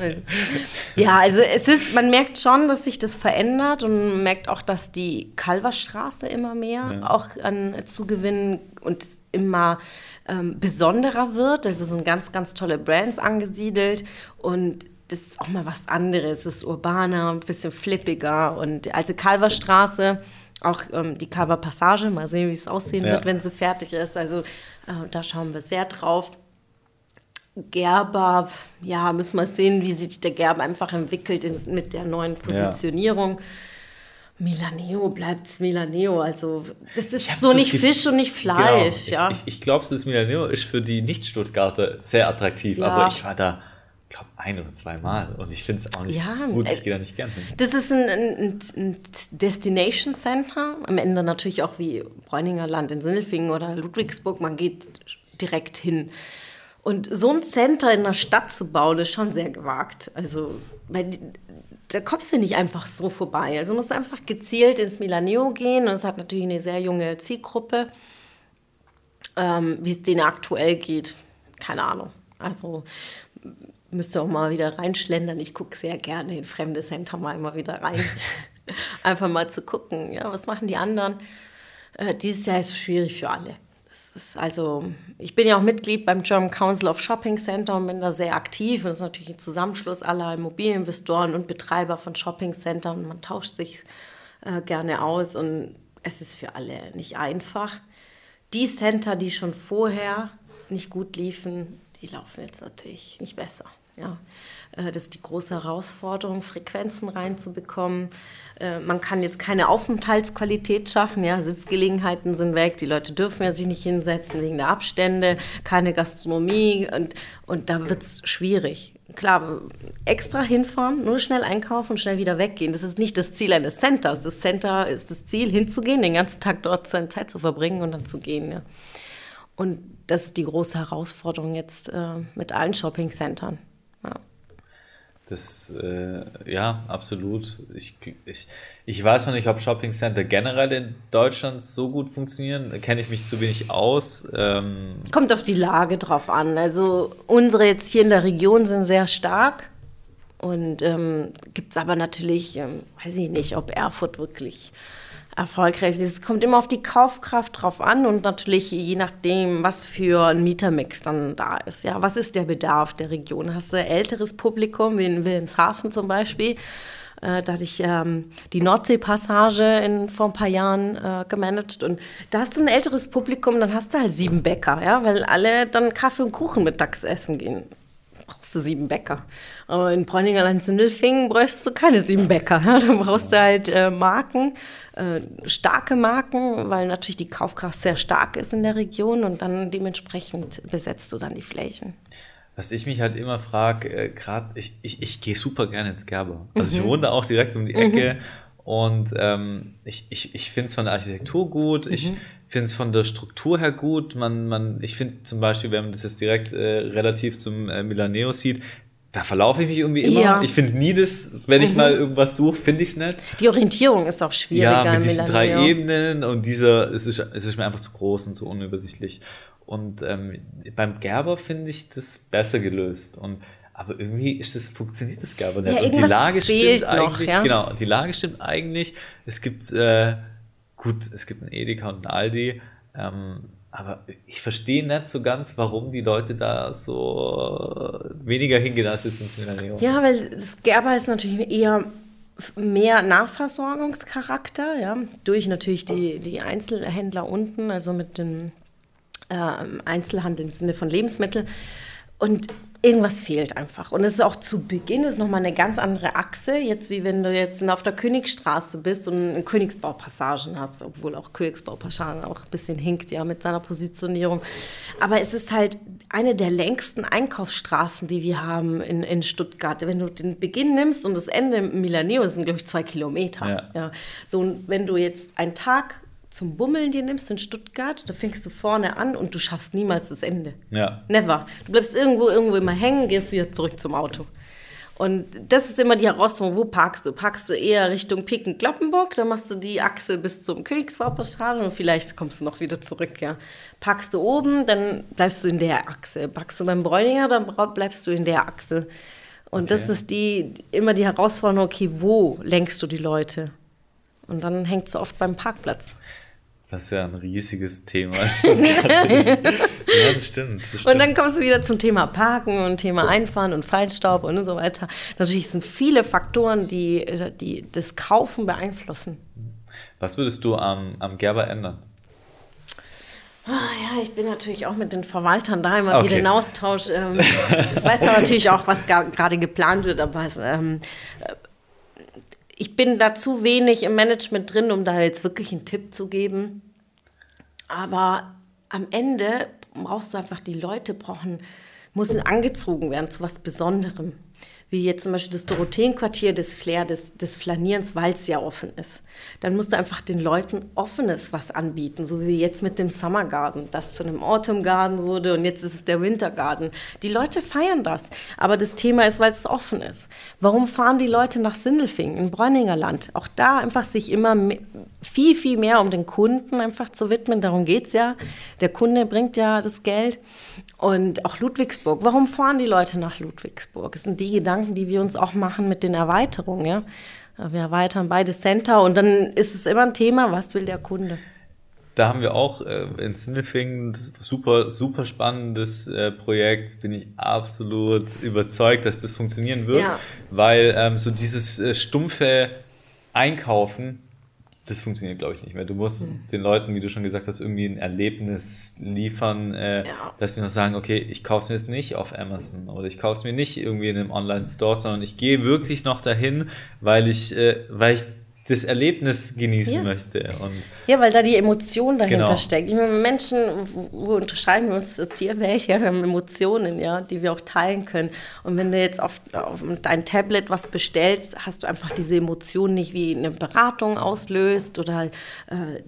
ja, also es ist, man merkt schon, dass sich das verändert und man merkt auch, dass die Kalverstraße immer mehr Ja. auch an Zugewinnen und immer ähm, besonderer wird. Es sind ganz, ganz tolle Brands angesiedelt und das ist auch mal was anderes. Es ist urbaner, ein bisschen flippiger und also Kalverstraße, auch ähm, die Calver Passage, mal sehen, wie es aussehen Ja. wird, wenn sie fertig ist. Also äh, da schauen wir sehr drauf. Gerber, ja, müssen wir sehen, wie sich der Gerber einfach entwickelt in, mit der neuen Positionierung. Milaneo bleibt Milaneo, also das ist so nicht Fisch und nicht Fleisch, Genau. ja. Ich, ich, ich glaube, das Milaneo ist für die Nicht-Stuttgarter sehr attraktiv, Ja. aber ich war da, ich glaube, ein oder zwei Mal und ich finde es auch nicht Ja, gut. Ich äh, gehe da nicht gern hin. Das ist ein, ein, ein Destination Center. Am Ende natürlich auch wie Bräuninger Land in Sindelfingen oder Ludwigsburg. Man geht direkt hin. Und so ein Center in der Stadt zu bauen, ist schon sehr gewagt. Also, weil da kommst du nicht einfach so vorbei. Also, du musst einfach gezielt ins Milaneo gehen. Und es hat natürlich eine sehr junge Zielgruppe. Ähm, wie es denen aktuell geht, keine Ahnung. Also, müsste auch mal wieder reinschlendern. Ich gucke sehr gerne in fremde Center mal immer wieder rein. <laughs> Einfach mal zu gucken, ja, was machen die anderen. Äh, dieses Jahr ist schwierig für alle. Also, ich bin ja auch Mitglied beim German Council of Shopping Center und bin da sehr aktiv. Und das ist natürlich ein Zusammenschluss aller Immobilieninvestoren und Betreiber von Shopping Center und man tauscht sich äh, gerne aus und es ist für alle nicht einfach. Die Center, die schon vorher nicht gut liefen, die laufen jetzt natürlich nicht besser. Ja, äh, das ist die große Herausforderung, Frequenzen reinzubekommen. Äh, Man kann jetzt keine Aufenthaltsqualität schaffen. Ja, Sitzgelegenheiten sind weg. Die Leute dürfen ja sich nicht hinsetzen wegen der Abstände, keine Gastronomie und, und da wird es schwierig. Klar, extra hinfahren, nur schnell einkaufen und schnell wieder weggehen. Das ist nicht das Ziel eines Centers. Das Center ist das Ziel, hinzugehen, den ganzen Tag dort seine Zeit zu verbringen und dann zu gehen. Ja. Und das ist die große Herausforderung jetzt äh, mit allen Shopping-Centern. Ja. Das, äh, ja, absolut. Ich, ich, ich weiß noch nicht, ob Shopping Center generell in Deutschland so gut funktionieren. Da kenne ich mich zu wenig aus. Ähm, Kommt auf die Lage drauf an. Also unsere jetzt hier in der Region sind sehr stark. Und ähm, gibt es aber natürlich, ähm, weiß ich nicht, ob Erfurt wirklich erfolgreich. Es kommt immer auf die Kaufkraft drauf an und natürlich je nachdem, was für ein Mietermix dann da ist. Ja, was ist der Bedarf der Region? Hast du älteres Publikum, wie in Wilhelmshaven zum Beispiel? Äh, da hatte ich ähm, die Nordseepassage in, vor ein paar Jahren äh, gemanagt und da hast du ein älteres Publikum, dann hast du halt sieben Bäcker, ja, weil alle dann Kaffee und Kuchen mittags essen gehen brauchst du sieben Bäcker. Aber in Bräuningerland Sindelfingen bräuchst du keine sieben Bäcker. Ja? Da brauchst du halt äh, Marken, äh, starke Marken, weil natürlich die Kaufkraft sehr stark ist in der Region und dann dementsprechend besetzt du dann die Flächen. was ich mich halt immer frage, äh, gerade, ich, ich, ich gehe super gerne ins Gerber. Also ich wohne da auch direkt um die Ecke und ähm, ich, ich, ich finde es von der Architektur gut, ich finde es von der Struktur her gut. Man, man, ich finde zum Beispiel, wenn man das jetzt direkt äh, relativ zum äh, Milaneo sieht, da verlaufe ich mich irgendwie immer. Ja. Ich finde nie das, wenn ich mal irgendwas suche, finde ich es nicht. Die Orientierung ist auch schwieriger Ja, mit diesen drei. Ebenen und dieser, es ist, es ist mir einfach zu groß und zu unübersichtlich. Und ähm, beim Gerber finde ich das besser gelöst. Und aber irgendwie ist das, funktioniert das Gerber nicht. Ja, und die Lage stimmt noch, eigentlich, ja. genau, die Lage stimmt eigentlich. Es gibt, äh, gut, es gibt einen Edeka und einen Aldi, ähm, aber ich verstehe nicht so ganz, warum die Leute da so weniger hingehen als es ins. Ja, weil das Gerber ist natürlich eher mehr Nahversorgungscharakter, ja, durch natürlich die, die Einzelhändler unten, also mit dem ähm, Einzelhandel im Sinne von Lebensmitteln. Und irgendwas fehlt einfach. Und es ist auch zu Beginn ist nochmal eine ganz andere Achse, jetzt wie wenn du jetzt auf der Königsstraße bist und Königsbaupassagen hast, obwohl auch Königsbaupassagen auch ein bisschen hinkt, ja, mit seiner Positionierung. Aber es ist halt eine der längsten Einkaufsstraßen, die wir haben in, in Stuttgart. Wenn du den Beginn nimmst und das Ende Milaneo sind, glaube ich, zwei Kilometer. Ja. ja. So, wenn du jetzt einen Tag zum Bummeln dir nimmst in Stuttgart, da fängst du vorne an und du schaffst niemals das Ende. Ja. Never. Du bleibst irgendwo, irgendwo immer hängen, gehst wieder zurück zum Auto. Und das ist immer die Herausforderung, wo parkst du? Parkst du eher Richtung Piken-Kloppenburg, dann machst du die Achse bis zum Königswauperstraße und vielleicht kommst du noch wieder zurück, ja. Parkst du oben, dann bleibst du in der Achse. Parkst du beim Bräuninger, dann bleibst du in der Achse. Und okay. das ist die, immer die Herausforderung, okay, wo lenkst du die Leute? Und dann hängt es oft beim Parkplatz. Das ist ja ein riesiges Thema. <laughs> <laughs> ja, das stimmt, das stimmt. Und dann kommst du wieder zum Thema Parken und Thema Einfahren und Feinstaub und so weiter. Natürlich sind viele Faktoren, die, die das Kaufen beeinflussen. Was würdest du am, am Gerber ändern? Ah, ja, ich bin natürlich auch mit den Verwaltern da immer okay. wieder in Austausch. Ähm, ich weiß ja natürlich auch, was gerade geplant wird, aber es, ähm, ich bin da zu wenig im Management drin, um da jetzt wirklich einen Tipp zu geben. Aber am Ende brauchst du einfach, die Leute brauchen, müssen angezogen werden zu was Besonderem wie jetzt zum Beispiel das Dorotheenquartier, das Flair des, des Flanierens, weil es ja offen ist. Dann musst du einfach den Leuten offenes was anbieten, so wie jetzt mit dem Summer Garden, das zu einem Autumn Garden wurde und jetzt ist es der Winter Garden. Die Leute feiern das, aber das Thema ist, weil es offen ist. Warum fahren die Leute nach Sindelfingen, in Bräuninger Land? Auch da einfach sich immer viel, viel mehr um den Kunden einfach zu widmen, darum geht es ja. Der Kunde bringt ja das Geld und auch Ludwigsburg. Warum fahren die Leute nach Ludwigsburg? Das sind die Gedanken, die wir uns auch machen mit den Erweiterungen. Ja? Wir erweitern beide Center und dann ist es immer ein Thema, was will der Kunde? Da haben wir auch äh, in Sindelfingen super, super spannendes äh, Projekt. Bin ich absolut überzeugt, dass das funktionieren wird, ja. weil ähm, so dieses äh, stumpfe Einkaufen das funktioniert, glaube ich, nicht mehr. Du musst mhm. den Leuten, wie du schon gesagt hast, irgendwie ein Erlebnis liefern, äh, ja. dass sie noch sagen, okay, ich kaufe es mir jetzt nicht auf Amazon oder ich kaufe es mir nicht irgendwie in einem Online-Store, sondern ich gehe wirklich noch dahin, weil ich, äh, weil ich das Erlebnis genießen ja. möchte. Und ja, weil da die Emotion dahinter genau. steckt. Ich meine, Menschen, wo, unterscheiden wir uns zur Tierwelt? <laughs> Ja, wir haben Emotionen, ja, die wir auch teilen können. Und wenn du jetzt auf, auf dein Tablet was bestellst, hast du einfach diese Emotion nicht wie eine Beratung auslöst oder äh,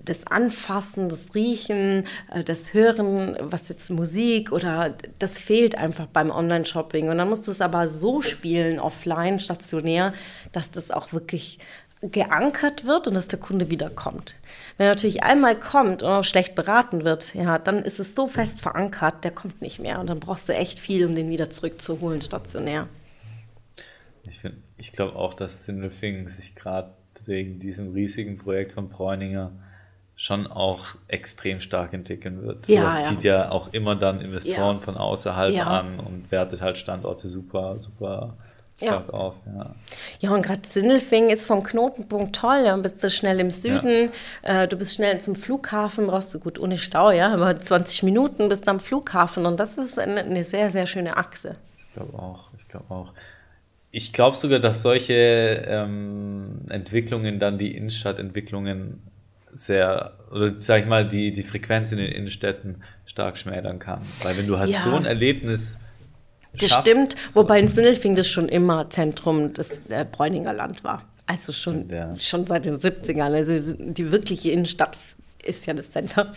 das Anfassen, das Riechen, äh, das Hören, was jetzt Musik oder das fehlt einfach beim Online-Shopping. Und dann musst du es aber so spielen, offline, stationär, dass das auch wirklich geankert wird und dass der Kunde wiederkommt. Wenn er natürlich einmal kommt und auch schlecht beraten wird, ja, dann ist es so fest verankert, der kommt nicht mehr und dann brauchst du echt viel, um den wieder zurückzuholen, stationär. Ich, ich glaube auch, dass Sindelfingen sich gerade wegen diesem riesigen Projekt von Bräuninger schon auch extrem stark entwickeln wird. Ja, das ja. zieht ja auch immer dann Investoren ja. von außerhalb ja. an und wertet halt Standorte super, super ja. auf. Ja, ja und gerade Sindelfingen ist vom Knotenpunkt toll. Ja, bist du schnell im Süden, ja. äh, du bist schnell zum Flughafen, brauchst du gut ohne Stau, ja, aber 20 Minuten bist du am Flughafen und das ist eine, eine sehr, sehr schöne Achse. Ich glaube auch, ich glaube auch. Ich glaube sogar, dass solche ähm, Entwicklungen dann die Innenstadtentwicklungen sehr, oder sag ich mal, die, die Frequenz in den Innenstädten stark schmälern kann. Weil wenn du halt ja. so ein Erlebnis das schaffst. stimmt, wobei in Sindelfing das schon immer Zentrum des äh, Bräuninger Land war. Also schon, ja. schon seit den 70ern. Also die wirkliche Innenstadt ist ja das Center.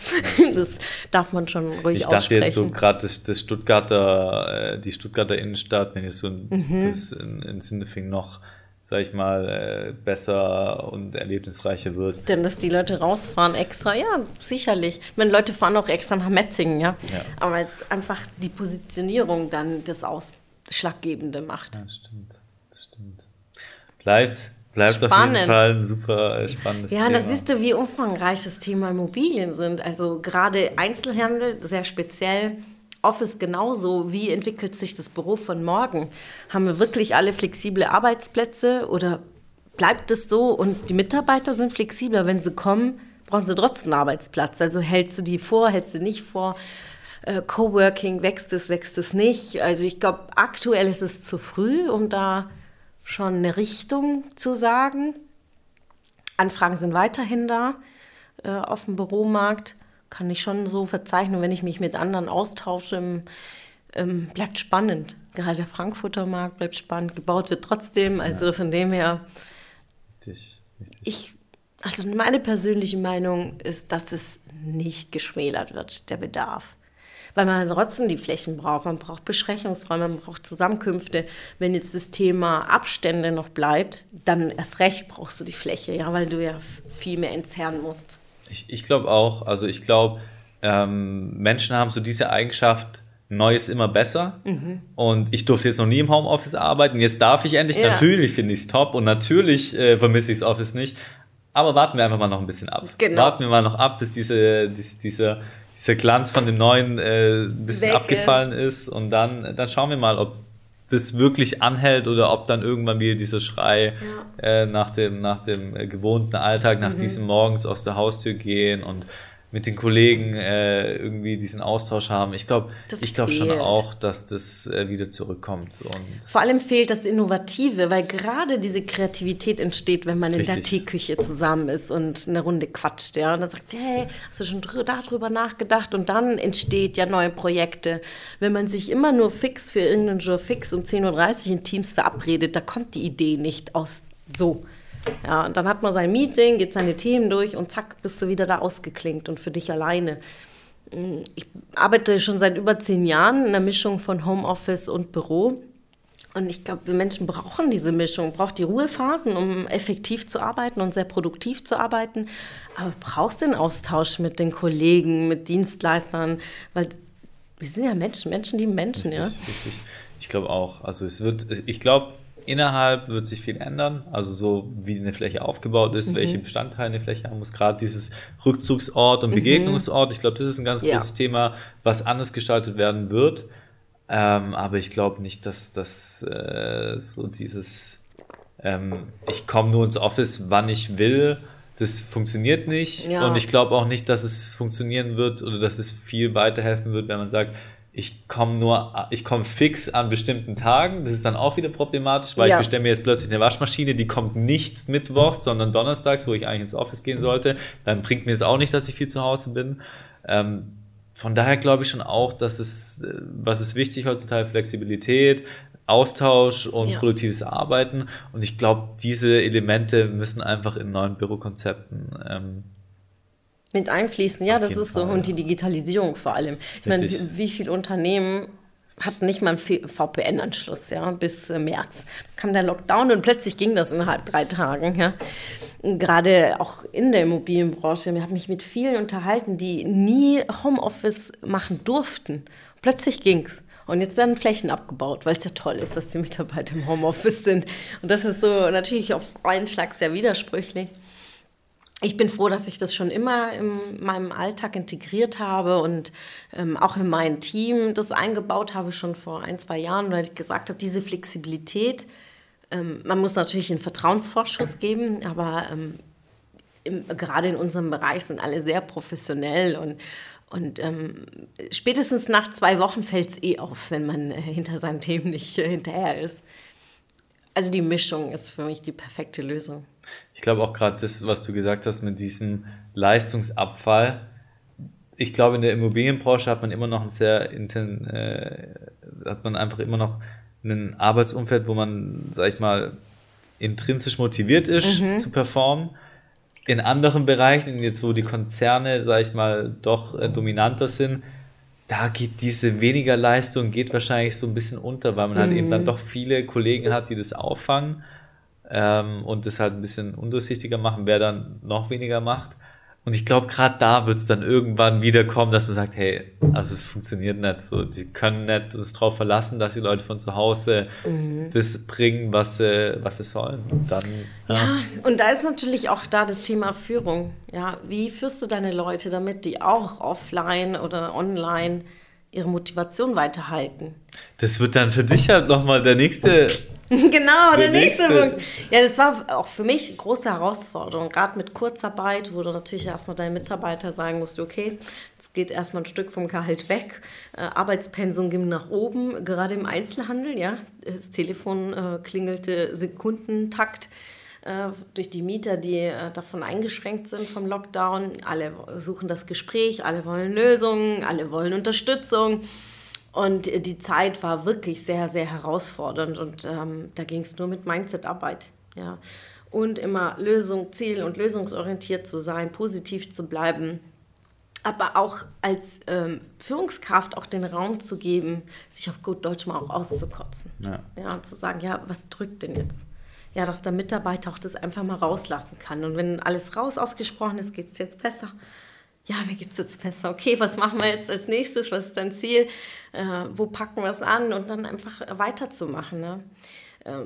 Das darf man schon ruhig Ich dachte jetzt so gerade das, das Stuttgarter, äh, die Stuttgarter Innenstadt, wenn ich so mhm. das in, in Sindelfing noch sag ich mal, äh, besser und erlebnisreicher wird. Denn dass die Leute rausfahren extra, ja, sicherlich. Ich meine, Leute fahren auch extra nach Metzingen, ja. ja. Aber es ist einfach die Positionierung dann das Ausschlaggebende macht. Ja, stimmt. Das stimmt. Bleibt, bleibt auf jeden Fall ein super spannendes ja, Thema. Ja, da siehst du, wie umfangreich das Thema Immobilien sind. Also gerade Einzelhandel, sehr speziell Office genauso. Wie entwickelt sich das Büro von morgen? Haben wir wirklich alle flexible Arbeitsplätze oder bleibt es so und die Mitarbeiter sind flexibler? Wenn sie kommen, brauchen sie trotzdem einen Arbeitsplatz. Also hältst du die vor, hältst du nicht vor? Äh, Coworking, wächst es, wächst es nicht? Also ich glaube, aktuell ist es zu früh, um da schon eine Richtung zu sagen. Anfragen sind weiterhin da äh, auf dem Büromarkt. Kann ich schon so verzeichnen, wenn ich mich mit anderen austausche, ähm, bleibt spannend. Gerade der Frankfurter Markt bleibt spannend, gebaut wird trotzdem. Also ja. von dem her. Richtig, richtig. Ich, also meine persönliche Meinung ist, dass es nicht geschmälert wird, der Bedarf weil man trotzdem die Flächen braucht. Man braucht Besprechungsräume, man braucht Zusammenkünfte. Wenn jetzt das Thema Abstände noch bleibt, dann erst recht brauchst du die Fläche, ja, weil du ja viel mehr entzerren musst. Ich, ich glaube auch, also ich glaube, ähm, Menschen haben so diese Eigenschaft, Neues immer besser. Mhm. Und ich durfte jetzt noch nie im Homeoffice arbeiten. Jetzt darf ich endlich. Ja. Natürlich finde ich es top und natürlich äh, vermisse ich das Office nicht. Aber warten wir einfach mal noch ein bisschen ab. Genau. Warten wir mal noch ab, bis diese, diese, dieser dieser Glanz von dem neuen äh, ein bisschen Weg abgefallen ist. ist. Und dann, dann schauen wir mal, ob das wirklich anhält oder ob dann irgendwann wieder dieser Schrei ja. äh, nach dem, nach dem äh, gewohnten Alltag, nach mhm. diesem Morgens aus der Haustür gehen und mit den Kollegen äh, irgendwie diesen Austausch haben. Ich glaube, ich glaube schon auch, dass das äh, wieder zurückkommt. Und Vor allem fehlt das Innovative, weil gerade diese Kreativität entsteht, wenn man in Richtig. der Teeküche zusammen ist und eine Runde quatscht, ja, und dann sagt, hey, hast du schon darüber nachgedacht? Und dann entsteht ja neue Projekte. Wenn man sich immer nur fix für irgendeinen Jour fix um 10.30 Uhr in Teams verabredet, da kommt die Idee nicht aus so. Ja, und dann hat man sein Meeting, geht seine Themen durch und zack, bist du wieder da ausgeklinkt und für dich alleine. Mm, ich arbeite schon seit über zehn Jahren in der Mischung von Homeoffice und Büro. Und ich glaube, wir Menschen brauchen diese Mischung, braucht die Ruhephasen, um effektiv zu arbeiten und sehr produktiv zu arbeiten. Aber brauchst den Austausch mit den Kollegen, mit Dienstleistern, weil wir sind ja Menschen, Menschen lieben Menschen, richtig, ja. Richtig. Ich glaube auch. Also es wird, ich glaube, Innerhalb wird sich viel ändern, also so wie eine Fläche aufgebaut ist, mhm. welche Bestandteile eine Fläche haben muss, gerade dieses Rückzugsort und mhm. Begegnungsort. Ich glaube, das ist ein ganz ja. großes Thema, was anders gestaltet werden wird. Ähm, aber ich glaube nicht, dass das äh, so dieses, ähm, ich komme nur ins Office, wann ich will, das funktioniert nicht. Ja. Und ich glaube auch nicht, dass es funktionieren wird oder dass es viel weiterhelfen wird, wenn man sagt, ich komme nur, ich komme fix an bestimmten Tagen. Das ist dann auch wieder problematisch, weil ja. ich bestelle mir jetzt plötzlich eine Waschmaschine, die kommt nicht mittwochs, sondern donnerstags, wo ich eigentlich ins Office gehen sollte. Dann bringt mir es auch nicht, dass ich viel zu Hause bin. Ähm, von daher glaube ich schon auch, dass es, äh, was ist wichtig heutzutage, Flexibilität, Austausch und ja. produktives Arbeiten. Und ich glaube, diese Elemente müssen einfach in neuen Bürokonzepten ähm, mit einfließen, ja, Auf das ist Fall, so. Und die Digitalisierung vor allem. Ich meine, wie, wie viele Unternehmen hatten nicht mal einen VPN-Anschluss, ja, bis äh, März. Kam der Lockdown und plötzlich ging das innerhalb drei Tagen, ja. Gerade auch in der Immobilienbranche. Ich habe mich mit vielen unterhalten, die nie Homeoffice machen durften. Plötzlich ging es. Und jetzt werden Flächen abgebaut, weil es ja toll ist, dass die Mitarbeiter im Homeoffice sind. Und das ist so natürlich auf einen Schlag sehr widersprüchlich ich bin froh, dass ich das schon immer in meinem Alltag integriert habe und ähm, auch in mein Team das eingebaut habe, schon vor ein, zwei Jahren, weil ich gesagt habe, diese Flexibilität, ähm, man muss natürlich einen Vertrauensvorschuss geben, aber ähm, im, gerade in unserem Bereich sind alle sehr professionell und, und ähm, spätestens nach zwei Wochen fällt es eh auf, wenn man äh, hinter seinen Themen nicht äh, hinterher ist. Also die Mischung ist für mich die perfekte Lösung. Ich glaube auch gerade das, was du gesagt hast mit diesem Leistungsabfall. Ich glaube, in der Immobilienbranche hat man immer noch ein sehr inten, äh, hat man einfach immer noch ein Arbeitsumfeld, wo man, sag ich mal, intrinsisch motiviert ist mhm. zu performen. In anderen Bereichen, jetzt wo die Konzerne, sag ich mal, doch äh, dominanter sind, da geht diese weniger Leistung geht wahrscheinlich so ein bisschen unter, weil man mhm. halt eben dann mhm. doch viele Kollegen hat, die das auffangen ähm, und das halt ein bisschen undurchsichtiger machen, wer dann noch weniger macht. Und ich glaube, gerade da wird es dann irgendwann wieder kommen, dass man sagt, hey, also es funktioniert nicht so. Die können nicht uns darauf verlassen, dass die Leute von zu Hause mhm. das bringen, was sie, was sie sollen. Und dann, ja. ja, und da ist natürlich auch da das Thema Führung. Ja, wie führst du deine Leute damit, die auch offline oder online ihre Motivation weiterhalten? Das wird dann für dich halt nochmal der nächste <laughs> genau, der, der nächste, nächste Punkt. Ja, das war auch für mich eine große Herausforderung, gerade mit Kurzarbeit, wo du natürlich erstmal deinen Mitarbeiter sagen musst, okay, es geht erstmal ein Stück vom Gehalt weg, äh, Arbeitspensum ging nach oben, gerade im Einzelhandel, ja, das Telefon äh, klingelte Sekundentakt äh, durch die Mieter, die äh, davon eingeschränkt sind vom Lockdown. Alle suchen das Gespräch, alle wollen Lösungen, alle wollen Unterstützung. Und die Zeit war wirklich sehr, sehr herausfordernd und ähm, da ging es nur mit Mindset-Arbeit. Ja. Und immer Lösung, Ziel und lösungsorientiert zu sein, positiv zu bleiben, aber auch als ähm, Führungskraft auch den Raum zu geben, sich auf gut Deutsch mal auch auszukotzen. Ja. ja, und zu sagen, ja, was drückt denn jetzt? Ja, dass der Mitarbeiter auch das einfach mal rauslassen kann. Und wenn alles raus ausgesprochen ist, geht es jetzt besser ja, geht es jetzt besser? Okay, was machen wir jetzt als nächstes? Was ist dein Ziel? Äh, wo packen wir es an? Und dann einfach weiterzumachen. Ne? Äh,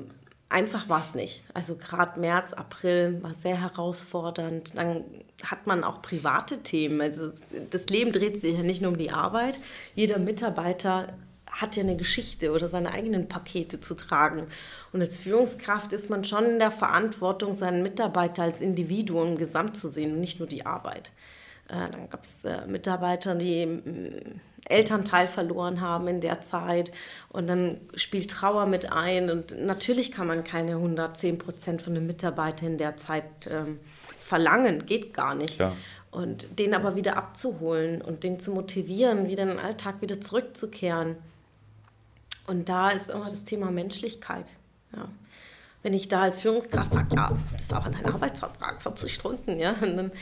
einfach war es nicht. Also gerade März, April war sehr herausfordernd. Dann hat man auch private Themen. Also das Leben dreht sich ja nicht nur um die Arbeit. Jeder Mitarbeiter hat ja eine Geschichte oder seine eigenen Pakete zu tragen. Und als Führungskraft ist man schon in der Verantwortung, seinen Mitarbeiter als Individuum gesamt zu sehen und nicht nur die Arbeit. Äh, dann gab es äh, Mitarbeiter, die äh, Elternteil verloren haben in der Zeit und dann spielt Trauer mit ein und natürlich kann man keine 110 Prozent von den Mitarbeitern in der Zeit ähm, verlangen, geht gar nicht. Ja. Und den aber wieder abzuholen und den zu motivieren, wieder in den Alltag wieder zurückzukehren. Und da ist immer das Thema Menschlichkeit. Ja. Wenn ich da als Führungskraft sage, ja, das ist auch ein Arbeitsvertrag, 40 Stunden, ja, und dann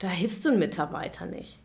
da hilfst du einem Mitarbeiter nicht.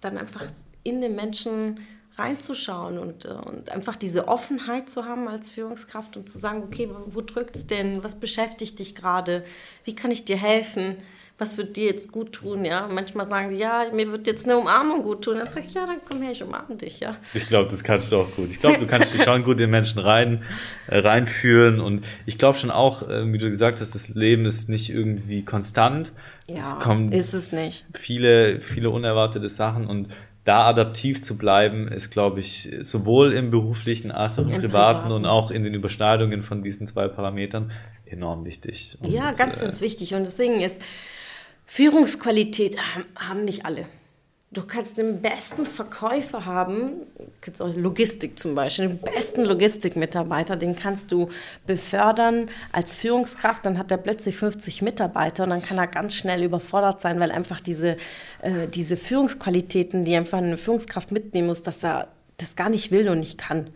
Dann einfach in den Menschen reinzuschauen und, äh, und einfach diese Offenheit zu haben als Führungskraft und zu sagen, okay, wo drückt es denn? Was beschäftigt dich gerade? Wie kann ich dir helfen? Was wird dir jetzt gut tun? Ja, manchmal sagen die, ja, mir wird jetzt eine Umarmung gut tun. Dann sage ich, ja, dann komm her, ich umarme dich, ja. Ich glaube, das kannst du auch gut. Ich glaube, du kannst dich schon gut in den Menschen rein, äh, reinführen und ich glaube schon auch, äh, wie du gesagt hast, das Leben ist nicht irgendwie konstant, ja, es kommen ist es nicht. Viele, viele unerwartete Sachen und da adaptiv zu bleiben, ist, glaube ich, sowohl im beruflichen als auch im, Im privaten, privaten, und auch in den Überschneidungen von diesen zwei Parametern enorm wichtig. Und, ja, ganz, äh, ganz wichtig. Und deswegen ist Führungsqualität haben nicht alle. Du kannst den besten Verkäufer haben, Logistik zum Beispiel, den besten Logistikmitarbeiter, den kannst du befördern als Führungskraft, dann hat er plötzlich 50 Mitarbeiter und dann kann er ganz schnell überfordert sein, weil einfach diese, äh, diese Führungsqualitäten, die einfach eine Führungskraft mitnehmen muss, dass er das gar nicht will und nicht kann.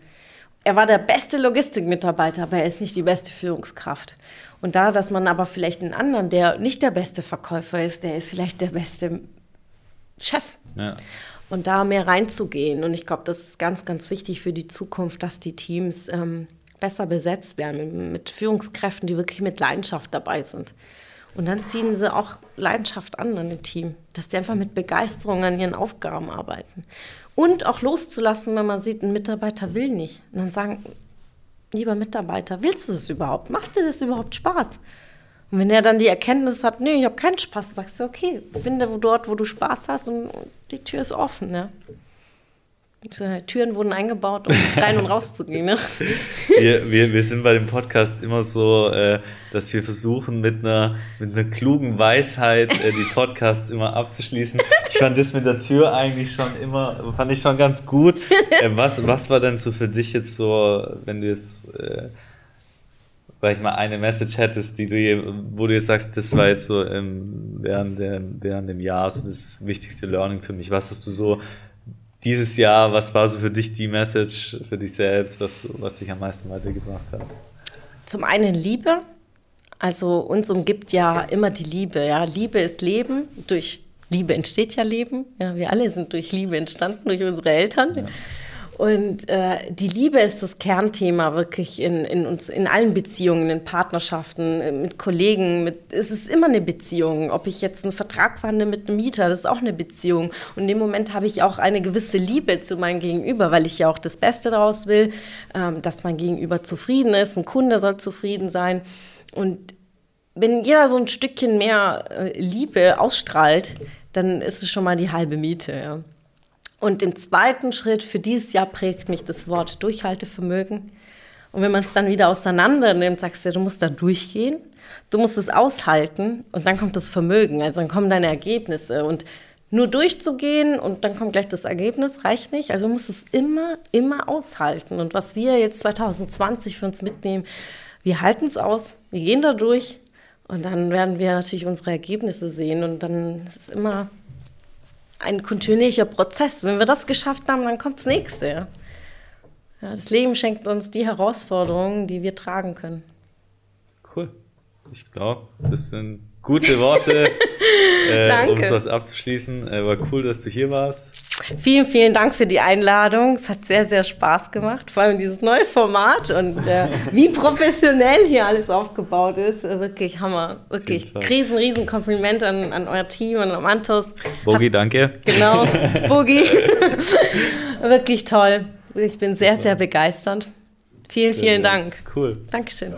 Er war der beste Logistikmitarbeiter, aber er ist nicht die beste Führungskraft. Und da, dass man aber vielleicht einen anderen, der nicht der beste Verkäufer ist, der ist vielleicht der beste Chef. Ja. Und da mehr reinzugehen. Und ich glaube, das ist ganz, ganz wichtig für die Zukunft, dass die Teams ähm, besser besetzt werden mit, Führungskräften, die wirklich mit Leidenschaft dabei sind. Und dann ziehen sie auch Leidenschaft an an dem Team, dass die einfach mit Begeisterung an ihren Aufgaben arbeiten. Und auch loszulassen, wenn man sieht, ein Mitarbeiter will nicht. Und dann sagen, lieber Mitarbeiter, willst du das überhaupt? Macht dir das überhaupt Spaß? Und wenn er dann die Erkenntnis hat, nee, ich habe keinen Spaß, sagst du, okay, finde dort, wo du Spaß hast und die Tür ist offen. Ne? Türen wurden eingebaut, um rein und <laughs> raus zu gehen. Ne? Wir, wir, wir sind bei dem Podcast immer so, äh, dass wir versuchen, mit einer, mit einer klugen Weisheit äh, die Podcasts immer abzuschließen. Ich fand das mit der Tür eigentlich schon immer, fand ich schon ganz gut. Äh, was, was war denn so für dich jetzt so, wenn du jetzt äh, weil ich mal eine Message hättest, die du, wo du jetzt sagst, das war jetzt so ähm, während, der, während dem Jahr so das wichtigste Learning für mich. Was hast du so dieses Jahr, was war so für dich die Message für dich selbst, was, was dich am meisten weitergebracht hat? Zum einen Liebe. Also uns umgibt ja immer die Liebe. Ja, Liebe ist Leben. Durch Liebe entsteht ja Leben. Ja, wir alle sind durch Liebe entstanden, durch unsere Eltern. Ja. Und äh, die Liebe ist das Kernthema wirklich in, in uns, in allen Beziehungen, in Partnerschaften, äh, mit Kollegen. Mit, es ist immer eine Beziehung. Ob ich jetzt einen Vertrag verhandle mit einem Mieter, das ist auch eine Beziehung. Und in dem Moment habe ich auch eine gewisse Liebe zu meinem Gegenüber, weil ich ja auch das Beste daraus will, ähm, dass mein Gegenüber zufrieden ist, ein Kunde soll zufrieden sein. Und wenn jeder so ein Stückchen mehr äh, Liebe ausstrahlt, dann ist es schon mal die halbe Miete. Ja. Und im zweiten Schritt für dieses Jahr prägt mich das Wort Durchhaltevermögen. Und wenn man es dann wieder auseinander nimmt, sagst du, du musst da durchgehen, du musst es aushalten und dann kommt das Vermögen, also dann kommen deine Ergebnisse. Und nur durchzugehen und dann kommt gleich das Ergebnis, reicht nicht. Also du musst es immer, immer aushalten. Und was wir jetzt 2020 für uns mitnehmen, wir halten es aus, wir gehen da durch und dann werden wir natürlich unsere Ergebnisse sehen. Und dann ist es immer ein kontinuierlicher Prozess. Wenn wir das geschafft haben, dann kommt das nächste. Ja, das Leben schenkt uns die Herausforderungen, die wir tragen können. Cool. Ich glaube, das sind gute Worte, <laughs> äh, um es abzuschließen. Äh, war cool, dass du hier warst. Vielen, vielen Dank für die Einladung. Es hat sehr, sehr Spaß gemacht. Vor allem dieses neue Format und äh, <laughs> wie professionell hier alles aufgebaut ist. Äh, wirklich Hammer. Wirklich. Riesen, riesen Kompliment an, an euer Team und an Mantos. Bogi, danke. Genau, <laughs> Bogi. wirklich toll. Ich bin sehr, sehr begeistert. Vielen, vielen Dank. Cool. Dankeschön.